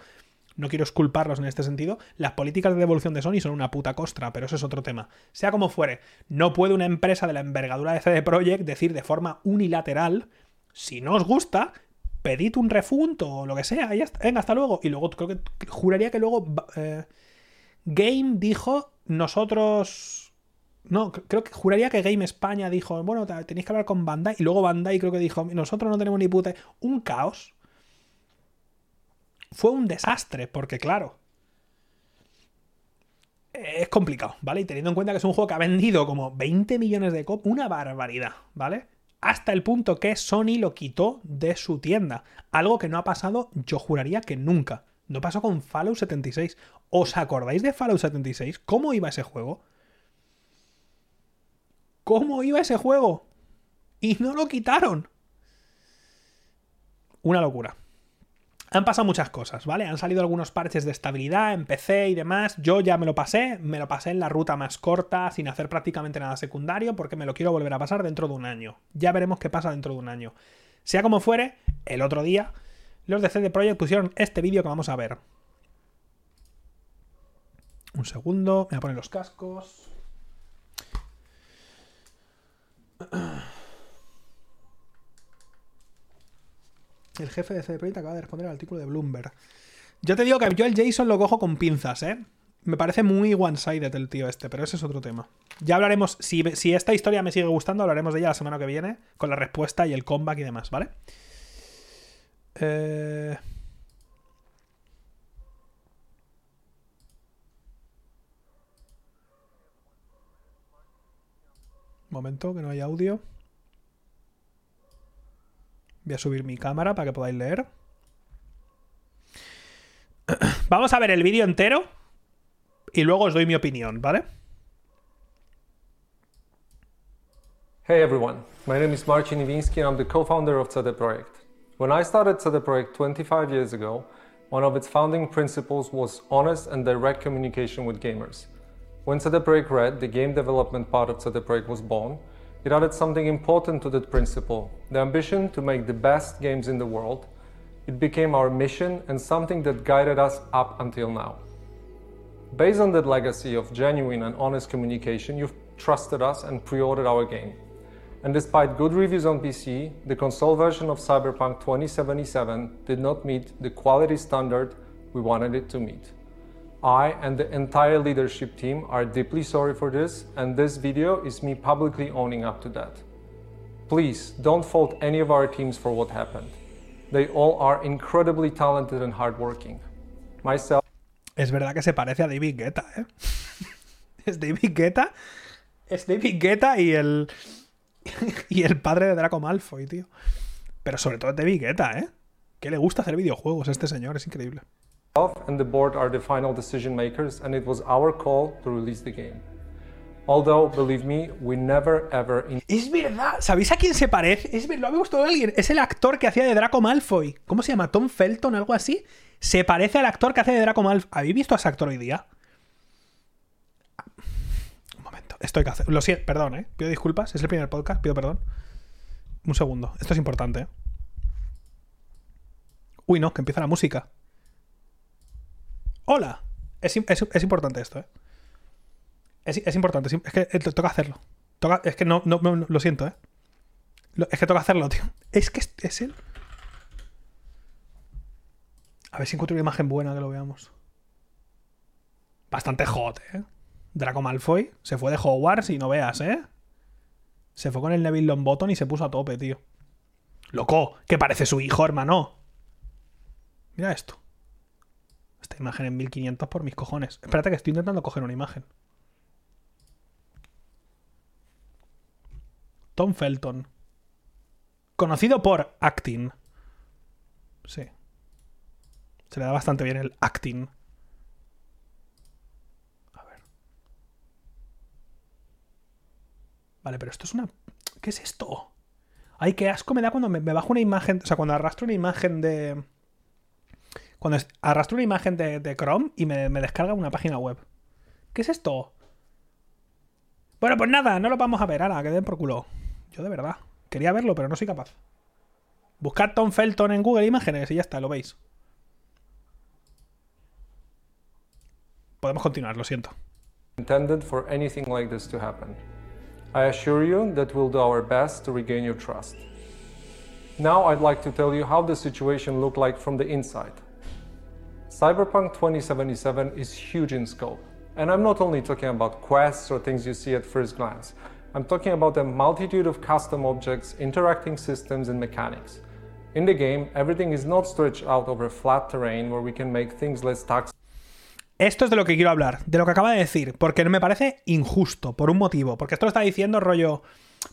no quiero esculparlos en este sentido, las políticas de devolución de Sony son una puta costra, pero eso es otro tema. Sea como fuere, no puede una empresa de la envergadura de CD Projekt decir de forma unilateral, si no os gusta, pedid un refunto o lo que sea, y venga, hasta luego. Y luego creo que juraría que luego eh, Game dijo, nosotros... No, creo que juraría que Game España dijo, bueno, tenéis que hablar con Bandai, y luego Bandai creo que dijo, nosotros no tenemos ni puta... Un caos fue un desastre, porque claro, es complicado, ¿vale? Y teniendo en cuenta que es un juego que ha vendido como 20 millones de copias, una barbaridad, ¿vale? Hasta el punto que Sony lo quitó de su tienda. Algo que no ha pasado, yo juraría que nunca. No pasó con Fallout 76. ¿Os acordáis de Fallout 76? ¿Cómo iba ese juego? ¿Cómo iba ese juego? Y no lo quitaron. Una locura. Han pasado muchas cosas, ¿vale? Han salido algunos parches de estabilidad en PC y demás. Yo ya me lo pasé, me lo pasé en la ruta más corta, sin hacer prácticamente nada secundario, porque me lo quiero volver a pasar dentro de un año. Ya veremos qué pasa dentro de un año. Sea como fuere, el otro día, los de CD Projekt pusieron este vídeo que vamos a ver. Un segundo, me voy a poner los cascos. El jefe de CD Projekt acaba de responder al artículo de Bloomberg. Yo te digo que yo el Jason lo cojo con pinzas, ¿eh? Me parece muy one-sided el tío este, pero ese es otro tema. Ya hablaremos, si, si, esta historia me sigue gustando, hablaremos de ella la semana que viene, con la respuesta y el comeback y demás, ¿vale? Eh... Momento, que no hay audio. Voy a subir mi cámara para que podáis leer. Vamos a ver el vídeo entero y luego os doy mi opinión, ¿vale? Hey everyone, my name is Marcin Iwinski and I'm the co-founder of CD Projekt. When I started CD Projekt 25 years ago, one of its founding principles was honest and direct communication with gamers. When CD Projekt Red, the game development part of CD Projekt was born, It added something important to that principle the ambition to make the best games in the world. It became our mission and something that guided us up until now. Based on that legacy of genuine and honest communication, you've trusted us and pre ordered our game. And despite good reviews on PC, the console version of Cyberpunk 2077 did not meet the quality standard we wanted it to meet. I and the entire leadership team are deeply sorry for this, and this video is me publicly owning up to that. Please don't fault any of our teams for what happened. They all are incredibly talented and hardworking. Myself. Es verdad que se parece a David Guetta, ¿eh? es David Guetta. Es David Guetta y el. y el padre de Draco Malfoy, tío. Pero sobre todo David Guetta, ¿eh? Que le gusta hacer videojuegos a este señor, es increíble. And the board are the final decision makers, and it was our call to release the game. Although, believe me, we never ever. Es verdad, ¿sabéis a quién se parece? Es lo ha gustado alguien. Es el actor que hacía de Draco Malfoy. ¿Cómo se llama? Tom Felton, algo así. Se parece al actor que hace de Draco Malfoy. ¿Habéis visto a ese actor hoy día? Un momento, estoy que. Lo siento, perdón, ¿eh? Pido disculpas, es el primer podcast, pido perdón. Un segundo, esto es importante, ¿eh? Uy, no, que empieza la música. Hola. Es, importante esto, ¿eh? Es, importante. Es que eh, toca hacerlo. es que no, no, lo siento, ¿eh? es que toca hacerlo, tío. Es que es, él. A ver si encuentro una imagen buena que lo veamos. Bastante hot, ¿eh? Draco Malfoy se fue de Hogwarts y no veas, ¿eh? Se fue con el Neville Longbottom y se puso a tope, tío. Loco, que parece su hijo, hermano. Mira esto. Esta imagen en 1500 por mis cojones. Espérate que estoy intentando coger una imagen. Tom Felton. Conocido por acting. Sí. Se le da bastante bien el acting. A ver. Vale, pero esto es una... ¿Qué es esto? Ay, qué asco me da cuando me bajo una imagen... O sea, cuando arrastro una imagen de cuando arrastro una imagen de, Chrome y me, descarga una página web. ¿Qué es esto? Bueno, pues nada, no lo vamos a ver. Ahora, que den por culo. Yo de verdad. Quería verlo, pero no soy capaz. Buscad Tom Felton en Google Imágenes y ya está, lo veis. podemos continuar, lo siento. intended for anything like this to happen. I assure you that we'll do our best to regain your trust. Now I'd like to tell you how the situation looked like from the inside. Cyberpunk 2077 is huge in scope, and I'm not only talking about quests or things you see at first glance. I'm talking about a multitude of custom objects, interacting systems, and mechanics. In the game, everything is not stretched out over flat terrain where we can make things less taxing. Esto es de lo que quiero hablar, de lo que acaba de decir, porque me parece injusto, por un motivo. Porque esto lo está diciendo rollo,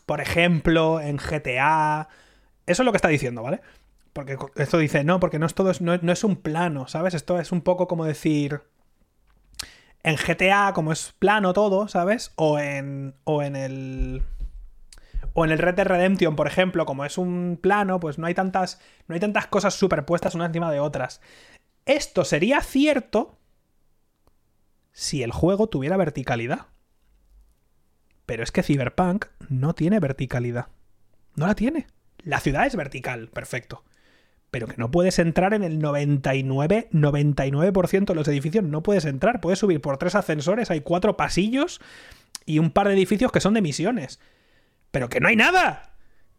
por ejemplo, en GTA. Eso es lo que está diciendo, ¿vale? Porque esto dice, no, porque no es todo, no, es un plano, ¿sabes? Esto es un poco como decir. En GTA, como es plano todo, ¿sabes? O en. O en el. O en el Red Dead Redemption, por ejemplo, como es un plano, pues no hay tantas. No hay tantas cosas superpuestas unas encima de otras. Esto sería cierto si el juego tuviera verticalidad. Pero es que Cyberpunk no tiene verticalidad. No la tiene. La ciudad es vertical, perfecto. Pero que no puedes entrar en el 99, 99% de los edificios, no puedes entrar. Puedes subir por tres ascensores, hay cuatro pasillos y un par de edificios que son de misiones. Pero que no hay nada.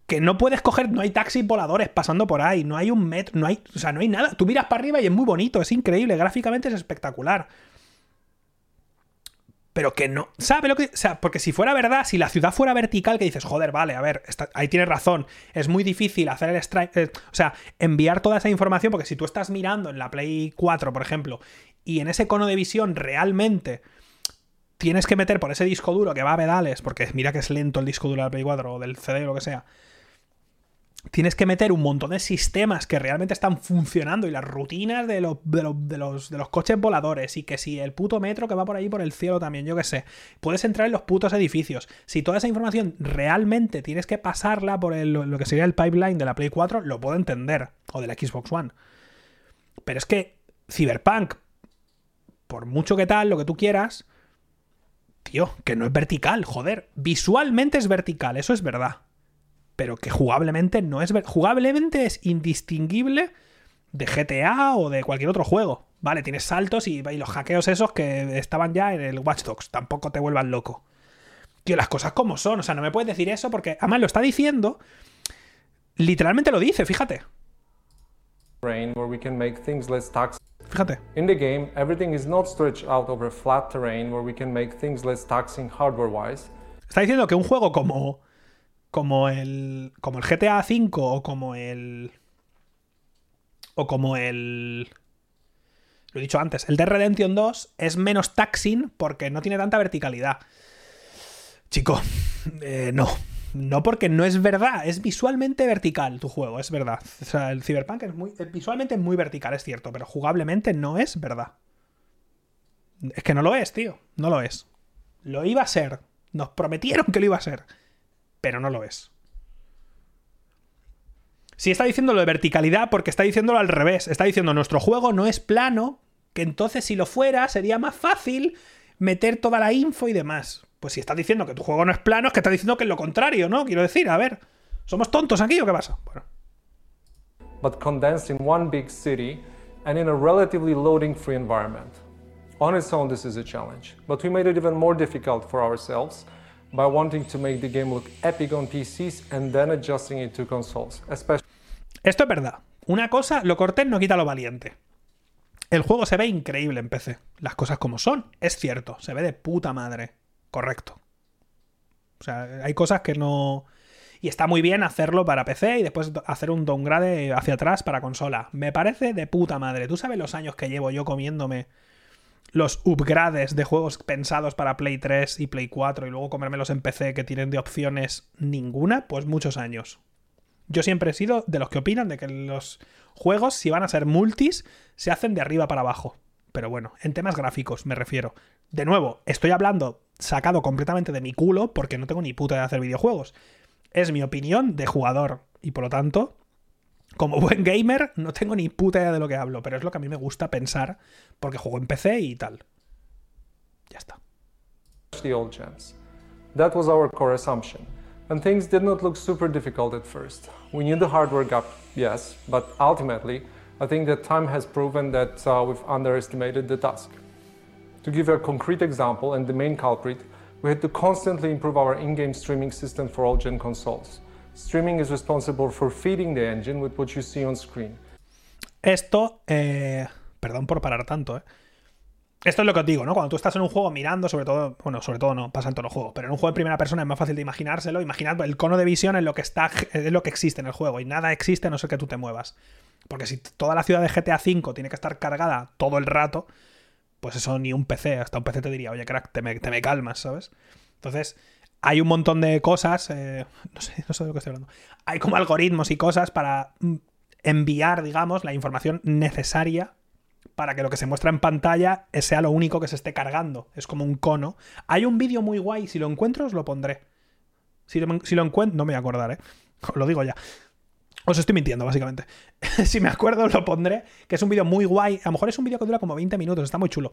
Que no puedes coger, no hay taxis voladores pasando por ahí, no hay un metro, no hay, o sea, no hay nada. Tú miras para arriba y es muy bonito, es increíble, gráficamente es espectacular pero que no. ¿Sabe lo que.? O sea, porque si fuera verdad, si la ciudad fuera vertical, que dices, joder, vale, a ver, ahí tienes razón. Es muy difícil hacer el strike. Eh, o sea, enviar toda esa información, porque si tú estás mirando en la Play 4, por ejemplo, y en ese cono de visión realmente tienes que meter por ese disco duro que va a pedales, porque mira que es lento el disco duro de la Play 4 o del CD o lo que sea tienes que meter un montón de sistemas que realmente están funcionando y las rutinas de, los, de, los, de, los, coches voladores y que si el puto metro que va por ahí por el cielo también, yo qué sé, puedes entrar en los putos edificios. Si toda esa información realmente tienes que pasarla por lo que sería el pipeline de la Play 4, lo puedo entender, o de la Xbox One. Pero es que Cyberpunk, por mucho que tal, lo que tú quieras, tío, que no es vertical, joder, visualmente es vertical, eso es verdad pero que jugablemente no es. Jugablemente es indistinguible de GTA o de cualquier otro juego. Vale, tienes saltos y, los hackeos esos que estaban ya en el Watch Dogs. Tampoco te vuelvan loco. Tío, las cosas como son. O sea, no me puedes decir eso porque además lo está diciendo. Literalmente lo dice, fíjate. Fíjate. In the game, everything is not stretched out over flat terrain where we can make things less taxing hardware-wise. Está diciendo que un juego como como el, como el GTA V o como el... O como el... Lo he dicho antes, el de Redemption 2 es menos taxing porque no tiene tanta verticalidad. Chico, eh, no. No porque no es verdad, es visualmente vertical tu juego, es verdad. O sea, el Cyberpunk es muy, visualmente muy vertical, es cierto, pero jugablemente no es verdad. Es que no lo es, tío, no lo es. Lo iba a ser. Nos prometieron que lo iba a ser pero no lo es. Si está diciendo lo de verticalidad, porque está diciéndolo al revés. Está diciendo nuestro juego no es plano, que entonces si lo fuera sería más fácil meter toda la info y demás. Pues si estás diciendo que tu juego no es plano, es que está diciendo que es lo contrario, ¿no? Quiero decir, a ver, ¿somos tontos aquí o qué pasa? Bueno. But condensed in one big city and in a relatively loading free environment. On its own, this is a challenge, but we made it even more difficult for ourselves by wanting to make the game look epic on PCs and then adjusting it to consoles. Esto es verdad. Una cosa, lo cortés no quita lo valiente. El juego se ve increíble en PC. Las cosas como son. Es cierto. Se ve de puta madre. Correcto. O sea, hay cosas que no... Y está muy bien hacerlo para PC y después hacer un downgrade hacia atrás para consola. Me parece de puta madre. ¿Tú sabes los años que llevo yo comiéndome los upgrades de juegos pensados para Play 3 y Play 4 y luego comérmelos en PC que tienen de opciones ninguna, pues muchos años. Yo siempre he sido de los que opinan de que los juegos, si van a ser multis, se hacen de arriba para abajo. Pero bueno, en temas gráficos me refiero. De nuevo, estoy hablando sacado completamente de mi culo porque no tengo ni puta de hacer videojuegos. Es mi opinión de jugador y por lo tanto como buen gamer, no tengo ni puta idea de lo que hablo, pero es lo que a mí me gusta pensar porque juego en PC y tal. Ya está. The old gens. That was our core assumption. And things did not look super difficult at first. We knew the hardware gap, yes, but ultimately, I think that time has proven that uh, we've underestimated the task. To give a concrete example and the main culprit, we had to constantly improve our in-game streaming system for all gen consoles. Streaming is responsible for feeding the engine with what you see on screen. Esto, eh, perdón por parar tanto, ¿eh? Esto es lo que os digo, ¿no? Cuando tú estás en un juego mirando, sobre todo, bueno, sobre todo no, pasa en todos los juegos, pero en un juego en primera persona es más fácil de imaginárselo. Imaginad el cono de visión es lo que está, es lo que existe en el juego y nada existe a no ser que tú te muevas. Porque si toda la ciudad de GTA V tiene que estar cargada todo el rato, pues eso ni un PC, hasta un PC te diría, oye, crack, te me, calmas, ¿sabes? Entonces, hay un montón de cosas, eh, no, sé, no sé de lo que estoy hablando. Hay como algoritmos y cosas para mm, enviar, digamos, la información necesaria para que lo que se muestra en pantalla sea lo único que se esté cargando. Es como un cono. Hay un vídeo muy guay, si lo encuentro os lo pondré. Si lo, si lo encuentro, no me voy a acordar, ¿eh? Lo digo ya. Os estoy mintiendo, básicamente. si me acuerdo, lo pondré. Que es un vídeo muy guay. A lo mejor es un vídeo que dura como 20 minutos, está muy chulo.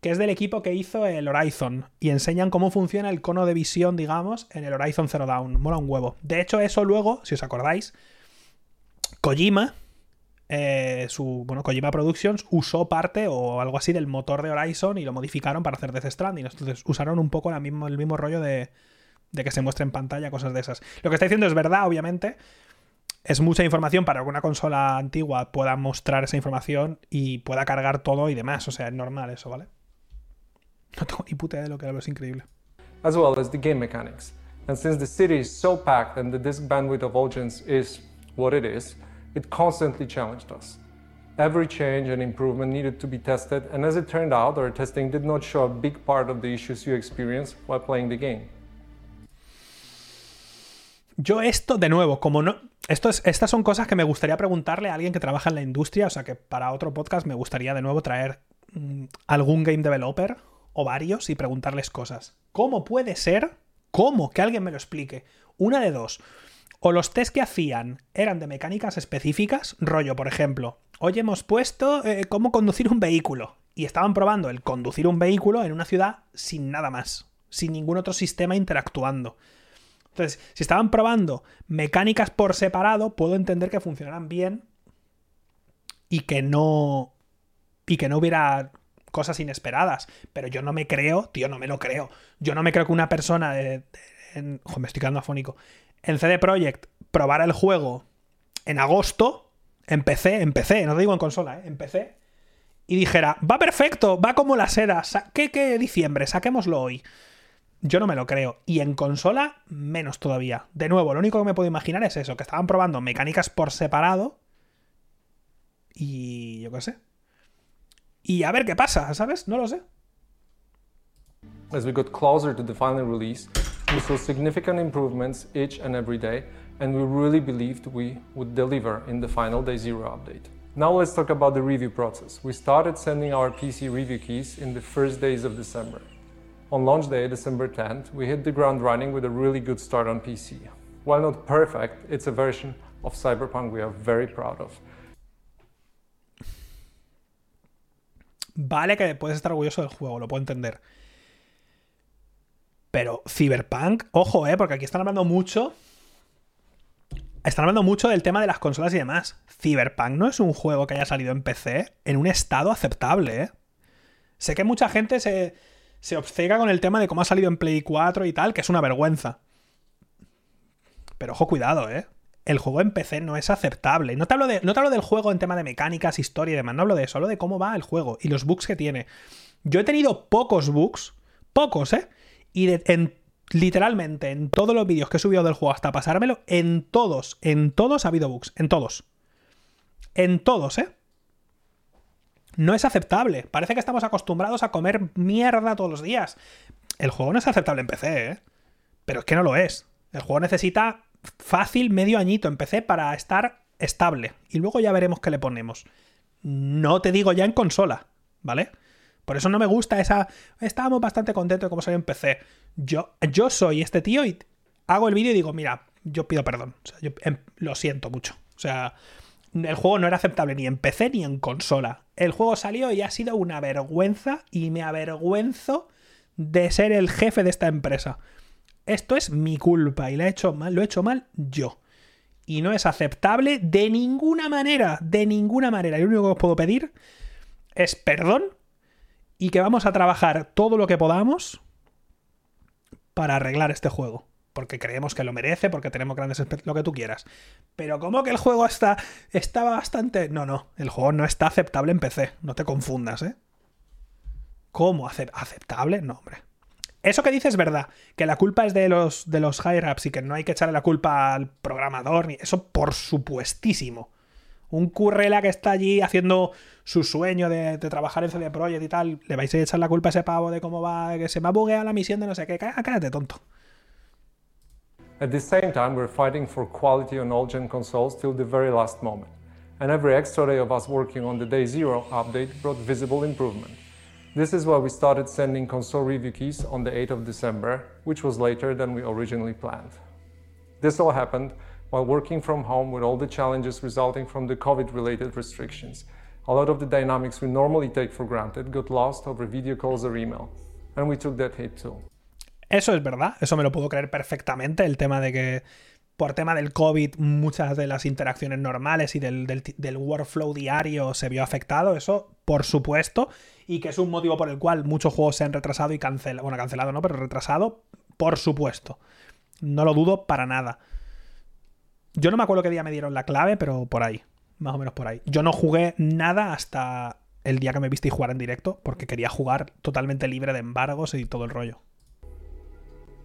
Que es del equipo que hizo el Horizon. Y enseñan cómo funciona el cono de visión, digamos, en el Horizon Zero Dawn. Mola un huevo. De hecho, eso luego, si os acordáis, Kojima, eh, su, bueno, Kojima Productions usó parte o algo así del motor de Horizon y lo modificaron para hacer Death Stranding. Entonces usaron un poco el mismo rollo de, que se muestre en pantalla cosas de esas. Lo que está diciendo es verdad, obviamente. Es mucha información para que una consola antigua pueda mostrar esa información y pueda cargar todo y demás. O sea, es normal eso, ¿vale? No tengo ni puta idea de lo que hablo, es increíble. As well as the game mechanics. And since the city is so packed and the disk bandwidth of Volgens is what it is, it constantly challenged us. Every change and improvement needed to be tested, and as it turned out, our testing did not show a big part of the issues you experience while playing the game. Yo esto, de nuevo, como no... Estas son cosas que me gustaría preguntarle a alguien que trabaja en la industria, o sea que para otro podcast me gustaría de nuevo traer mmm, algún game developer o varios y preguntarles cosas. ¿Cómo puede ser? ¿Cómo? Que alguien me lo explique. Una de dos o los test que hacían eran de mecánicas específicas, rollo, por ejemplo, hoy hemos puesto eh, cómo conducir un vehículo, y estaban probando el conducir un vehículo en una ciudad sin nada más, sin ningún otro sistema interactuando. Entonces, si estaban probando mecánicas por separado, puedo entender que funcionaran bien y que no. y que no hubiera cosas inesperadas. Pero yo no me creo, tío, no me lo creo. Yo no me creo que una persona de. joder, me estoy quedando afónico en CD Projekt probara el juego en agosto, en PC, en PC, no te digo en consola, ¿eh? en PC, y dijera, va perfecto, va como la seda, ¿qué, qué diciembre? Saquémoslo hoy. Yo no me lo creo. Y en consola, menos todavía. De nuevo, lo único que me puedo imaginar es eso, que estaban probando mecánicas por separado. Y yo qué sé. Y a ver qué pasa, ¿sabes? No lo sé. As we got closer to the final release, We saw significant improvements each and every day, and we really believed we would deliver in the final day zero update. Now let's talk about the review process. We started sending our PC review keys in the first days of December. On launch day, December 10th, we hit the ground running with a really good start on PC. While not perfect, it's a version of Cyberpunk we are very proud of. Vale que puedes estar orgulloso del juego, lo puedo entender. Pero Cyberpunk, ojo, ¿eh? Porque aquí están hablando mucho. Están hablando mucho del tema de las consolas y demás. Cyberpunk no es un juego que haya salido en PC en un estado aceptable, ¿eh? Sé que mucha gente se, se obcega con el tema de cómo ha salido en Play 4 y tal, que es una vergüenza. Pero ojo, cuidado, ¿eh? El juego en PC no es aceptable. No te, hablo de, no te hablo del juego en tema de mecánicas, historia y demás. No hablo de eso. Hablo de cómo va el juego y los bugs que tiene. Yo he tenido pocos bugs. Pocos, ¿eh? Y en, literalmente en todos los vídeos que he subido del juego hasta pasármelo, en todos, en todos ha habido bugs. En todos. En todos, ¿eh? No es aceptable. Parece que estamos acostumbrados a comer mierda todos los días. El juego no es aceptable en PC, ¿eh? Pero es que no lo es. El juego necesita fácil medio añito en PC para estar estable. Y luego ya veremos qué le ponemos. No te digo ya en consola, ¿vale? Por eso no me gusta esa. Estábamos bastante contentos de cómo salió en PC. Yo, yo soy este tío y hago el vídeo y digo, mira, yo pido perdón. O sea, yo em, lo siento mucho. O sea, el juego no era aceptable ni en PC ni en consola. El juego salió y ha sido una vergüenza y me avergüenzo de ser el jefe de esta empresa. Esto es mi culpa y lo he hecho mal, yo. Y no es aceptable de ninguna manera, de ninguna manera. Y lo único que os puedo pedir es perdón y que vamos a trabajar todo lo que podamos para arreglar este juego. Porque creemos que lo merece, porque tenemos grandes lo que tú quieras. Pero como que el juego está estaba bastante, no, no, el juego no está aceptable en PC, no te confundas, ¿eh? ¿Cómo aceptable? No, hombre. Eso que dices es verdad, que la culpa es de los, de los high-ups y que no hay que echarle la culpa al programador, ni eso por supuestísimo. Un currela que está allí haciendo su sueño de, trabajar en CD Projekt y tal, le vais a echar la culpa a ese pavo de cómo va, que se me ha bugueado la misión de no sé qué, cállate tonto. At the same time, we're fighting for quality on all gen consoles till the very last moment. And every extra day of us working on the day zero update brought visible improvement. This is why we started sending console review keys on the 8th of December, which was later than we originally planned. This all happened while working from home with all the challenges resulting from the COVID related restrictions. A lot of the dynamics we normally take for granted got lost over video calls or email, and we took that hit too. Eso es verdad, eso me lo puedo creer perfectamente, el tema de que por tema del COVID muchas de las interacciones normales y del, workflow diario se vio afectado, eso por supuesto, y que es un motivo por el cual muchos juegos se han retrasado y cancelado, bueno, cancelado no, pero retrasado, por supuesto. No lo dudo para nada. Yo no me acuerdo qué día me dieron la clave, pero por ahí, más o menos por ahí. Yo no jugué nada hasta el día que me viste jugar en directo, porque quería jugar totalmente libre de embargos y todo el rollo.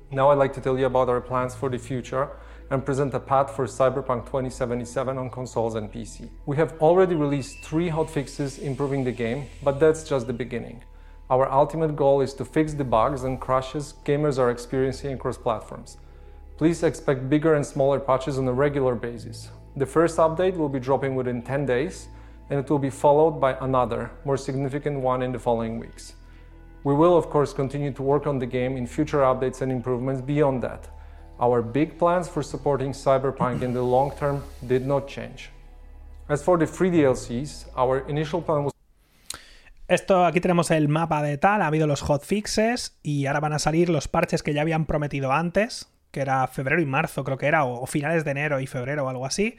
Now I'd like to tell you about our plans for the future and present a path for Cyberpunk 2077 on consoles and PC. We have already released three hotfixes improving the game, but that's just the beginning. Our ultimate goal is to fix the bugs and crashes gamers are experiencing across platforms. Please expect bigger and smaller patches on a regular basis. The first update will be dropping within 10 days, and it will be followed by another, more significant one in the following weeks. We will, of course, continue to work on the game in future updates and improvements beyond that. Our big plans for supporting Cyberpunk in the long term did not change. As for the free DLCs, our initial plan was esto aquí tenemos el mapa de tal, ha habido los hotfixes y ahora van a salir los parches que ya habían prometido antes, que era febrero y marzo, creo que era, o, finales de enero y febrero o algo así.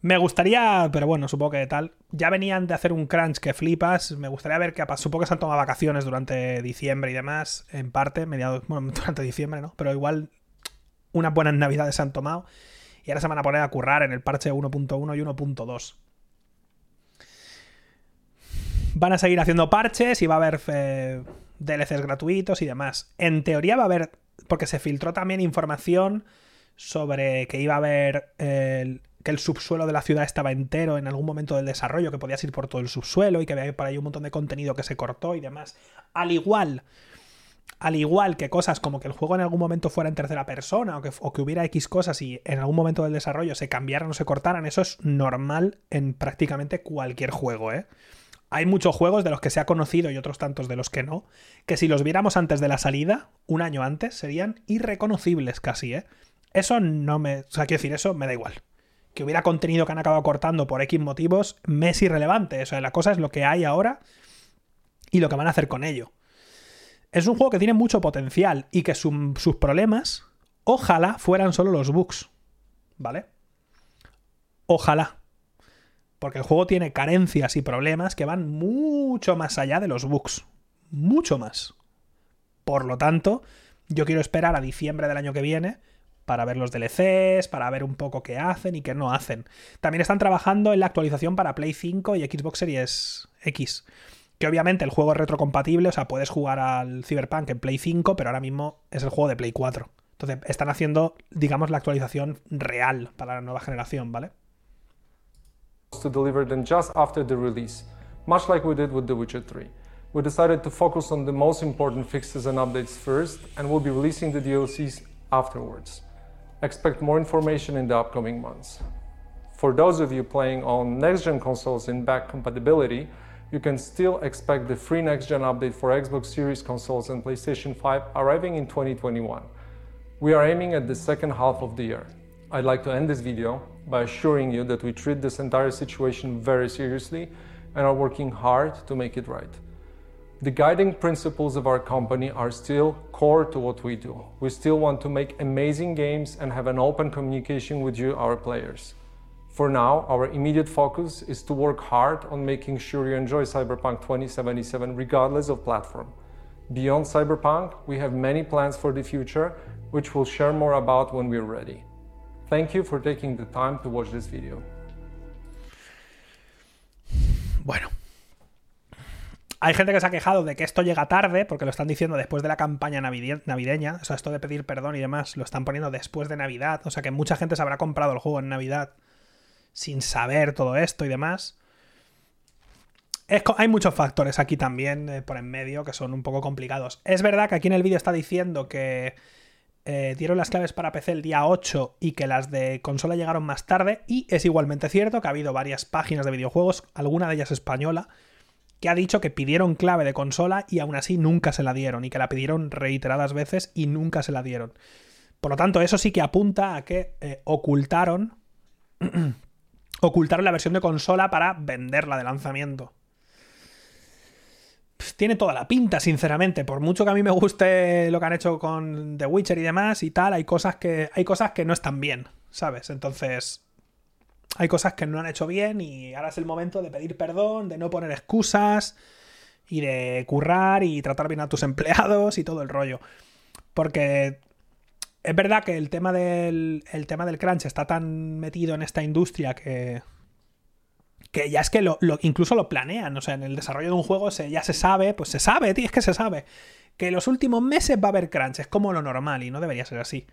Me gustaría, pero bueno, supongo que tal. Ya venían de hacer un crunch que flipas. Me gustaría ver qué. Supongo que se han tomado vacaciones durante diciembre y demás, en parte, mediados, bueno, durante diciembre, ¿no? Pero igual unas buenas navidades se han tomado y ahora se van a poner a currar en el parche 1.1 y 1.2. Van a seguir haciendo parches y va a haber eh, DLCs gratuitos y demás. En teoría va a haber, porque se filtró también información sobre que iba a haber que el subsuelo de la ciudad estaba entero en algún momento del desarrollo, que podías ir por todo el subsuelo y que había por ahí un montón de contenido que se cortó y demás. Al igual al igual que cosas como que el juego en algún momento fuera en tercera persona o que, hubiera X cosas y en algún momento del desarrollo se cambiaran o se cortaran, eso es normal en prácticamente cualquier juego, ¿eh? Hay muchos juegos de los que se ha conocido y otros tantos de los que no, que si los viéramos antes de la salida, un año antes, serían irreconocibles casi, ¿eh? Eso no me... Quiero decir, eso me da igual. Que hubiera contenido que han acabado cortando por X motivos, me es irrelevante. O sea, la cosa es lo que hay ahora y lo que van a hacer con ello es un juego que tiene mucho potencial y que sus problemas, ojalá fueran solo los bugs. ¿Vale? Ojalá. Porque el juego tiene carencias y problemas que van mucho más allá de los bugs. Mucho más. Por lo tanto, yo quiero esperar a diciembre del año que viene para ver los DLCs, para ver un poco qué hacen y qué no hacen. También están trabajando en la actualización para Play 5 y Xbox Series X. Que obviamente el juego es retrocompatible, o sea, puedes jugar al Cyberpunk en Play 5, pero ahora mismo es el juego de Play 4. Entonces, están haciendo, digamos, la actualización real para la nueva generación, ¿vale? To deliver them just after the release, much like we did with The Witcher 3. We decided to focus on the updates first, and we'll DLCs afterwards. Expect more information in the upcoming months. For those of you playing on next gen consoles in back compatibility, you can still expect the free next gen update for Xbox Series consoles and PlayStation 5 arriving in 2021. We are aiming at the second half of the year. I'd like to end this video by assuring you that we treat this entire situation very seriously and are working hard to make it right. The guiding principles of our company are still core to what we do. We still want to make amazing games and have an open communication with you, our players. For now, our immediate focus is to work hard on making sure you enjoy Cyberpunk 2077 regardless of platform. Beyond Cyberpunk, we have many plans for the future, which we'll share more about when we're ready. Thank you for taking the time to watch this video. Bueno. Hay gente que se ha quejado de que esto llega tarde, porque lo están diciendo después de la campaña navideña. O sea, esto de pedir perdón y demás, lo están poniendo después de Navidad. O sea, que mucha gente se habrá comprado el juego en Navidad sin saber todo esto y demás. hay muchos factores aquí también eh, por en medio que son un poco complicados. Es verdad que aquí en el vídeo está diciendo que eh, dieron las claves para PC el día 8 y que las de consola llegaron más tarde. Y es igualmente cierto que ha habido varias páginas de videojuegos, alguna de ellas española, que ha dicho que pidieron clave de consola y aún así nunca se la dieron. Y que la pidieron reiteradas veces y nunca se la dieron. Por lo tanto, eso sí que apunta a que eh, ocultaron. ocultaron la versión de consola para venderla de lanzamiento. Tiene toda la pinta, sinceramente. Por mucho que a mí me guste lo que han hecho con The Witcher y demás y tal, hay cosas que, hay cosas que no están bien, ¿sabes? Entonces, hay cosas que no han hecho bien y ahora es el momento de pedir perdón, de no poner excusas y de currar y tratar bien a tus empleados y todo el rollo. Porque es verdad que el tema del, el tema del crunch está tan metido en esta industria que que ya es que lo, incluso lo planean, o sea, en el desarrollo de un juego se, ya se sabe, pues se sabe, tío, es que se sabe, que en los últimos meses va a haber crunch, es como lo normal y no debería ser así.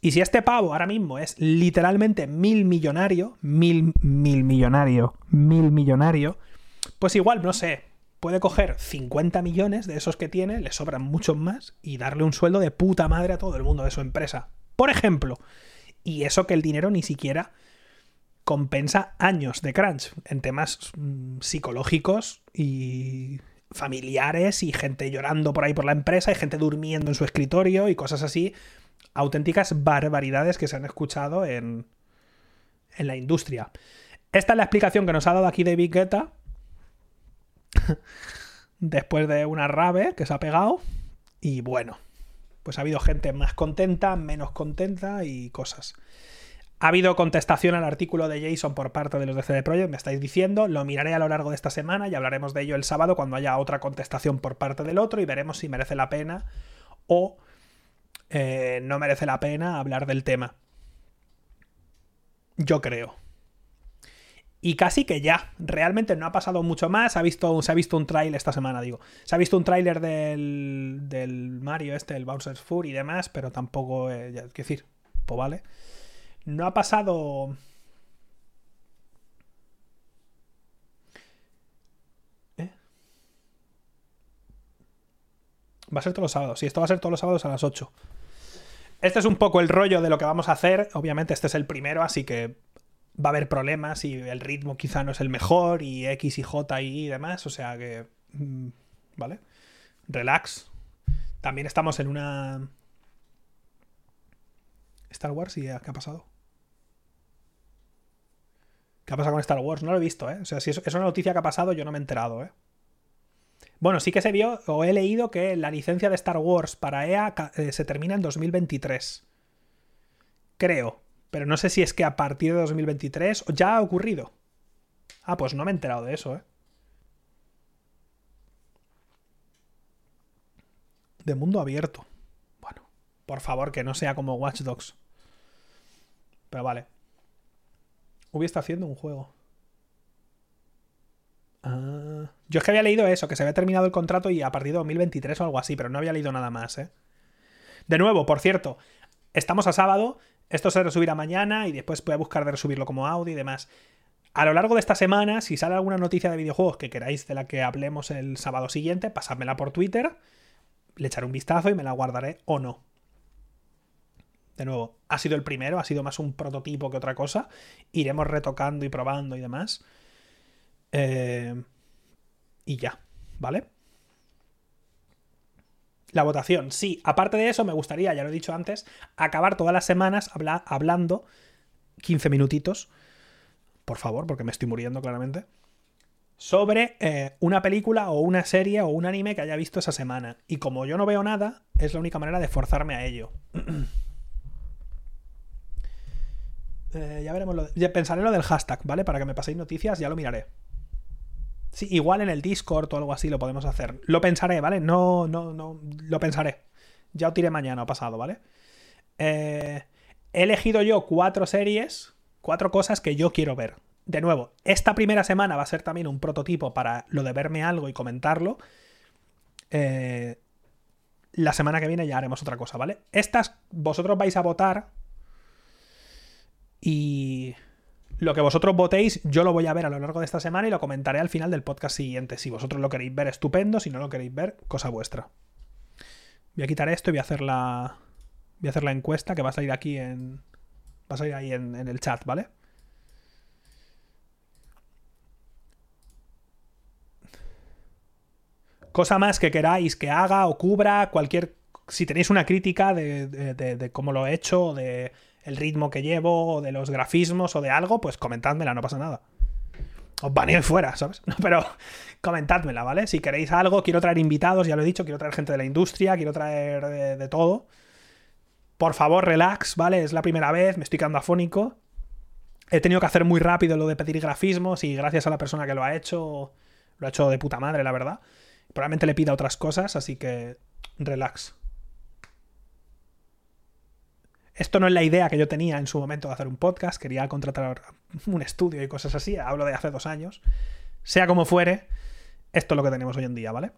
Y si este pavo ahora mismo es literalmente mil millonario, mil, mil millonario, mil millonario, pues igual, no sé, puede coger 50 millones de esos que tiene, le sobran muchos más, y darle un sueldo de puta madre a todo el mundo de su empresa. Por ejemplo. Y eso que el dinero ni siquiera compensa años de crunch en temas mm, psicológicos y familiares y gente llorando por ahí por la empresa y gente durmiendo en su escritorio y cosas así. Auténticas barbaridades que se han escuchado en, en la industria. Esta es la explicación que nos ha dado aquí David Guetta. Después de una rave que se ha pegado. Y bueno, pues ha habido gente más contenta, menos contenta y cosas. Ha habido contestación al artículo de Jason por parte de los de CD Projekt, me estáis diciendo, lo miraré a lo largo de esta semana y hablaremos de ello el sábado cuando haya otra contestación por parte del otro y veremos si merece la pena o eh, no merece la pena hablar del tema. Yo creo. Y casi que ya, realmente no ha pasado mucho más, ha visto, se ha visto un trailer esta semana, digo. Se ha visto un tráiler del, del Mario este, el Bowser's Fury y demás, pero tampoco, eh, ya, decir, pues vale. No ha pasado... ¿Eh? Va a ser todos los sábados. Sí, esto va a ser todos los sábados a las 8. Este es un poco el rollo de lo que vamos a hacer. Obviamente este es el primero, así que va a haber problemas y el ritmo quizá no es el mejor y X y J y demás. O sea que... Mm, ¿Vale? Relax. También estamos en una... Star Wars y ¿qué ha pasado? ¿Qué ha pasado con Star Wars? No lo he visto, ¿eh? O sea, si es, una noticia que ha pasado, yo no me he enterado, ¿eh? Bueno, sí que se vio, o he leído que la licencia de Star Wars para EA eh, se termina en 2023. Creo. Pero no sé si es que a partir de 2023 ya ha ocurrido. Ah, pues no me he enterado de eso, ¿eh? De mundo abierto. Bueno, por favor, que no sea como Watch Dogs. Pero vale. Ubi está haciendo un juego. Ah. Yo es que había leído eso, que se había terminado el contrato y a partir de 2023 o algo así, pero no había leído nada más, ¿eh? De nuevo, por cierto, estamos a sábado, esto se resubirá mañana y después voy a buscar de resubirlo como audio y demás. A lo largo de esta semana, si sale alguna noticia de videojuegos que queráis de la que hablemos el sábado siguiente, pasádmela por Twitter, le echaré un vistazo y me la guardaré o no de nuevo, ha sido el primero, ha sido más un prototipo que otra cosa. Iremos retocando y probando y demás. Eh, y ya, ¿vale? La votación, sí. Aparte de eso, me gustaría, ya lo he dicho antes, acabar todas las semanas hablando 15 minutitos, por favor, porque me estoy muriendo claramente, sobre eh, una película o una serie o un anime que haya visto esa semana. Y como yo no veo nada, es la única manera de forzarme a ello. Eh, ya veremos lo de- pensaré lo del hashtag, ¿vale? Para que me paséis noticias, ya lo miraré. Sí, igual en el Discord o algo así lo podemos hacer. Lo pensaré, ¿vale? No, no, no. Lo pensaré. Ya os diré mañana o pasado, ¿vale? Eh, he elegido yo cuatro series, cuatro cosas que yo quiero ver. De nuevo, esta primera semana va a ser también un prototipo para lo de verme algo y comentarlo. Eh, la semana que viene ya haremos otra cosa, ¿vale? Estas, vosotros vais a votar y lo que vosotros votéis, yo lo voy a ver a lo largo de esta semana y lo comentaré al final del podcast siguiente. Si vosotros lo queréis ver, estupendo. Si no lo queréis ver, cosa vuestra. Voy a quitar esto y voy a hacer la. A hacer la encuesta que va a salir aquí en. Va a salir ahí en, el chat, ¿vale? Cosa más que queráis que haga o cubra, cualquier. Si tenéis una crítica de, de- de- cómo lo he hecho, de el ritmo que llevo, o de los grafismos, o de algo, pues comentádmela, no pasa nada. Os baneo y fuera, ¿sabes? Pero comentádmela, ¿vale? Si queréis algo, quiero traer invitados, ya lo he dicho, quiero traer gente de la industria, quiero traer de, de todo. Por favor, relax, ¿vale? Es la primera vez, me estoy quedando afónico. He tenido que hacer muy rápido lo de pedir grafismos y gracias a la persona que lo ha hecho, lo ha hecho de puta madre, la verdad. Probablemente le pida otras cosas, así que relax. Esto no es la idea que yo tenía en su momento de hacer un podcast. Quería contratar un estudio y cosas así. Hablo de hace dos años. Sea como fuere, esto es lo que tenemos hoy en día, ¿vale?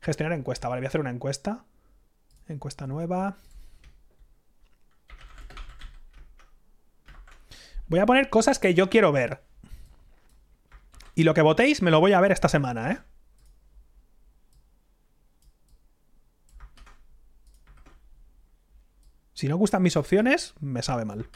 Gestionar encuesta, ¿vale? Voy a hacer una encuesta. Encuesta nueva. Voy a poner cosas que yo quiero ver. Y lo que votéis me lo voy a ver esta semana, ¿eh? Si no gustan mis opciones, me sabe mal.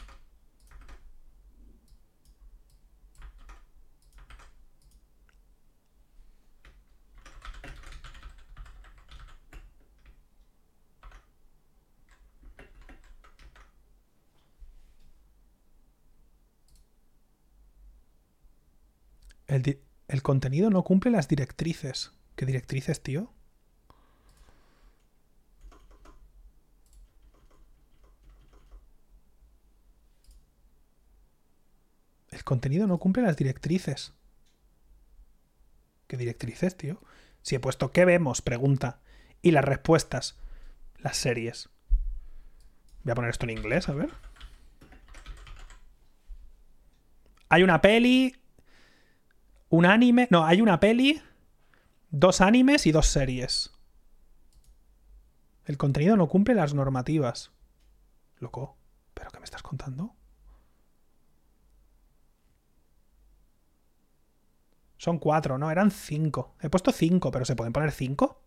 El, el contenido no cumple las directrices. ¿Qué directrices, tío? El contenido no cumple las directrices. ¿Qué directrices, tío? Si he puesto ¿qué vemos? Pregunta. Y las respuestas. Las series. Voy a poner esto en inglés, a ver. Hay una peli. Un anime. No, hay una peli. Dos animes y dos series. El contenido no cumple las normativas. Loco. ¿Pero qué me estás contando? Son cuatro, ¿no? Eran cinco. He puesto cinco, pero ¿se pueden poner cinco?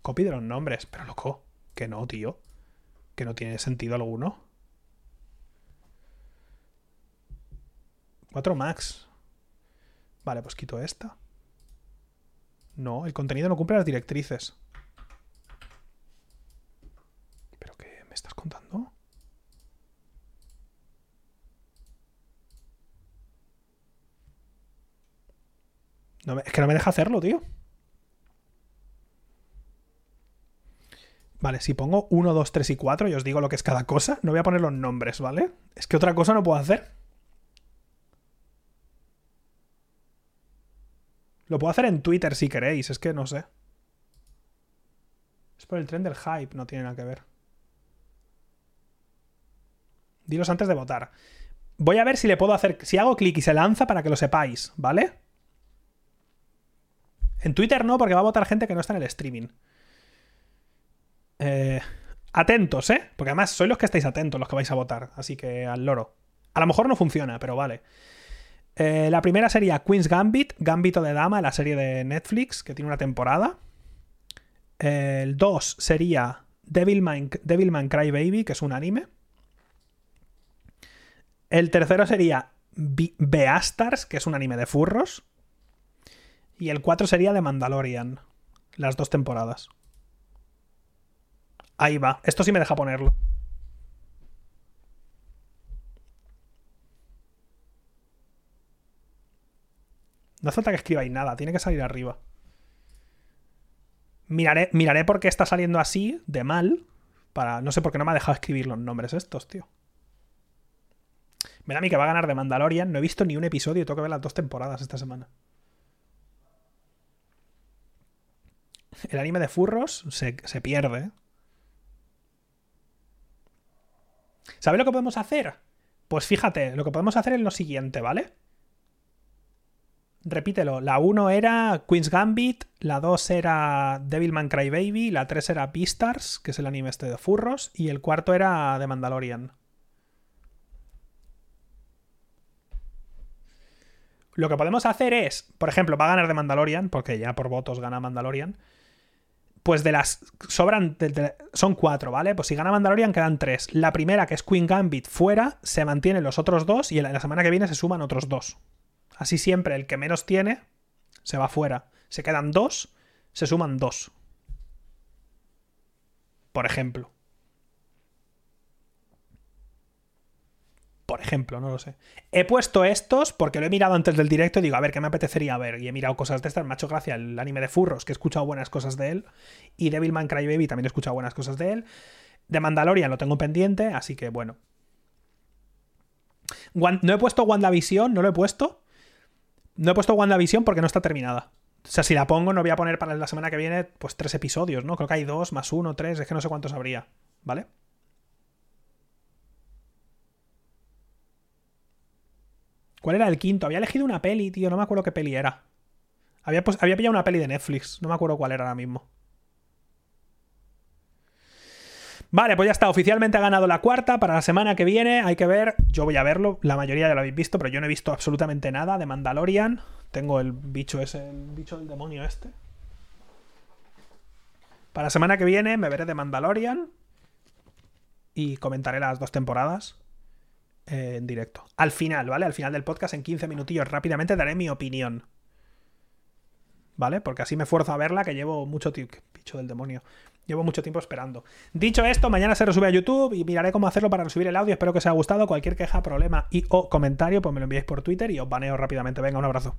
Copy de los nombres, pero loco. Que no, tío. Que no tiene sentido alguno. 4 max. Vale, pues quito esta. No, el contenido no cumple las directrices. ¿Pero qué me estás contando? No me- es que no me deja hacerlo, tío. Vale, si pongo 1, 2, 3 y 4 y os digo lo que es cada cosa, no voy a poner los nombres, ¿vale? Es que otra cosa no puedo hacer. Lo puedo hacer en Twitter si queréis, es que no sé. Es por el tren del hype, no tiene nada que ver. Dilos antes de votar. Voy a ver si le puedo hacer. Si hago clic y se lanza para que lo sepáis, ¿vale? En Twitter no, porque va a votar gente que no está en el streaming. Eh, atentos, ¿eh? Porque además sois los que estáis atentos, los que vais a votar. Así que al loro. A lo mejor no funciona, pero vale. Eh, la primera sería Queen's Gambit, Gambito de Dama, la serie de Netflix, que tiene una temporada. El 2 sería Devilman, Devilman Crybaby, que es un anime. El tercero sería Be- Beastars, que es un anime de furros. Y el 4 sería The Mandalorian, las dos temporadas. Ahí va. Esto sí me deja ponerlo. No hace falta que escribáis nada, tiene que salir arriba. Miraré, miraré por qué está saliendo así, de mal. Para, no sé por qué no me ha dejado escribir los nombres estos, tío. Me da a mí que va a ganar de Mandalorian. No he visto ni un episodio tengo que ver las dos temporadas esta semana. El anime de furros se, se pierde. ¿Sabes lo que podemos hacer? Pues fíjate, lo que podemos hacer es lo siguiente, ¿vale? Repítelo. La 1 era Queen's Gambit, la 2 era Devilman Crybaby, la 3 era Beastars, que es el anime este de furros, y el cuarto era The Mandalorian. Lo que podemos hacer es, por ejemplo, va a ganar The Mandalorian, porque ya por votos gana Mandalorian pues de las. Sobran. son cuatro, ¿vale? Pues si gana Mandalorian quedan tres. La primera, que es Queen Gambit, fuera, se mantienen los otros dos y en la semana que viene se suman otros dos. Así siempre, el que menos tiene se va fuera. Se quedan dos, se suman dos. Por ejemplo. Por ejemplo, no lo sé. He puesto estos porque lo he mirado antes del directo y digo, a ver, ¿qué me apetecería ver? Y he mirado cosas de estas. Hecho gracia el anime de Furros, que he escuchado buenas cosas de él. Y Devilman Crybaby también he escuchado buenas cosas de él. De Mandalorian lo tengo pendiente, así que bueno. No he puesto WandaVision, no lo he puesto. No he puesto WandaVision porque no está terminada. O sea, si la pongo, no voy a poner para la semana que viene, pues tres episodios, ¿no? Creo que hay dos, más uno, tres, es que no sé cuántos habría, ¿vale? ¿Cuál era el quinto? Había elegido una peli, tío. No me acuerdo qué peli era. Había, había pillado una peli de Netflix. No me acuerdo cuál era ahora mismo. Vale, pues ya está. Oficialmente ha ganado la cuarta. Para la semana que viene hay que ver. Yo voy a verlo. La mayoría ya lo habéis visto, pero yo no he visto absolutamente nada de Mandalorian. Tengo el bicho ese, el bicho del demonio este. Para la semana que viene me veré de Mandalorian. Y comentaré las dos temporadas en directo. Al final, ¿vale? Al final del podcast, en 15 minutillos, rápidamente daré mi opinión. ¿Vale? Porque así me esfuerzo a verla, que llevo mucho tiempo. Picho del demonio. Llevo mucho tiempo esperando. Dicho esto, mañana se resube a YouTube y miraré cómo hacerlo para resubir el audio. Espero que os haya gustado. Cualquier queja, problema y o comentario, pues me lo enviáis por Twitter y os baneo rápidamente. Venga, un abrazo.